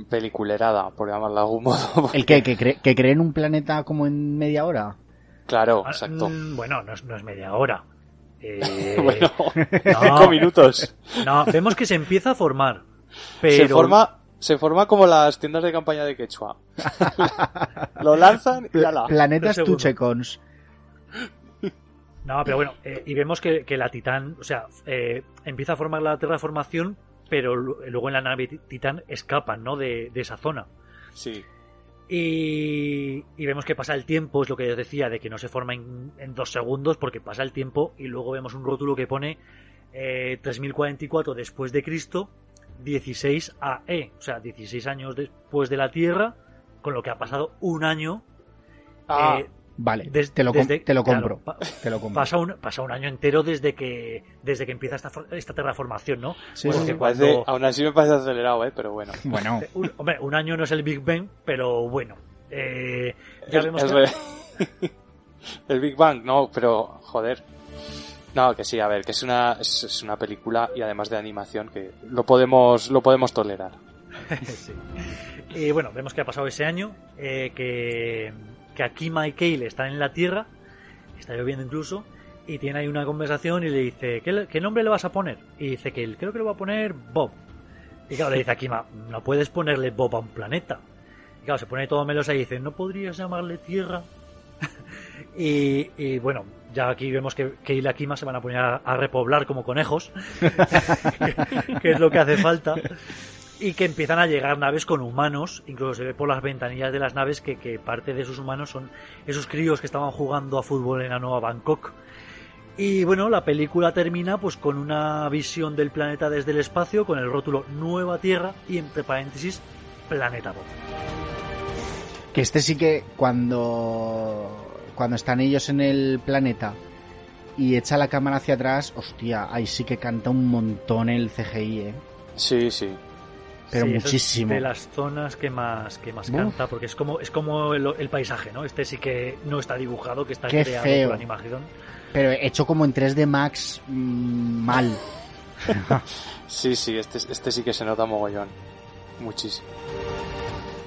peliculerada, por llamarlo de algún modo. ¿El qué? ¿Que, cre- ¿Que creen un planeta como en media hora? Claro, Ah, exacto. mm, Bueno, no es, no es media hora. Eh, bueno, no. cinco minutos. no, vemos que se empieza a formar. Pero Se forma, se forma como las tiendas de campaña de Quechua. Lo lanzan y ala. Planetas. Tuchecons. No, pero bueno, eh, y vemos que, que la Titán, o sea, eh, empieza a formar la terraformación, pero lu- luego en la nave ti- Titán escapan, ¿no? De, de esa zona. Sí. Y, y vemos que pasa el tiempo, es lo que os decía, de que no se forma en, en dos segundos, porque pasa el tiempo y luego vemos un rótulo que pone eh, 3044 después de Cristo, 16 AE, o sea, 16 años después de la Tierra, con lo que ha pasado un año. Ah, eh, Vale, te, lo desde- te lo compro. te lo compro. pasa un, pasa un año entero desde que desde que empieza esta, esta terraformación, ¿no? Sí, Porque sí, sí. me cuando- parece- aún así me parece acelerado, ¿eh? Pero bueno. Bueno, un- hombre, un año no es el Big Bang, pero bueno. eh, ya El, vemos el que- el Big Bang, no, pero joder. No, que sí, a ver, que es una, es, es una película y además de animación que lo podemos, lo podemos tolerar. Sí. Y bueno, vemos que ha pasado ese año, eh, que, que Akima y Kale están en la Tierra, está lloviendo incluso, y tiene ahí una conversación y le dice, ¿qué, nombre le vas a poner? Y dice que creo que le va a poner Bob. Y claro, le dice Akima, no puedes ponerle Bob a un planeta. Y claro, se pone todo melosa y dice, ¿no podrías llamarle Tierra? y, y bueno, ya aquí vemos que Kale y Akima se van a poner a, repoblar como conejos, que es lo que hace falta y que empiezan a llegar naves con humanos, incluso se ve por las ventanillas de las naves que, que parte de esos humanos son esos críos que estaban jugando a fútbol en la nueva Bangkok. Y bueno, la película termina pues con una visión del planeta desde el espacio, con el rótulo Nueva Tierra y entre paréntesis Planeta Bob. que este sí que cuando cuando están ellos en el planeta y echa la cámara hacia atrás, hostia, ahí sí que canta un montón el CGI, eh. Sí, sí. Pero Sí, eso es muchísimo. de las zonas que más que más Uf. canta, porque es como es como el, el paisaje, ¿no? Este sí que no está dibujado, que está Qué creado feo. por animación. Pero hecho como en 3D Max mm, mal. Sí, sí, este, este sí que se nota mogollón. Muchísimo.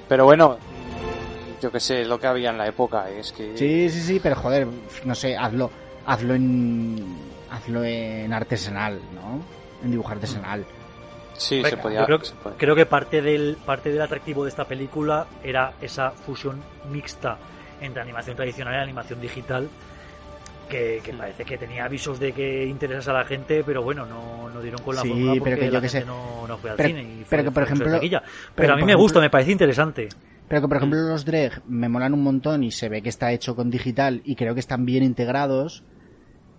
Pero bueno, mm, yo que sé, es lo que había en la época, ¿eh? es que... Sí, sí, sí, pero joder, no sé, hazlo, hazlo en, hazlo en artesanal, ¿no? En dibujo artesanal. Sí, Venga, se podía... creo, se puede. creo que parte del, parte del atractivo de esta película era esa fusión mixta entre animación tradicional y animación digital que, que parece que tenía avisos de que interesas a la gente, pero bueno, no, no dieron con la Sí, fórmula pero porque que yo la que gente sé. no, no fue al Pero- cine. Y fue- pero que, por ejemplo- pero Pero a mí me ejemplo- gusta, me parece interesante. Pero que por ejemplo los Dreg me molan un montón y se ve que está hecho con digital y creo que están bien integrados.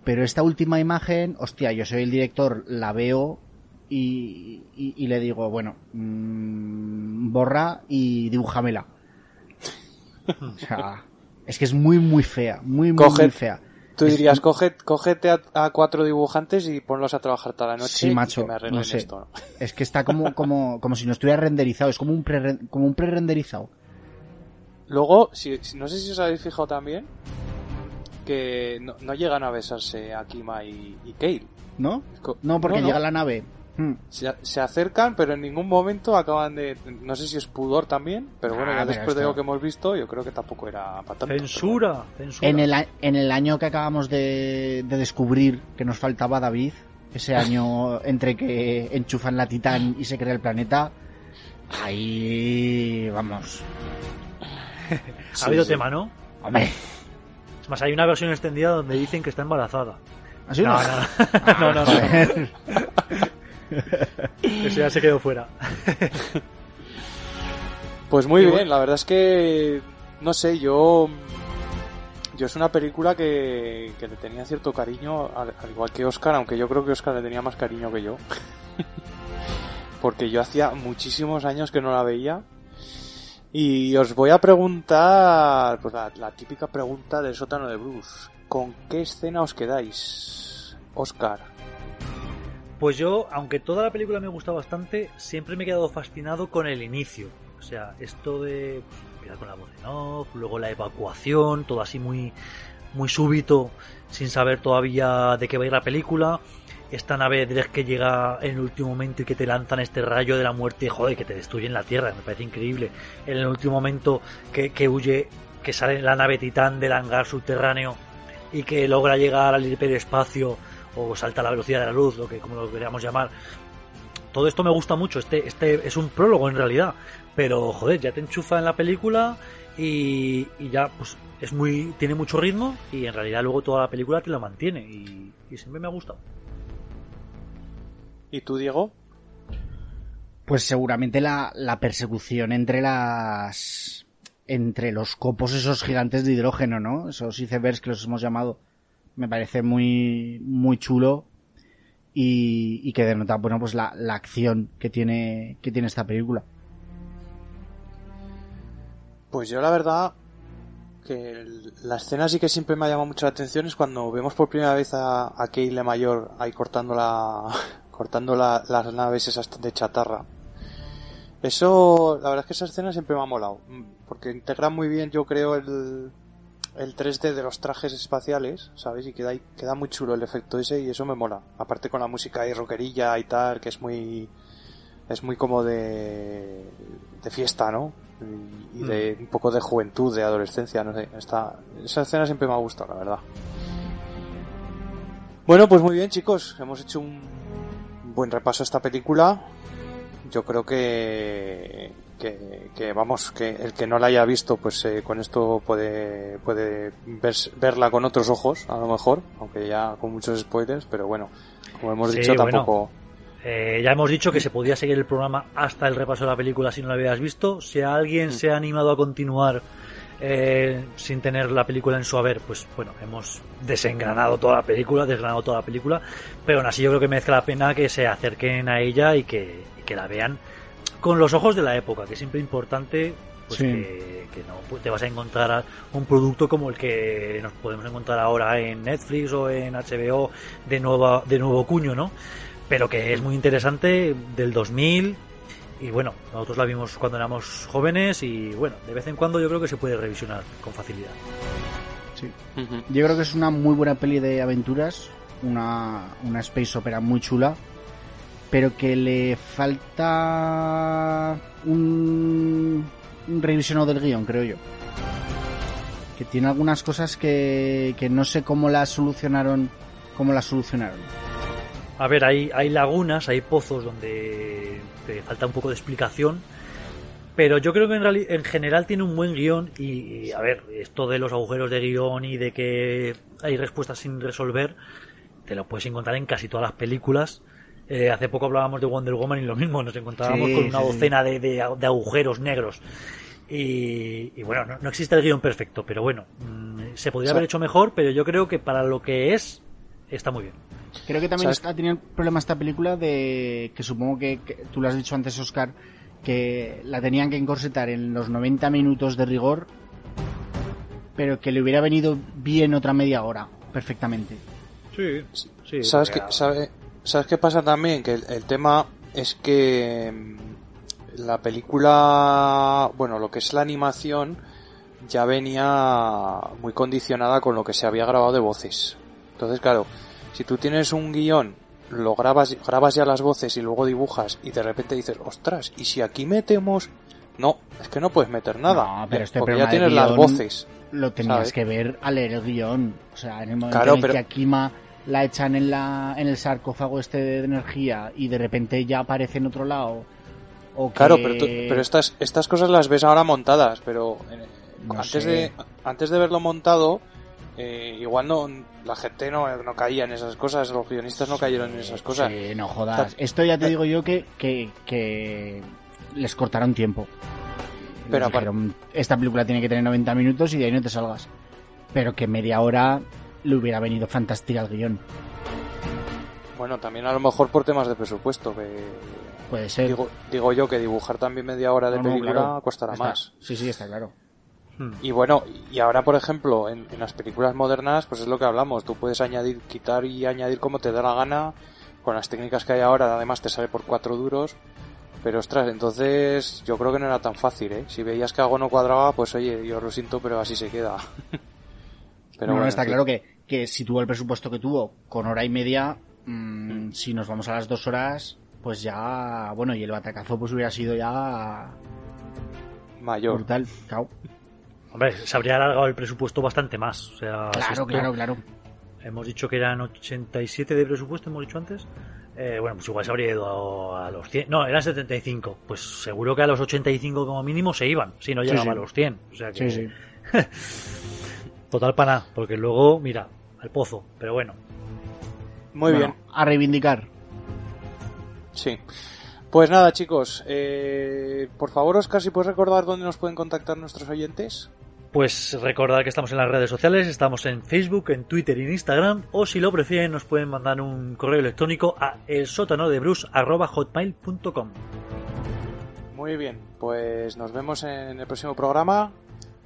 Pero esta última imagen, hostia, yo soy el director, la veo y, y- y le digo, bueno, mm, borra y dibújamela. O sea, es que es muy, muy fea, muy, muy, Coge- muy fea. Tú dirías, coge, cógete a, a cuatro dibujantes y ponlos a trabajar toda la noche Sí, y macho, que me arreglen no sé. esto. ¿no? Es que está como, como, como si no estuviera renderizado, es como un pre, como un pre-renderizado. Luego, si, no sé si os habéis fijado también, que no, no llegan a besarse Akima y, y Kale. ¿No? No, porque llega la nave. Hmm. Se, se acercan, pero en ningún momento acaban de... No sé si es pudor también, pero bueno, Ah, ya pero después de lo que hemos visto, yo creo que tampoco era para tanto. Censura, censura. En el, a- en el año que acabamos de, de descubrir que nos faltaba David, ese año entre que enchufan la Titán y se crea el planeta, Ahí vamos. ha habido tema, ¿no? Hombre. Es más, hay una versión extendida donde dicen que está embarazada. ¿Así No, no? no, no. Ah, no, no, no. joder. Eso ya se quedó fuera. Pues muy bien, la verdad es que no sé, yo yo es una película que, que le tenía cierto cariño, al, al igual que Oscar, aunque yo creo que Oscar le tenía más cariño que yo. Porque yo hacía muchísimos años que no la veía. Y os voy a preguntar, pues la, la típica pregunta del sótano de Bruce. ¿Con qué escena os quedáis? Oscar. Pues yo, aunque toda la película me gusta bastante, siempre me he quedado fascinado con el inicio. O sea, esto de pues, empieza con la voz en off, luego la evacuación, todo así muy, muy súbito, sin saber todavía de qué va a ir la película. Esta nave Dreg que llega en el último momento y que te lanzan este rayo de la muerte, joder, que te destruyen la Tierra, me parece increíble. En el último momento que, que huye, que sale la nave Titán del hangar subterráneo y que logra llegar al hiperespacio o salta a la velocidad de la luz, lo que como lo queríamos llamar. Todo esto me gusta mucho, este, este es un prólogo en realidad, pero joder, ya te enchufa en la película y, y ya pues es muy tiene mucho ritmo y en realidad luego toda la película te lo mantiene y, y siempre me ha gustado. ¿Y tú, Diego? Pues seguramente la, la persecución entre las entre los copos esos gigantes de hidrógeno, ¿no? Esos icebergs que los hemos llamado. Me parece muy muy chulo y, y que denota, bueno, pues la, la acción que tiene que tiene esta película. Pues yo la verdad que la escena sí que siempre me ha llamado mucho la atención es cuando vemos por primera vez a, a Keyle Mayor ahí cortando la cortando la- las naves esas de chatarra. Eso, la verdad es que esa escena siempre me ha molado, porque integra muy bien, yo creo, el, el 3D de los trajes espaciales, ¿sabes? Y queda, queda muy chulo el efecto ese y eso me mola. Aparte con la música ahí rockerilla y tal, que es muy, es muy como de, de fiesta, ¿no? Y, de un poco de juventud, de adolescencia, no sé. Está, esa escena siempre me ha gustado, la verdad. Bueno, pues muy bien, chicos. Hemos hecho un buen repaso a esta película. Yo creo que, que, que, vamos, que el que no la haya visto, pues eh, con esto puede, puede verla con otros ojos, a lo mejor, aunque ya con muchos spoilers, pero bueno, como hemos Sí, dicho, bueno. tampoco. Eh, ya hemos dicho que se podía seguir el programa hasta el repaso de la película si no la habías visto. Si alguien se ha animado a continuar eh, sin tener la película en su haber, pues bueno, hemos desengranado toda la película, desgranado toda la película, pero aún así yo creo que merece la pena que se acerquen a ella y que, y que la vean con los ojos de la época, que es siempre importante pues Sí. que, que no pues, te vas a encontrar a un producto como el que nos podemos encontrar ahora en Netflix o en HBO de nueva de nuevo cuño, ¿no? Pero que es muy interesante del 2000 y bueno, nosotros la vimos cuando éramos jóvenes y bueno, de vez en cuando yo creo que se puede revisionar con facilidad. Sí. Yo creo que es una muy buena peli de aventuras, una, una space opera muy chula, pero que le falta un, un revisionado del guion, creo yo. Que tiene algunas cosas que, que no sé cómo las solucionaron, cómo las solucionaron. A ver, hay, hay lagunas, hay pozos donde te falta un poco de explicación, pero yo creo que en, en general tiene un buen guion y, y, a ver, esto de los agujeros de guion y de que hay respuestas sin resolver, te lo puedes encontrar en casi todas las películas. Eh, hace poco hablábamos de Wonder Woman y lo mismo, nos encontrábamos Sí, con una sí, sí. docena de, de- de agujeros negros. Y, y bueno, no, no existe el guion perfecto, pero bueno, mm, se podría O sea- haber hecho mejor, pero yo creo que para lo que es, está muy bien. Creo que también ¿Sabes? está, tenía el problema esta película de que supongo que, que tú lo has dicho antes, Oscar, que la tenían que encorsetar en los 90 minutos de rigor, pero que le hubiera venido bien otra media hora, perfectamente. Sí, sí. ¿Sabes a- sabe- ¿Sabes qué pasa también? Que el, el tema es que mm, la película, bueno, lo que es la animación ya venía muy condicionada con lo que se había grabado de voces. Entonces, claro, si tú tienes un guion, lo grabas, grabas ya las voces y luego dibujas y de repente dices, ostras, ¿y si aquí metemos? No, es que no puedes meter nada. No, pero este porque ya tienes las voces. Lo tenías ¿Sabes? que ver al leer el guion. O sea, en el momento Claro, en pero- que a Kima la echan en, la, en el sarcófago este de energía y de repente ya aparece en otro lado O que... Claro, pero, tú- pero estas, estas cosas las ves ahora montadas, pero eh, No antes, sé. de, antes de verlo montado, eh, igual no la gente no, no caía en esas cosas, los guionistas no cayeron en esas cosas. Sí, no jodas. O sea, Esto ya te eh, digo yo que, que, que les cortaron tiempo. Pero dijeron, esta película tiene que tener 90 minutos y de ahí no te salgas. Pero que media hora le hubiera venido fantástica al guion. Bueno, también a lo mejor por temas de presupuesto, que Puede ser. digo, digo yo que dibujar también media hora de No, no, película claro. costará Está- más. Sí, sí, está claro. Hmm. Y bueno, y ahora por ejemplo, en, en las películas modernas, pues es lo que hablamos, tú puedes añadir, quitar y añadir como te da la gana, con las técnicas que hay ahora, además te sale por cuatro duros, pero ostras, entonces yo creo que no era tan fácil, ¿eh? Si veías que algo no cuadraba, pues oye, yo lo siento, pero así se queda. pero no, no, bueno, está claro que, que si tuvo el presupuesto que tuvo con hora y media, mm, si nos vamos a las dos horas, pues ya, bueno, y el batacazo pues hubiera sido ya Mayor. brutal. Claro, Hombre, se habría alargado el presupuesto bastante más. O sea, si claro, esto- claro, claro. Hemos dicho que eran 87 de presupuesto, hemos dicho antes. Eh, bueno, pues igual se habría ido a, a los 100. No, eran 75. Pues seguro que a los 85 como mínimo se iban, si no Sí, llegaba sí. a los 100. O sea que, Sí, sí. total para nada, porque luego, mira, al pozo. Pero bueno, Muy Bueno, bien, A reivindicar. sí. Pues nada, chicos, eh, por favor, Oscar, si puedes recordar dónde nos pueden contactar nuestros oyentes. Pues recordad que estamos en las redes sociales, estamos en Facebook, en Twitter y en Instagram, o si lo prefieren nos pueden mandar un correo electrónico a elsótanodebrus.hotmail.com Muy bien, pues nos vemos en el próximo programa.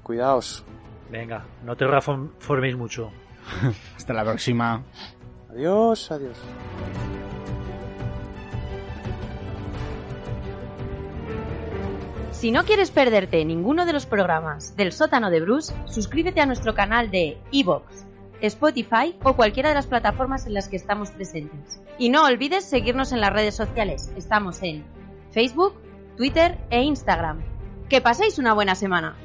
Cuidaos. Venga, no te reforméis mucho. Hasta la próxima. Adiós, adiós. Si no quieres perderte ninguno de los programas del sótano de Bruce, suscríbete a nuestro canal de iVoox, Spotify o cualquiera de las plataformas en las que estamos presentes. Y no olvides seguirnos en las redes sociales. Estamos en Facebook, Twitter e Instagram. Que paséis una buena semana.